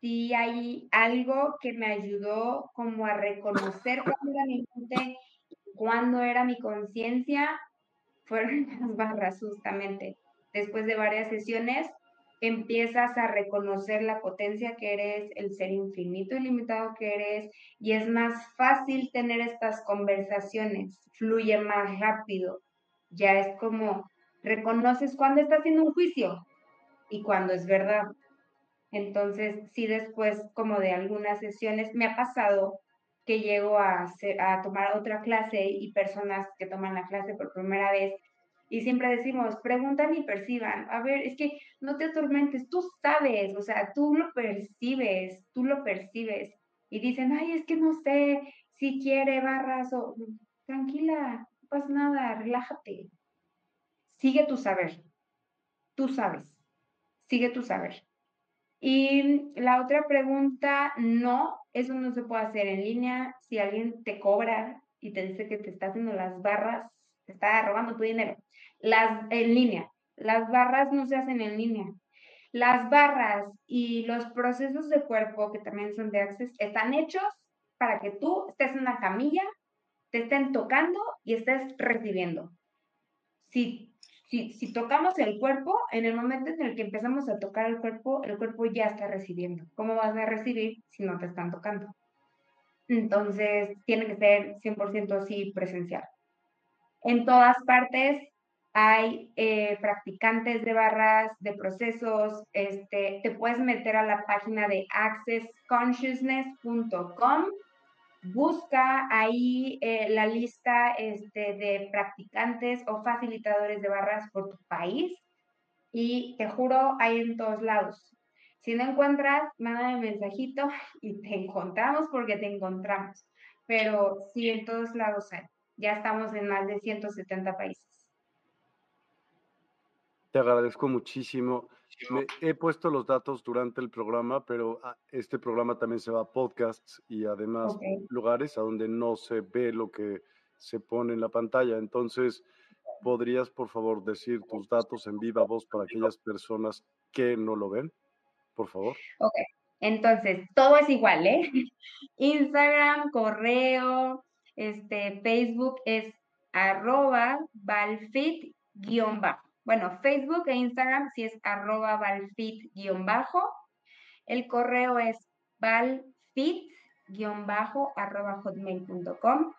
sí hay algo que me ayudó como a reconocer cuándo era mi mente, cuándo era mi conciencia, fueron las barras justamente. Después de varias sesiones, empiezas a reconocer la potencia que eres, el ser infinito y limitado que eres, y es más fácil tener estas conversaciones, fluye más rápido. Ya es como reconoces cuando estás haciendo un juicio y cuando es verdad. Entonces, sí, después como de algunas sesiones me ha pasado que llego a, a tomar otra clase y personas que toman la clase por primera vez y siempre decimos, preguntan y perciban. A ver, es que no te atormentes, tú sabes, o sea, tú lo percibes, tú lo percibes. Y dicen, ay, es que no sé si quiere barras o... Tranquila, no pasa nada, relájate. Sigue tu saber. Tú sabes. Sigue tu saber. Y la otra pregunta, no, eso no se puede hacer en línea. Si alguien te cobra y te dice que te está haciendo las barras, te está robando tu dinero. Las en línea. Las barras no se hacen en línea. Las barras y los procesos de cuerpo, que también son de Access, están hechos para que tú estés en una camilla te estén tocando y estés recibiendo. Si, si, tocamos el cuerpo, en el momento en el que empezamos a tocar el cuerpo, el cuerpo ya está recibiendo. ¿Cómo vas a recibir si no te están tocando? Entonces, tiene que ser 100% así presencial. En todas partes hay eh, practicantes de barras, de procesos, este, te puedes meter a la página de accessconsciousness.com, busca ahí eh, la lista este, de practicantes o facilitadores de barras por tu país y te juro, hay en todos lados. Si no encuentras, mándame mensajito y te encontramos porque te encontramos. Pero sí, en todos lados hay. Ya estamos en más de 170 países. Te agradezco muchísimo. He puesto los datos durante el programa, pero ah, este programa también se va a podcasts y además lugares a donde no se ve lo que se pone en la pantalla. Entonces, ¿podrías, por favor, decir tus datos en viva voz para aquellas personas que no lo ven? Por favor. Ok, entonces, todo es igual, ¿eh? Instagram, correo, este, Facebook es arroba valfit-bajo. Bueno, Facebook e Instagram sí es arroba valfit-bajo. El correo es valfit-arroba hotmail.com.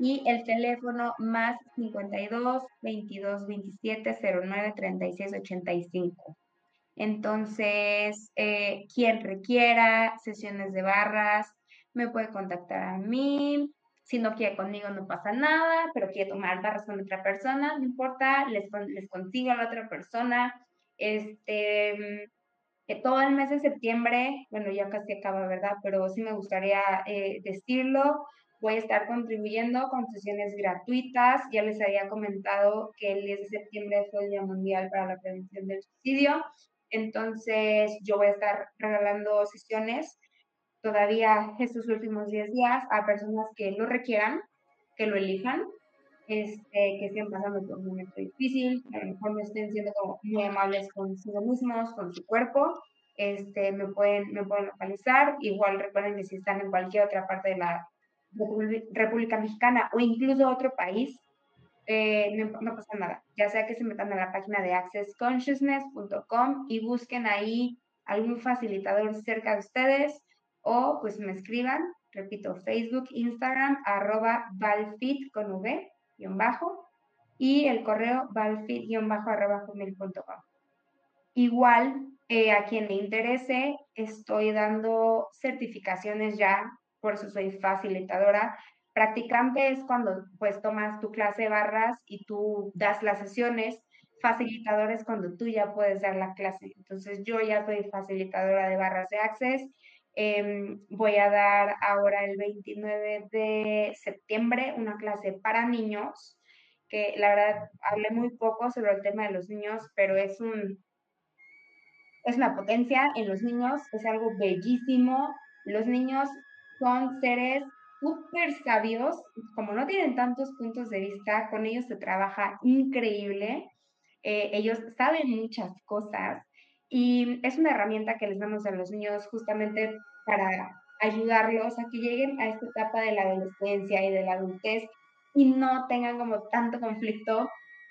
Y el teléfono más 52 22 27 09 36 85. Entonces, eh, quien requiera sesiones de barras, me puede contactar a mí. Si no quiere conmigo, no pasa nada, pero quiere tomar barras con otra persona, no importa, les, les consigo a la otra persona. Este, todo el mes de septiembre, bueno, ya casi acaba, ¿verdad? Pero sí me gustaría eh, decirlo. Voy a estar contribuyendo con sesiones gratuitas. Ya les había comentado que el 10 de septiembre fue el Día Mundial para la Prevención del Suicidio. Entonces, yo voy a estar regalando sesiones todavía estos últimos 10 días a personas que lo requieran, que lo elijan, este, que estén pasando por un momento difícil, a lo mejor no estén siendo muy amables consigo mismos, con su cuerpo, este, me, pueden, me pueden localizar. Igual recuerden que si están en cualquier otra parte de la República Mexicana o incluso otro país, eh, no, no, pasa nada. Ya sea que se metan a la página de accessconsciousness.com y busquen ahí algún facilitador cerca de ustedes o pues me escriban, repito, Facebook, Instagram, arroba valfit con V, guion bajo, y el correo valfit guion bajo arroba Igual, eh, a quien le interese, estoy dando certificaciones ya, por eso soy facilitadora. Practicante es cuando pues tomas tu clase de barras y tú das las sesiones. Facilitador es cuando tú ya puedes dar la clase. Entonces yo ya soy facilitadora de barras de Access Em, voy a dar ahora el 29 de septiembre una clase para niños, que la verdad hablé muy poco sobre el tema de los niños, pero es un es una potencia en los niños, es algo bellísimo. Los niños son seres súper sabios, como no tienen tantos puntos de vista, con ellos se trabaja increíble. Eh, ellos saben muchas cosas y es una herramienta que les damos a los niños justamente para ayudarlos a que lleguen a esta etapa de la adolescencia y de la adultez y no tengan como tanto conflicto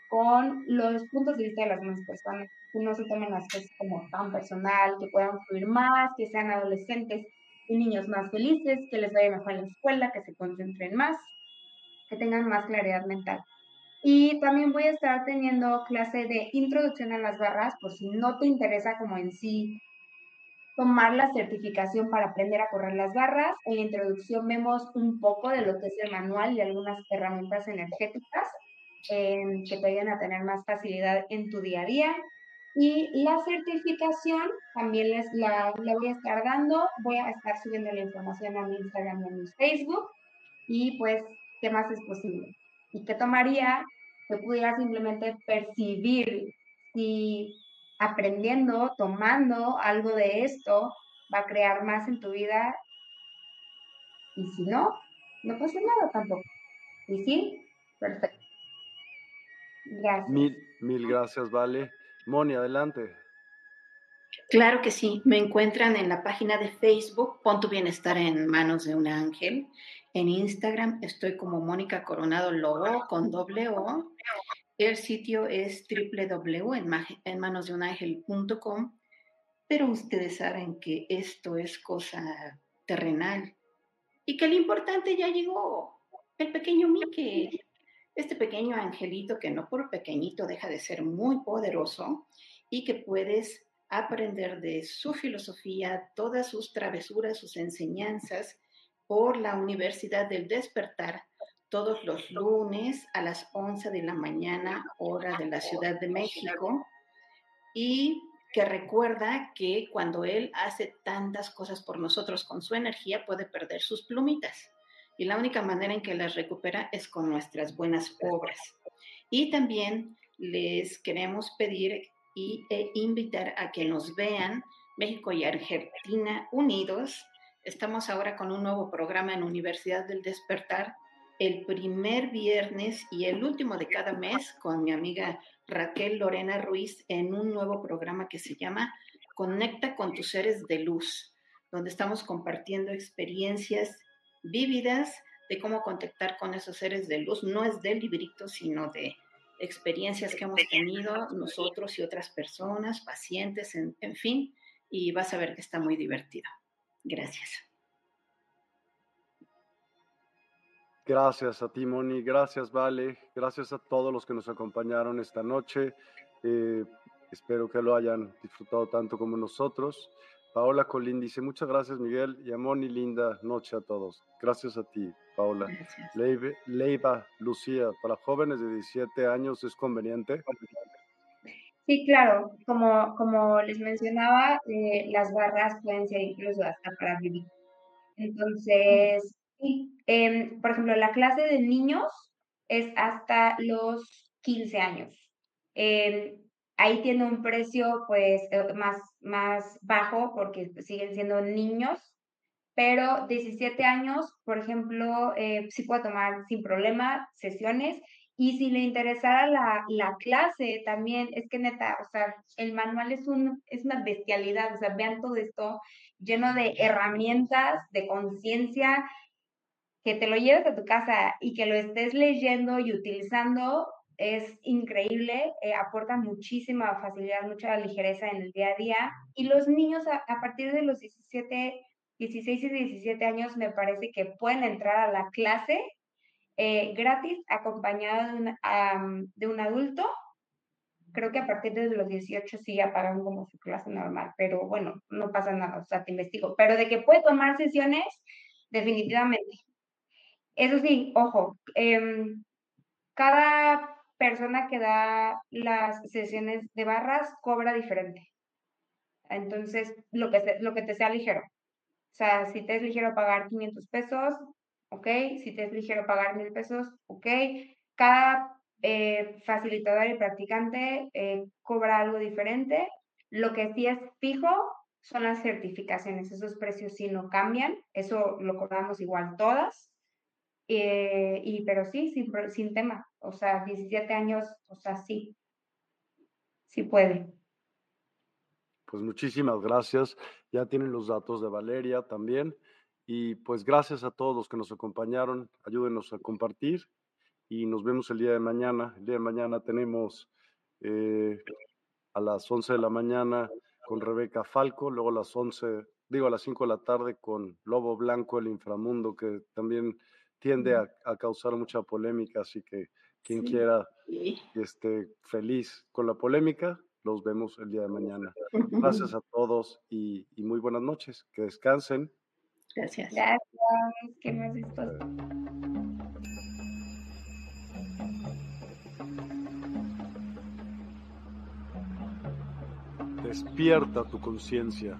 con los puntos de vista de las demás personas, que no se tomen las cosas como tan personal, que puedan fluir más, que sean adolescentes y niños más felices, que les vaya mejor en la escuela, que se concentren más, que tengan más claridad mental. Y también voy a estar teniendo clase de introducción a las barras, por si no te interesa como en sí tomar la certificación para aprender a correr las barras. En introducción vemos un poco de lo que es el manual y algunas herramientas energéticas em, que te ayudan a tener más facilidad en tu día a día. Y la certificación también les la, voy a estar dando. Voy a estar subiendo la información a mi Instagram y a mi Facebook. Y pues, ¿qué más es posible? ¿Y qué tomaría que pudiera simplemente percibir si aprendiendo, tomando algo de esto va a crear más en tu vida? Y si no, no pasa nada tampoco. ¿Y sí? Perfecto. Gracias. Mil, mil gracias, Vale. Moni, adelante. Claro que sí, me encuentran en la página de Facebook, Pon tu bienestar en manos de un ángel. En Instagram estoy como Mónica Coronado Lobo con doble O. El sitio es www.enmanosdeunangel.com, pero ustedes saben que esto es cosa terrenal y que lo importante ya llegó, el pequeño Mickey, este pequeño angelito que no por pequeñito deja de ser muy poderoso y que puedes aprender de su filosofía, todas sus travesuras, sus enseñanzas por la Universidad del Despertar todos los lunes a las 11 de la mañana, hora de la Ciudad de México, y que recuerda que cuando Él hace tantas cosas por nosotros con su energía, puede perder sus plumitas. Y la única manera en que las recupera es con nuestras buenas obras. Y también les queremos pedir y, invitar a que nos vean México y Argentina unidos Estamos ahora con un nuevo programa en Universidad del Despertar, el primer viernes y el último de cada mes con mi amiga Raquel Lorena Ruiz en un nuevo programa que se llama Conecta con tus seres de luz, donde estamos compartiendo experiencias vívidas de cómo contactar con esos seres de luz. No es del librito, sino de experiencias que hemos tenido nosotros y otras personas, pacientes, en, en fin, y vas a ver que está muy divertido. Gracias. Gracias a ti, Moni. Gracias, Vale. Gracias a todos los que nos acompañaron esta noche. Eh, espero que lo hayan disfrutado tanto como nosotros. Paola Colín dice, muchas gracias, Miguel. Y a Moni, linda noche a todos. Gracias a ti, Paola. Leiva, Lucía, para jóvenes de 17 años es conveniente. Sí, claro, como, como les mencionaba, eh, las barras pueden ser incluso hasta para vivir. Entonces, em, por ejemplo, la clase de niños es hasta los 15 años. Em, ahí tiene un precio pues eh, más, más bajo porque siguen siendo niños, pero 17 años, por ejemplo, eh, sí puede tomar sin problema sesiones y si le interesara la, la, clase también, es que neta, o sea, el manual es, un, es una bestialidad, o sea, vean todo esto lleno de herramientas, de conciencia, que te lo lleves a tu casa y que lo estés leyendo y utilizando, es increíble, eh, aporta muchísima facilidad, mucha ligereza en el día a día. Y los niños a, a partir de los 17, 16 y 17 años me parece que pueden entrar a la clase eh, gratis acompañado de un, de un adulto. Creo que a partir de los 18 sí ya pagan como su clase normal, pero bueno, no pasa nada, o sea, te investigo. Pero de que puede tomar sesiones, definitivamente. Eso sí, ojo, em, cada persona que da las sesiones de barras cobra diferente. Entonces, lo que, lo que te sea ligero. O sea, si te es ligero pagar 500 pesos, ¿ok? Si te es ligero pagar mil pesos, ¿ok? Cada eh, facilitador y practicante eh, cobra algo diferente. Lo que sí es fijo son las certificaciones. Esos precios sí no cambian. Eso lo cobramos igual todas. Eh, y, pero sí, sin, sin tema. O sea, 17 años, o sea, sí. Sí puede. Pues muchísimas gracias. Ya tienen los datos de Valeria también. Y pues gracias a todos los que nos acompañaron. Ayúdenos a compartir y nos vemos el día de mañana. El día de mañana tenemos eh, a las 11 de la mañana con Rebeca Falco, luego a las 11, digo a las 5 de la tarde con Lobo Blanco, el inframundo, que también tiende a, causar mucha polémica, así que quien quiera esté feliz con la polémica, los vemos el día de mañana. Gracias a todos y muy buenas noches. Que descansen. Gracias. Gracias. ¿Qué más? Despierta tu conciencia.